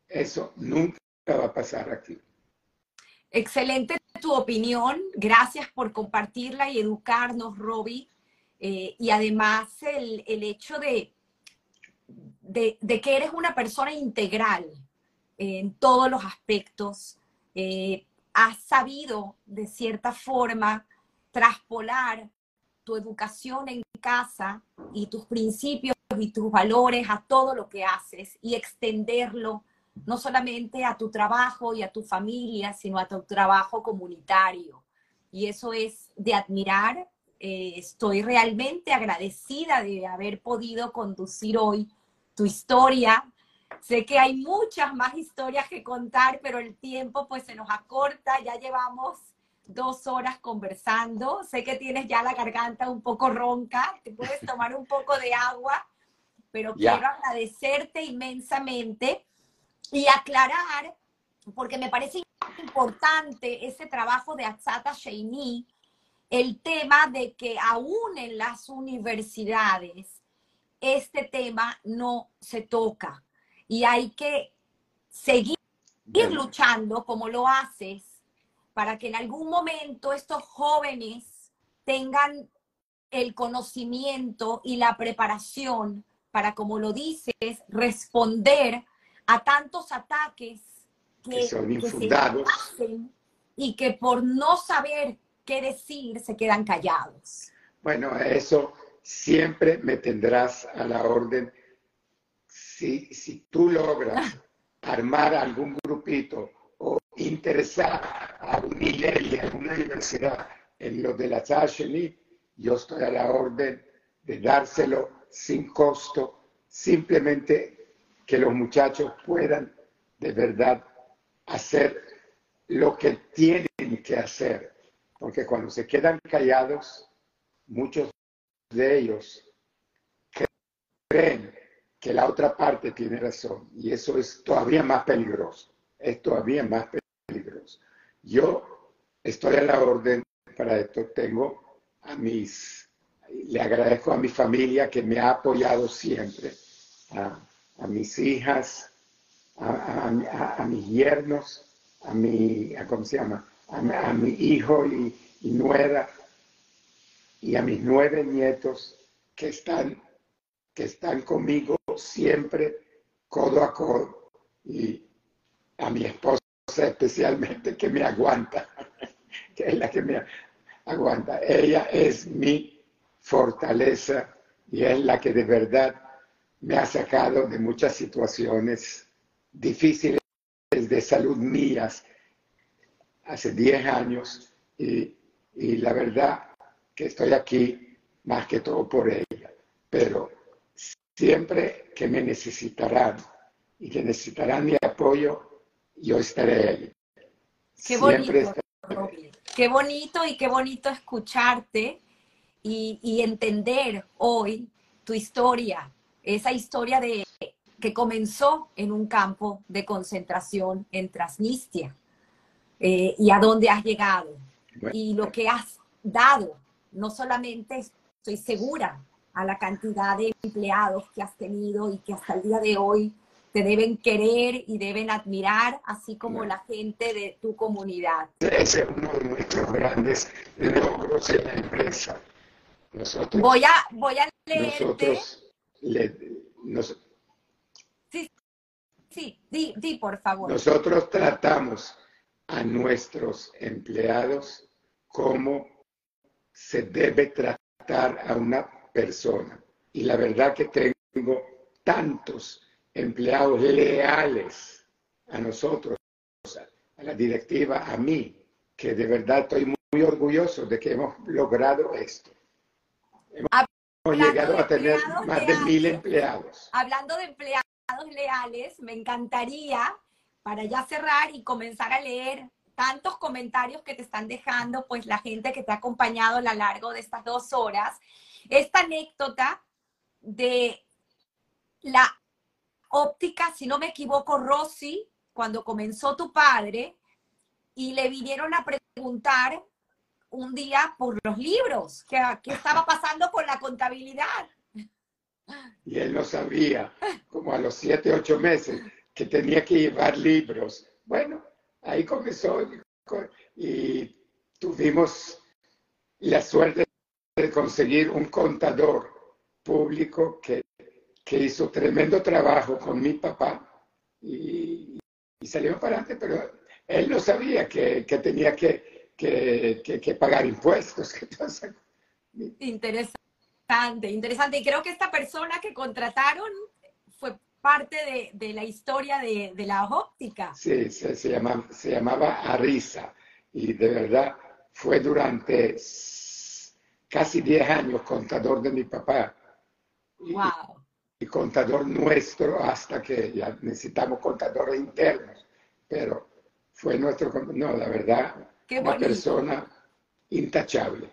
Eso nunca va a pasar aquí. Excelente tu opinión. Gracias por compartirla y educarnos, Roby. Eh, y además el hecho de, de, que eres una persona integral, en todos los aspectos. Eh, has sabido, de cierta forma, traspolar tu educación en casa y tus principios y tus valores a todo lo que haces y extenderlo no solamente a tu trabajo y a tu familia, sino a tu trabajo comunitario. Y eso es de admirar. Eh, estoy realmente agradecida de haber podido conducir hoy tu historia. Sé que hay muchas más historias que contar, pero el tiempo pues se nos acorta. Ya llevamos dos horas conversando. Sé que tienes ya la garganta un poco ronca, te puedes tomar un poco de agua, pero quiero agradecerte inmensamente y aclarar, porque me parece importante ese trabajo de Atzata Sheini, el tema de que aún en las universidades este tema no se toca. Y hay que seguir luchando como lo haces para que en algún momento estos jóvenes tengan el conocimiento y la preparación para, como lo dices, responder a tantos ataques que, son infundados. y que por no saber qué decir se quedan callados. Bueno, eso siempre me tendrás a la orden. Si, si tú logras armar algún grupito o interesar a un y a una universidad en lo de la Chasheni, yo estoy a la orden de dárselo sin costo, simplemente que los muchachos puedan de verdad hacer lo que tienen que hacer. Porque cuando se quedan callados, muchos de ellos creen que la otra parte tiene razón y eso es todavía más peligroso, es todavía más peligroso. Yo estoy a la orden para esto, tengo a mis, le agradezco a mi familia que me ha apoyado siempre, a, mis hijas, a, mis yernos, a mi, ¿cómo se llama? A, mi hijo y, nuera, y a mis nueve nietos que están, que están conmigo siempre codo a codo y a mi esposa especialmente que me aguanta, que es la que me aguanta. Ella es mi fortaleza y es la que de verdad me ha sacado de muchas situaciones difíciles de salud mías hace 10 años y, y la verdad que estoy aquí más que todo por ella. Pero siempre que me necesitarán y que necesitarán mi apoyo, yo estaré ahí. Qué bonito, qué bonito y qué bonito escucharte y, y, entender hoy tu historia, esa historia de que comenzó en un campo de concentración en Transnistria eh, y a dónde has llegado y lo que has dado no solamente estoy segura a la cantidad de empleados que has tenido y que hasta el día de hoy te deben querer y deben admirar, así como la gente de tu comunidad. Ese es uno de nuestros grandes logros en la empresa. Nosotros, voy a, voy a leerte. Nosotros, sí, sí, di, di por favor. Nosotros tratamos a nuestros empleados como se debe tratar a una persona. Y la verdad que tengo tantos empleados leales a nosotros, a la directiva, a mí, que de verdad estoy muy, orgulloso de que hemos logrado esto. Hemos llegado a tener más de mil empleados. Hablando de empleados leales, me encantaría, para ya cerrar y comenzar a leer tantos comentarios que te están dejando, pues la gente que te ha acompañado a lo largo de estas dos horas. Esta anécdota de la óptica, si no me equivoco, Rosy, cuando comenzó tu padre, y le vinieron a preguntar un día por los libros, qué, qué estaba pasando con la contabilidad. Y él no sabía, como a los siete, ocho meses, que tenía que llevar libros. Bueno, ahí comenzó y tuvimos la suerte de conseguir un contador público que, que hizo tremendo trabajo con mi papá y, y para adelante, pero él no sabía que, que tenía que, que, pagar impuestos. Entonces, Interesante, interesante. Y creo que esta persona que contrataron parte de, de la historia de, de, la óptica. Sí, se, se, llamaba, se llamaba Arisa y de verdad fue durante casi 10 años contador de mi papá. Wow. Y, y contador nuestro hasta que ya necesitamos contadores internos. Pero fue nuestro, no, la verdad, Qué una bonito. persona intachable.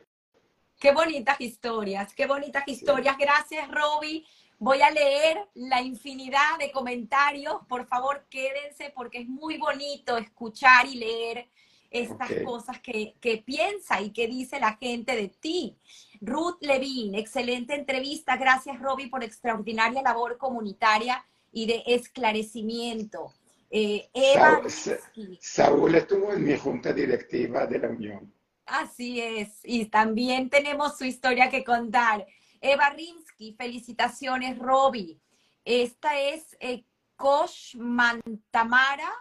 Qué bonitas historias, qué bonitas historias. Gracias, Roby. Voy a leer la infinidad de comentarios. Por favor, quédense porque es muy bonito escuchar y leer estas cosas que, que piensa y que dice la gente de ti. Ruth Levine, excelente entrevista. Gracias, Roby, por extraordinaria labor comunitaria y de esclarecimiento. Eh, Eva Sa- Saúl estuvo en mi junta directiva de la Unión. Así es, y también tenemos su historia que contar. Eva Rinsky, felicitaciones, Roby. Esta es eh, Kosh Mantamara.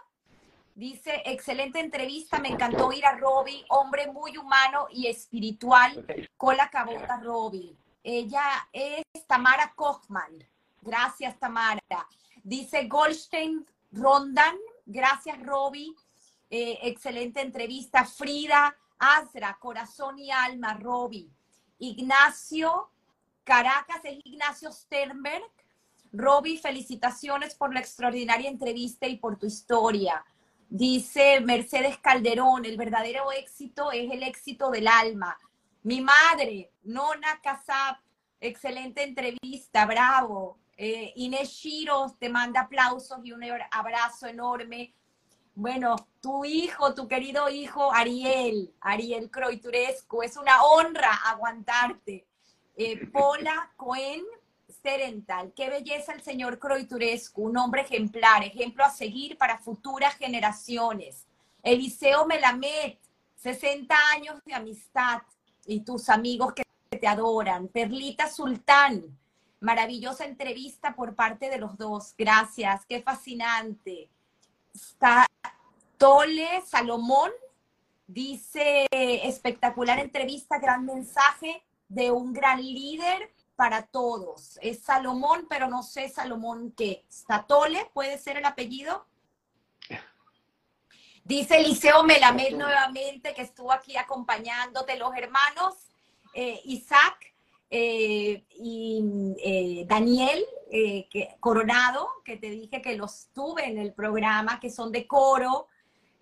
Dice, excelente entrevista, me encantó ir a Roby, hombre muy humano y espiritual. Cola cabota, Roby. Ella es Tamara Kochman. Gracias, Tamara. Dice Goldstein Rondan. Gracias, Roby. Eh, excelente entrevista. Frida Azra, corazón y alma, Roby. Ignacio Caracas es Ignacio Sternberg. Roby, felicitaciones por la extraordinaria entrevista y por tu historia. Dice Mercedes Calderón, el verdadero éxito es el éxito del alma. Mi madre, Nona Casap, excelente entrevista, bravo. Eh, Inés Shiros te manda aplausos y un abrazo enorme. Bueno, tu hijo, tu querido hijo Ariel, Ariel Croiturescu, es una honra aguantarte. Eh, Pola Cohen Serental, qué belleza el señor Croiturescu, un hombre ejemplar, ejemplo a seguir para futuras generaciones. Eliseo Melamed, 60 años de amistad y tus amigos que te adoran. Perlita Sultán, maravillosa entrevista por parte de los dos. Gracias, qué fascinante. Está Tole Salomón dice espectacular entrevista, gran mensaje de un gran líder para todos. Es Salomón, pero no sé Salomón qué. ¿Está Tole? ¿Puede ser el apellido? Dice Eliseo Melamed nuevamente que estuvo aquí acompañándote, los hermanos eh, Isaac eh, y eh, Daniel que, Coronado, que te dije que los tuve en el programa, que son de coro,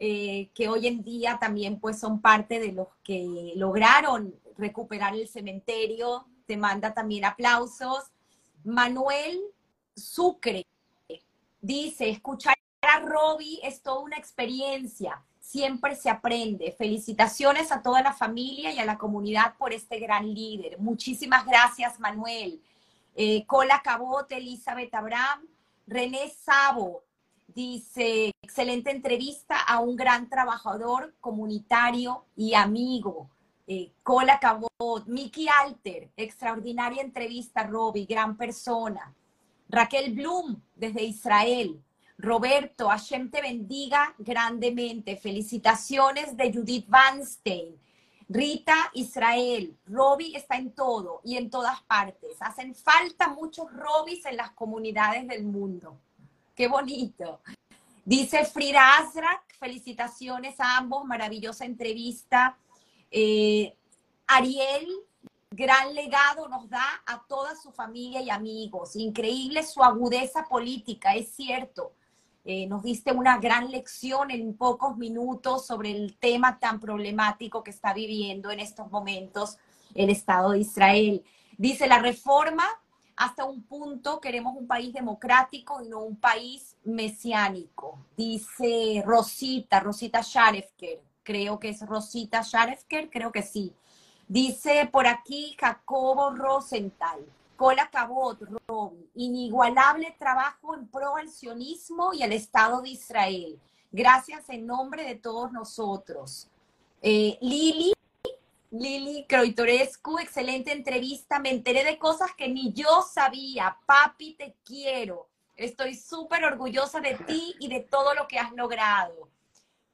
eh, que hoy en día también pues son parte de los que lograron recuperar el cementerio. Te manda también aplausos. Manuel Sucre dice, escuchar a Robbie es toda una experiencia. Siempre se aprende. Felicitaciones a toda la familia y a la comunidad por este gran líder. Muchísimas gracias, Manuel. Eh, Cola Cabote, Elizabeth Abraham, René Sabo dice, excelente entrevista a un gran trabajador comunitario y amigo. Eh, Cola Cabot, Miki Alter, extraordinaria entrevista, Robbie, gran persona. Raquel Blum, desde Israel. Roberto, Hashem te bendiga grandemente. Felicitaciones de Judith Vanstein. Rita Israel, Robbie está en todo y en todas partes. Hacen falta muchos Robbies en las comunidades del mundo. Qué bonito. Dice Frida Azrak, felicitaciones a ambos, maravillosa entrevista. Eh, Ariel, gran legado nos da a toda su familia y amigos. Increíble su agudeza política, es cierto. Eh, nos diste una gran lección en pocos minutos sobre el tema tan problemático que está viviendo en estos momentos el Estado de Israel. Dice la reforma, hasta un punto queremos un país democrático y no un país mesiánico. Dice Rosita, Rosita Sharefker, creo que es Rosita Sharefker, creo que sí. Dice por aquí Jacobo Rosenthal. Cola Cabot, Robbie, inigualable trabajo en pro al sionismo y al Estado de Israel. Gracias en nombre de todos nosotros. Eh, Lili, Lili Croitorescu, excelente entrevista. Me enteré de cosas que ni yo sabía. Papi, te quiero. Estoy súper orgullosa de ti y de todo lo que has logrado.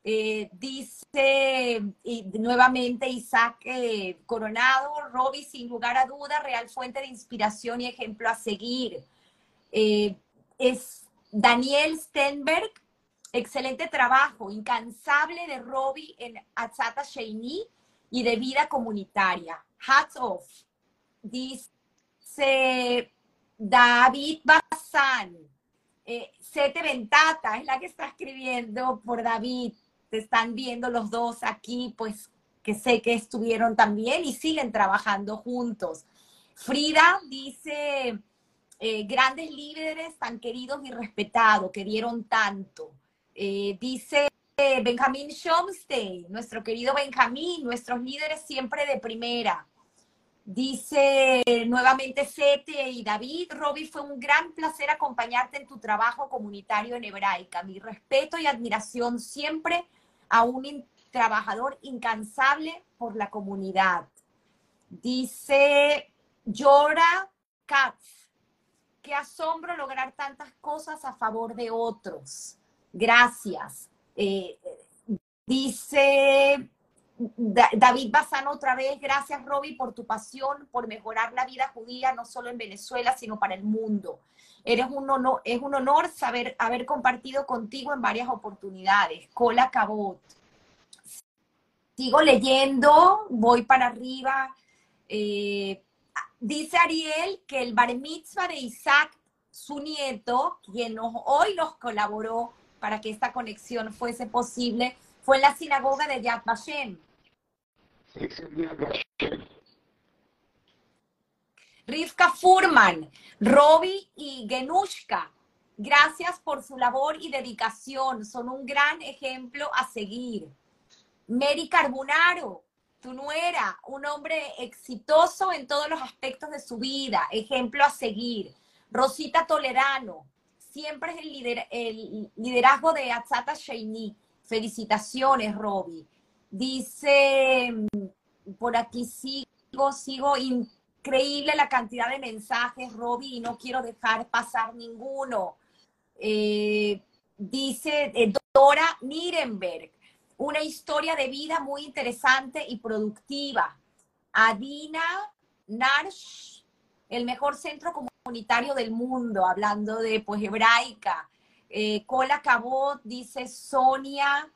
Eh, dice y nuevamente Isaac eh, Coronado, Robbie, sin lugar a duda, real fuente de inspiración y ejemplo a seguir. Eh, es Daniel Stenberg, excelente trabajo, incansable de Robbie en Atzata Sheini y de vida comunitaria. Hats off. Dice David Bazán, eh, Sete Ventata, es la que está escribiendo por David. Te están viendo los dos aquí, pues que sé que estuvieron también y siguen trabajando juntos. Frida dice, eh, grandes líderes tan queridos y respetados, que dieron tanto. Eh, dice Benjamín Schomstein, nuestro querido Benjamín, nuestros líderes siempre de primera. Dice nuevamente Sete y David, Robbie, fue un gran placer acompañarte en tu trabajo comunitario en Hebraica. Mi respeto y admiración siempre a un trabajador incansable por la comunidad. Dice Yora Katz, qué asombro lograr tantas cosas a favor de otros. Gracias. Eh, dice David Bazán otra vez, gracias Robbie por tu pasión, por mejorar la vida judía, no solo en Venezuela, sino para el mundo. Eres un honor, es un honor saber haber compartido contigo en varias oportunidades. Cola Cabot. Sigo leyendo, voy para arriba. Eh, dice Ariel que el bar mitzvah de Isaac, su nieto, quien hoy nos colaboró para que esta conexión fuese posible, fue en la sinagoga de Yad Vashem. Rivka Furman, Robbie y Genushka, gracias por su labor y dedicación. Son un gran ejemplo a seguir. Mary Carbonaro, tu nuera, un hombre exitoso en todos los aspectos de su vida, ejemplo a seguir. Rosita Tolerano, siempre es el, liderazgo de Atzata Sheini. Felicitaciones, Robbie. Dice, por aquí sigo, sigo, increíble la cantidad de mensajes, Robbie, y no quiero dejar pasar ninguno. Eh, dice eh, Dora Nirenberg, una historia de vida muy interesante y productiva. Adina Narsh, el mejor centro comunitario del mundo, hablando de pues hebraica. Eh, Cola Cabot, dice Sonia,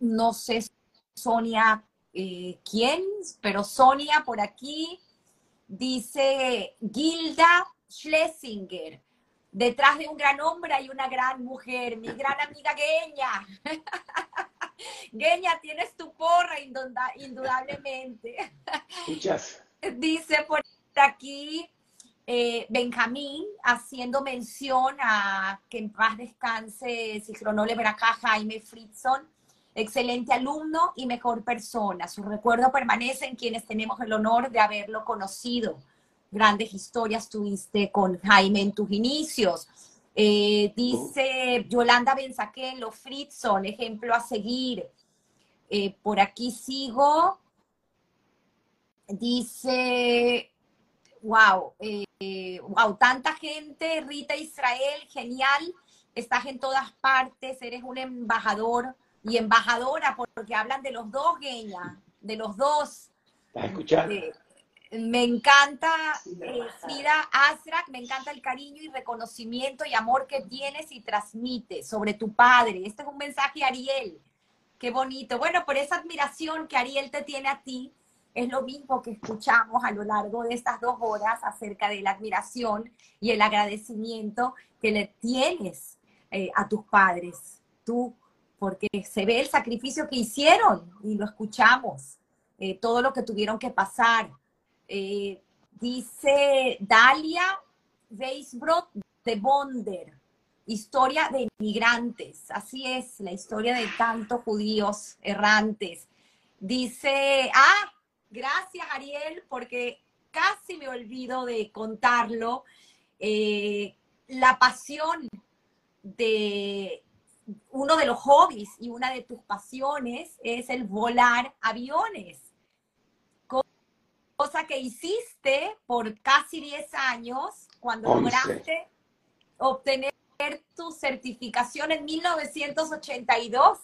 no sé Sonia eh, quién, pero Sonia por aquí dice Gilda Schlesinger. Detrás de un gran hombre hay una gran mujer, mi gran amiga Geña. Geña, tienes tu porra indudablemente. Dice por aquí eh, Benjamín haciendo mención a que en paz descanse Sichronole Veracá Jaime Fritzson excelente alumno y mejor persona. Su recuerdo permanece en quienes tenemos el honor de haberlo conocido. Grandes historias tuviste con Jaime en tus inicios. Eh, dice Yolanda Benzaquén, lo Fritzson, ejemplo a seguir. Eh, por aquí sigo. Dice, wow, eh, wow, tanta gente, Rita Israel, genial, estás en todas partes, eres un embajador y embajadora, porque hablan de los dos, Geña, de los dos. Eh, me encanta, eh, Frida Asrak, me encanta el cariño y reconocimiento y amor que tienes y transmites sobre tu padre. Este es un mensaje, Ariel. Qué bonito. Bueno, por esa admiración que Ariel te tiene a ti, es lo mismo que escuchamos a lo largo de estas dos horas acerca de la admiración y el agradecimiento que le tienes eh, a tus padres. Tú porque se ve el sacrificio que hicieron y lo escuchamos, eh, todo lo que tuvieron que pasar. Eh, dice Dalia Weisbrot de Bonder, historia de inmigrantes, así es, la historia de tantos judíos errantes. Dice, ah, gracias Ariel, porque casi me olvido de contarlo, eh, la pasión de uno de los hobbies y una de tus pasiones es el volar aviones. Cosa que hiciste por casi 10 años cuando lograste obtener tu certificación en 1982.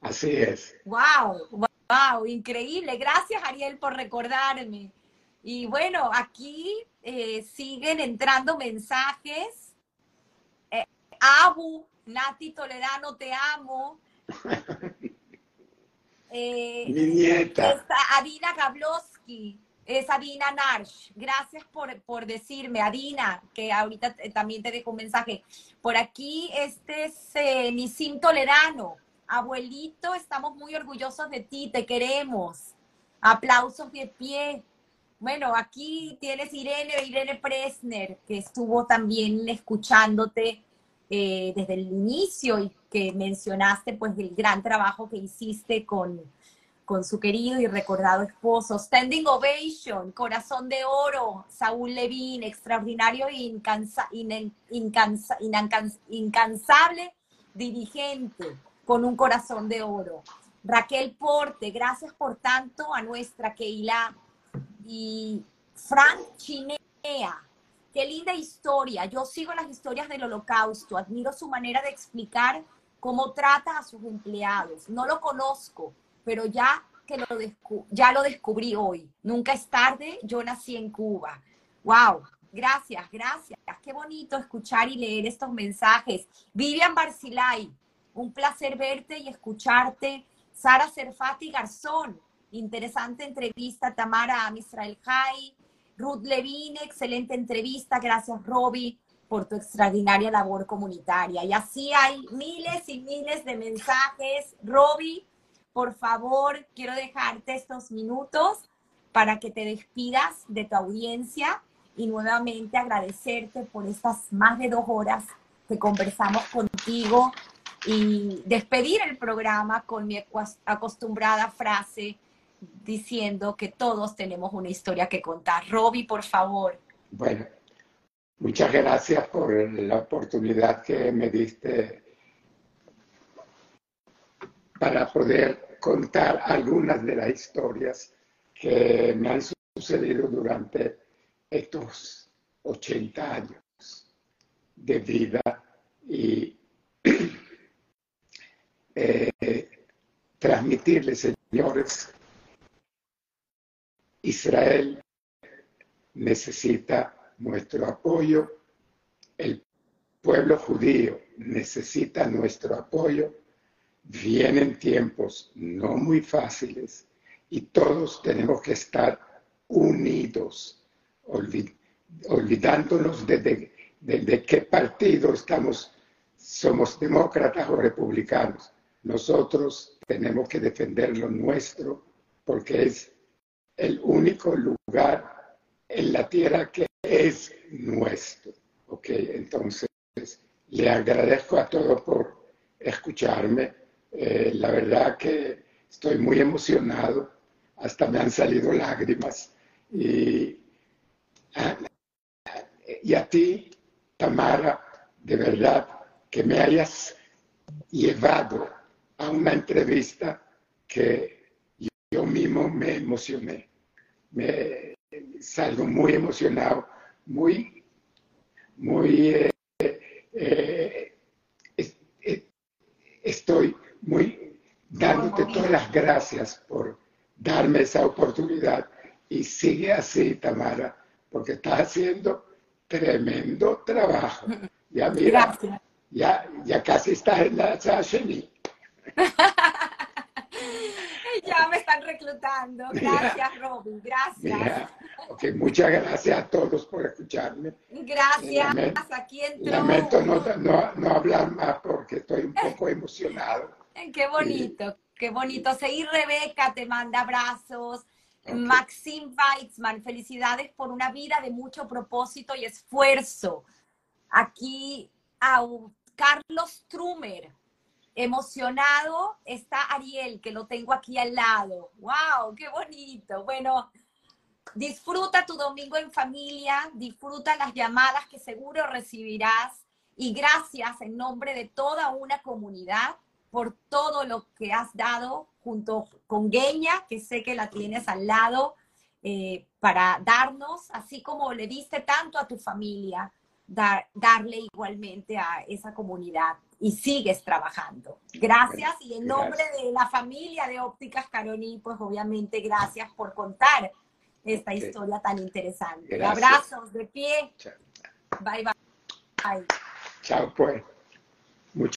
Así es. Wow, wow, increíble. Gracias, Ariel, por recordarme. Y bueno, aquí eh, siguen entrando mensajes. Eh, Abu, Nati Toledano, te amo. Eh, Mi nieta. Está Adina Gablowski, es Adina Narsh. Gracias por, por decirme, Adina, que ahorita también te dejo un mensaje. Por aquí, este es eh, Nisim Toledano. Abuelito, estamos muy orgullosos de ti, te queremos. Aplausos de pie. Bueno, aquí tienes Irene, Irene Presner, que estuvo también escuchándote eh, desde el inicio y que mencionaste pues el gran trabajo que hiciste con, con su querido y recordado esposo. Standing Ovation, Corazón de Oro, Saúl Levín, extraordinario e incansa, incansable dirigente con un corazón de oro. Raquel Porte, gracias por tanto a nuestra Keila. Y Frank Chinea, qué linda historia. Yo sigo las historias del holocausto, admiro su manera de explicar cómo trata a sus empleados. No lo conozco, pero ya que lo, ya lo descubrí hoy. Nunca es tarde, yo nací en Cuba. ¡Wow! Gracias, gracias. Qué bonito escuchar y leer estos mensajes. Vivian Barcilay, un placer verte y escucharte. Sara Serfati Garzón, interesante entrevista. Tamara Misrael Jai, Ruth Levine, excelente entrevista. Gracias, Robbie por tu extraordinaria labor comunitaria. Y así hay miles y miles de mensajes. Roby, por favor, quiero dejarte estos minutos para que te despidas de tu audiencia y nuevamente agradecerte por estas más de dos horas que conversamos contigo y despedir el programa con mi acostumbrada frase diciendo que todos tenemos una historia que contar. Roby, por favor. Bueno, Muchas gracias por la oportunidad que me diste para poder contar algunas de las historias que me han sucedido durante estos 80 años de vida y eh, transmitirles, señores, Israel necesita nuestro apoyo, el pueblo judío necesita nuestro apoyo, vienen tiempos no muy fáciles y todos tenemos que estar unidos, olvidándonos de, de, qué partido estamos, somos demócratas o republicanos. Nosotros tenemos que defender lo nuestro porque es el único lugar en la tierra que es nuestro. Ok, entonces le agradezco a todos por escucharme. Eh, la verdad que estoy muy emocionado, hasta me han salido lágrimas. Y, y a ti, Tamara, de verdad que me hayas llevado a una entrevista que yo mismo me emocioné. Me salgo muy emocionado muy, muy, eh, eh, eh, estoy muy dándote todas las gracias por darme esa oportunidad y sigue así, Tamara, porque estás haciendo tremendo trabajo. Ya mira, ya, ya casi estás en la Sasheni. ya me están reclutando. Gracias, Robin. Gracias. Muchas gracias a todos por escucharme. Gracias. Lamento, Aquí entró. Lamento no, hablar más porque estoy un poco emocionado. Qué bonito, qué bonito. Seguir Rebeca te manda abrazos. Maxim Weitzman, felicidades por una vida de mucho propósito y esfuerzo. Aquí a Carlos Trumer, emocionado está Ariel, que lo tengo aquí al lado. ¡Wow! ¡Qué bonito! Bueno, disfruta tu domingo en familia, disfruta las llamadas que seguro recibirás y gracias en nombre de toda una comunidad por todo lo que has dado junto con Geña, que sé que la tienes al lado, eh, para darnos, así como le diste tanto a tu familia, dar, darle igualmente a esa comunidad y sigues trabajando. Gracias y en nombre de la familia de Ópticas Caroni, pues obviamente gracias por contar esta historia tan interesante. Gracias. Abrazos de pie. Chao. Bye bye. bye. Chao, pues.